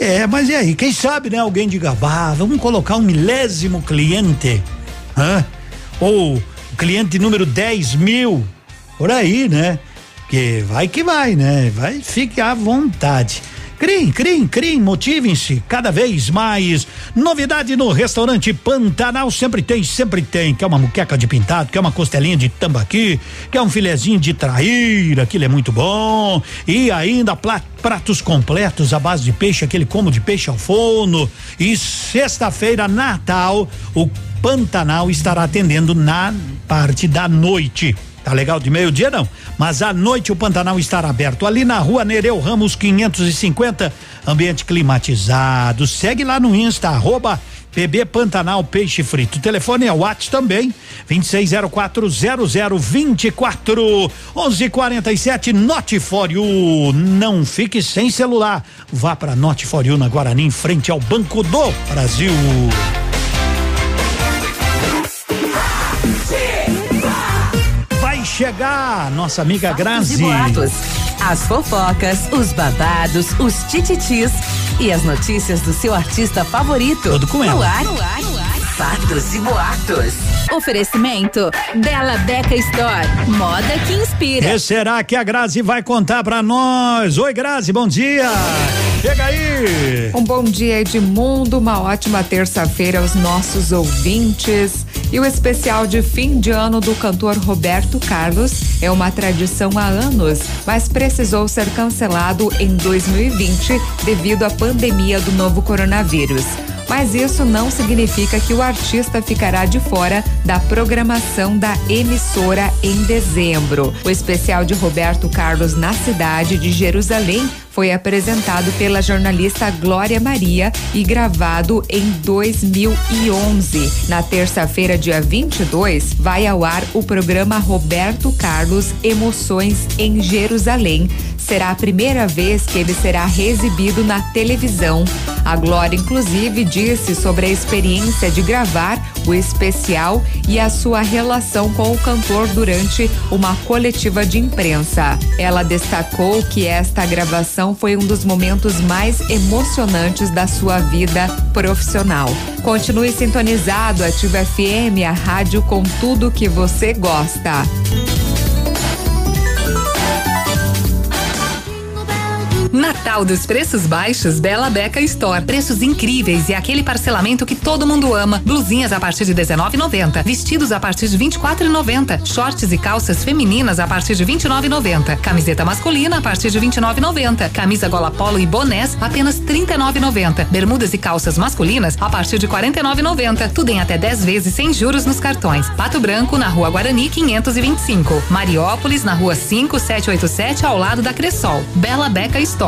É, mas e aí? Quem sabe, né? Alguém diga, bah, vamos colocar um milésimo cliente, hã? Ou cliente número 10 mil, por aí, né? Que vai que vai, né? Vai, fique à vontade. Criem, criem, criem, motivem-se cada vez mais. Novidade no restaurante Pantanal sempre tem, sempre tem. Quer uma muqueca de pintado, quer uma costelinha de tambaqui, quer um filezinho de traíra, aquilo é muito bom. E ainda pratos completos à base de peixe, aquele como de peixe ao forno. E sexta-feira, Natal, o Pantanal estará atendendo na parte da noite. Tá legal de meio-dia não? Mas à noite o Pantanal estará aberto ali na rua Nereu Ramos 550, ambiente climatizado. Segue lá no Insta, arroba PB Pantanal Peixe Frito. O telefone é o WhatsApp também, 26040024 1147 Note for you. Não fique sem celular. Vá para Note for you na Guarani, em frente ao Banco do Brasil. Chegar, nossa amiga Grazi. boatos. As fofocas, os babados, os tititis e as notícias do seu artista favorito. Tudo com ela. No ar, no ar, no ar. Fatos e boatos. Oferecimento Bela Beca Store. Moda que inspira. E será que a Grazi vai contar pra nós? Oi, Grazi, bom dia. Chega aí. Um bom dia, Edmundo. Uma ótima terça-feira aos nossos ouvintes. E o especial de fim de ano do cantor Roberto Carlos é uma tradição há anos, mas precisou ser cancelado em 2020 devido à pandemia do novo coronavírus. Mas isso não significa que o artista ficará de fora da programação da emissora em dezembro. O especial de Roberto Carlos na cidade de Jerusalém foi apresentado pela jornalista Glória Maria e gravado em 2011. Na terça-feira, dia 22, vai ao ar o programa Roberto Carlos Emoções em Jerusalém. Será a primeira vez que ele será exibido na televisão. A Glória, inclusive, disse sobre a experiência de gravar o especial e a sua relação com o cantor durante uma coletiva de imprensa. Ela destacou que esta gravação foi um dos momentos mais emocionantes da sua vida profissional. Continue sintonizado, Ativa FM, a rádio com tudo que você gosta. Natal dos preços baixos, Bela Beca Store. Preços incríveis e aquele parcelamento que todo mundo ama. Blusinhas a partir de 19,90, vestidos a partir de 24,90, shorts e calças femininas a partir de 29,90, camiseta masculina a partir de 29,90, camisa gola polo e bonés apenas 39,90, bermudas e calças masculinas a partir de 49,90. Tudo em até 10 vezes sem juros nos cartões. Pato Branco na Rua Guarani 525, Mariópolis na Rua 5787 ao lado da Cressol. Bela Beca Store.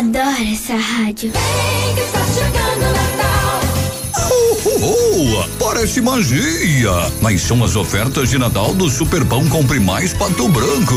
Adoro essa rádio. Oh, parece magia! Mas são as ofertas de Natal do Superpão Compre Mais Pato Branco.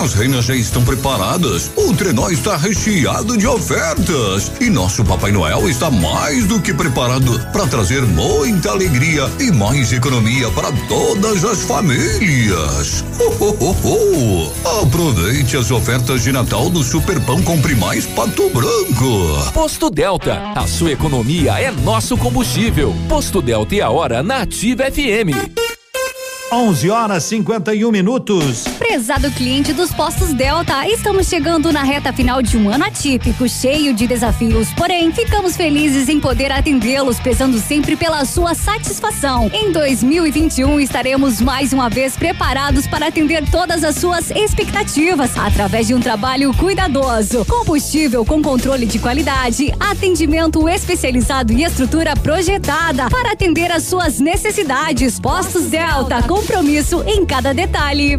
As reinas já estão preparadas, o trenó está recheado de ofertas e nosso Papai Noel está mais do que preparado para trazer muita alegria e mais economia para todas as famílias. Oh, oh, oh, oh. Aproveite as ofertas de Natal do Superpão Compre Mais Pato Branco. Posto Delta, a sua economia é nosso combustível. Posto Delta e a hora na Ativa FM. 11 horas 51 minutos. Prezado cliente dos postos Delta, estamos chegando na reta final de um ano atípico, cheio de desafios. Porém, ficamos felizes em poder atendê-los, prezando sempre pela sua satisfação. Em 2021, estaremos mais uma vez preparados para atender todas as suas expectativas, através de um trabalho cuidadoso. Combustível com controle de qualidade, atendimento especializado e estrutura projetada para atender às suas necessidades. Postos Delta, compromisso em cada detalhe.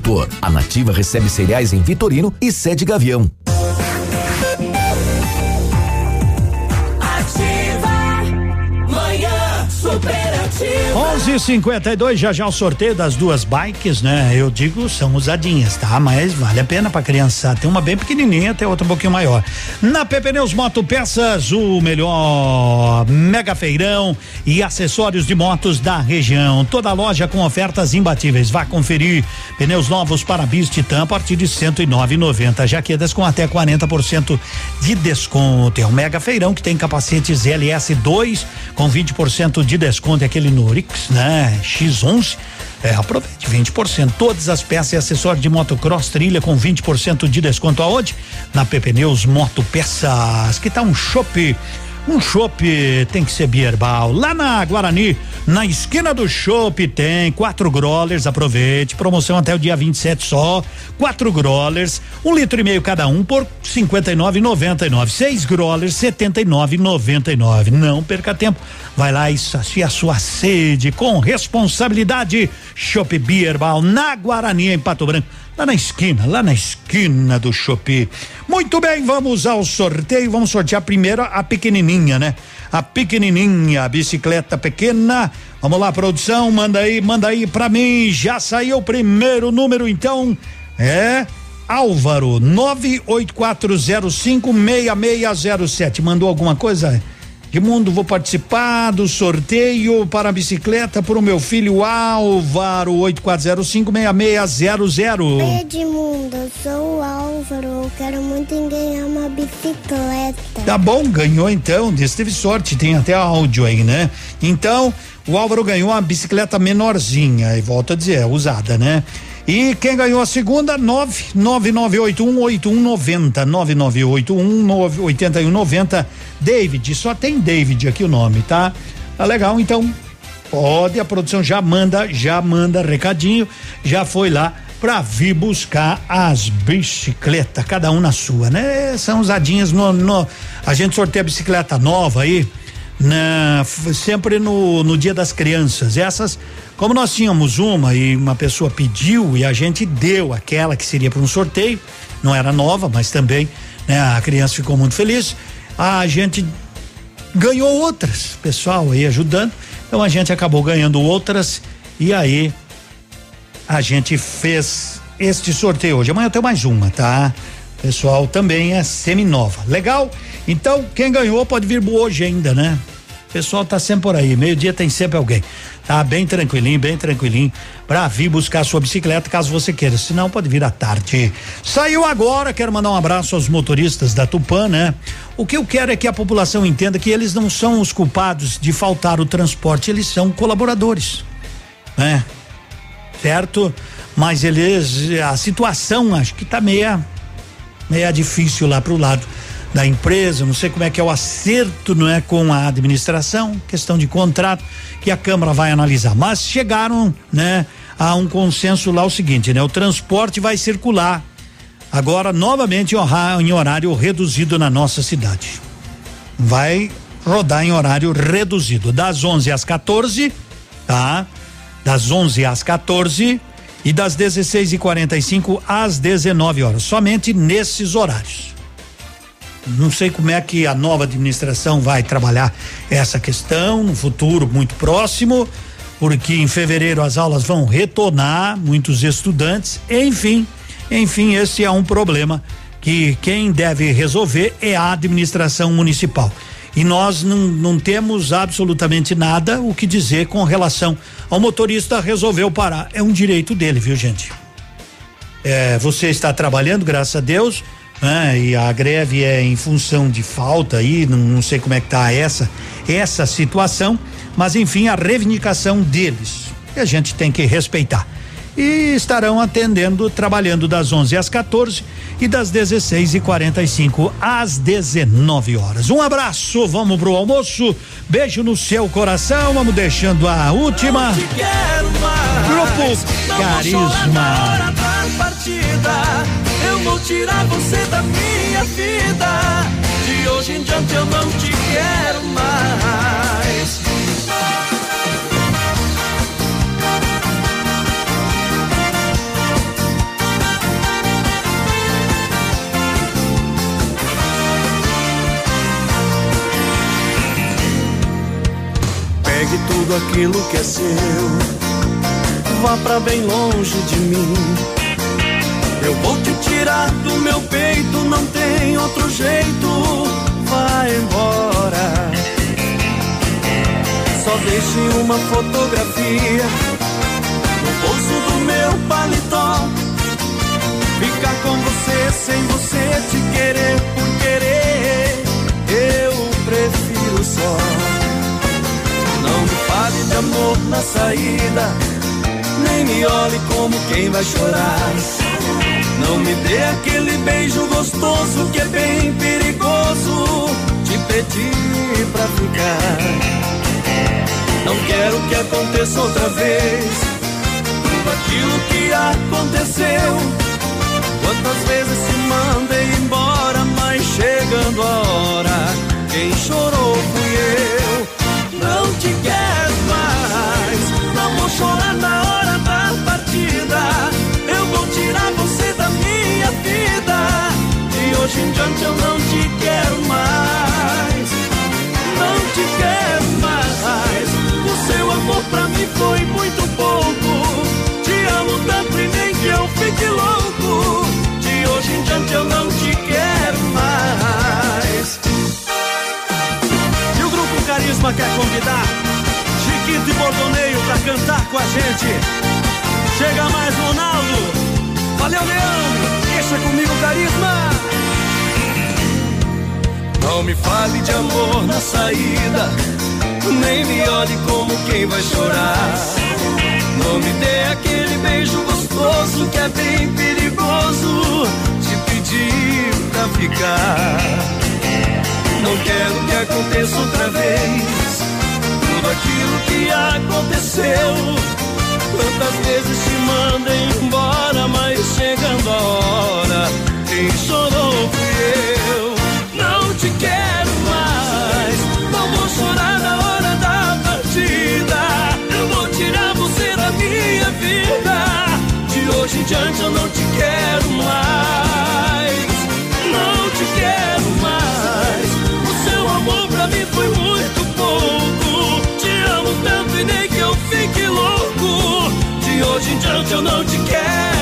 A Nativa recebe cereais em Vitorino e sede Gavião. Ativa Manhã Superativa. 11:52 já já o sorteio das duas bikes, né? Eu digo são usadinhas, tá? Mas vale a pena pra criança. Tem uma bem pequenininha, tem outra um pouquinho maior. Na PP Neus Moto Peças, o melhor mega feirão e acessórios de motos da região. Toda loja com ofertas imbatíveis. Vá conferir pneus novos para bis Titan a partir de 109,90. Jaquetas com até 40% de desconto. É um mega feirão que tem capacetes LS2 com 20% de desconto. É aquele Norix, né? X11. É, aproveite 20%. Todas as peças e acessórios de motocross trilha com 20% de desconto aonde? Na PP Neus Moto Peças. Que tá um shopping um chopp tem que ser Bierbal. Lá na Guarani, na esquina do chopp tem quatro growlers, aproveite. Promoção até o dia 27 só. Quatro growlers, um litro e meio cada um por 59,99. Seis growlers, 79,99. Não perca tempo. Vai lá e sacia a sua sede com responsabilidade. Chopp Bierbal na Guarani, em Pato Branco lá na esquina, lá na esquina do Shopee. Muito bem, vamos ao sorteio. Vamos sortear primeiro a pequenininha, né? A pequenininha, a bicicleta pequena. Vamos lá, produção, manda aí, manda aí pra mim. Já saiu o primeiro número, então. É Álvaro, 984056607. Mandou alguma coisa? Edmundo, vou participar do sorteio para a bicicleta para o meu filho Álvaro, 84056600. Edmundo, eu sou o Álvaro, eu quero muito ganhar uma bicicleta. Tá bom, ganhou então, desse teve sorte, tem até áudio aí, né? Então, o Álvaro ganhou uma bicicleta menorzinha, e volta a dizer, é usada, né? E quem ganhou a segunda, nove nove nove oito um oito um noventa nove nove oito um nove oitenta e um noventa David, só tem David aqui o nome, tá? Tá legal, então pode, a produção já manda, já manda recadinho, já foi lá pra vir buscar as bicicletas, cada um na sua, né? São usadinhas no, no a gente sorteia bicicleta nova aí, na, sempre no, no dia das crianças. Essas, como nós tínhamos uma e uma pessoa pediu e a gente deu aquela que seria para um sorteio, não era nova, mas também né, a criança ficou muito feliz. A gente ganhou outras, pessoal aí ajudando. Então a gente acabou ganhando outras e aí a gente fez este sorteio hoje. Amanhã tenho mais uma, tá? Pessoal, também é semi-nova. Legal? Então, quem ganhou pode vir hoje ainda, né? O pessoal tá sempre por aí. Meio-dia tem sempre alguém. Tá bem tranquilinho, bem tranquilinho, pra vir buscar sua bicicleta caso você queira. Se não, pode vir à tarde. Saiu agora, quero mandar um abraço aos motoristas da Tupã, né? O que eu quero é que a população entenda que eles não são os culpados de faltar o transporte, eles são colaboradores, né? Certo? Mas eles, a situação acho que tá meia meia difícil lá pro lado da empresa, não sei como é que é o acerto, não é, com a administração, questão de contrato que a Câmara vai analisar. Mas chegaram, né, a um consenso lá o seguinte, né, o transporte vai circular agora novamente em horário reduzido na nossa cidade. Vai rodar em horário reduzido, das 11 às 14, tá? Das 11 às 14 e das 16 e 45 às 19 horas, somente nesses horários. Não sei como é que a nova administração vai trabalhar essa questão no futuro muito próximo, porque em fevereiro as aulas vão retornar, muitos estudantes, enfim, enfim, esse é um problema que quem deve resolver é a administração municipal. E nós não, não temos absolutamente nada o que dizer com relação ao motorista resolveu parar. É um direito dele, viu, gente? É, você está trabalhando, graças a Deus né? E a greve é em função de falta aí, não, não sei como é que tá essa essa situação, mas enfim, a reivindicação deles, que a gente tem que respeitar. E estarão atendendo, trabalhando das 11 às 14 e das 16 e 45 às 19 horas. Um abraço, vamos pro almoço. Beijo no seu coração. Vamos deixando a última. Grupo Carisma vou tirar você da minha vida. De hoje em diante eu não te quero mais. Pegue tudo aquilo que é seu. Vá pra bem longe de mim. Eu vou te tirar do meu peito, não tem outro jeito. Vai embora. Só deixe uma fotografia no bolso do meu paletó. Ficar com você sem você te querer por querer. Eu prefiro só. Não me fale de amor na saída, nem me olhe como quem vai chorar. Não me dê aquele beijo gostoso que é bem perigoso. Te pedi pra ficar. Não quero que aconteça outra vez tudo aquilo que aconteceu. Quantas vezes se mandei embora, mas chegando a hora, quem chorou fui eu. Não te quero mais, não vou chorar na hora hoje em diante eu não te quero mais. Não te quero mais. O seu amor pra mim foi muito pouco. Te amo tanto e nem que eu fique louco. De hoje em diante eu não te quero mais. E o grupo Carisma quer convidar Chiquito e Bordoneio pra cantar com a gente. Chega mais, Ronaldo. Valeu, Leandro. Deixa comigo, Carisma. Não me fale de amor na saída, nem me olhe como quem vai chorar. Não me dê aquele beijo gostoso que é bem perigoso. Te pedir pra ficar. Não quero que aconteça outra vez tudo aquilo que aconteceu. Quantas vezes te mandei embora, mas chegando a hora, quem chorou fui quero mais. Não vou chorar na hora da partida. Eu vou tirar você da minha vida. De hoje em diante eu não te quero mais. Não te quero mais. O seu amor pra mim foi muito pouco. Te amo tanto e nem que eu fique louco. De hoje em diante eu não te quero.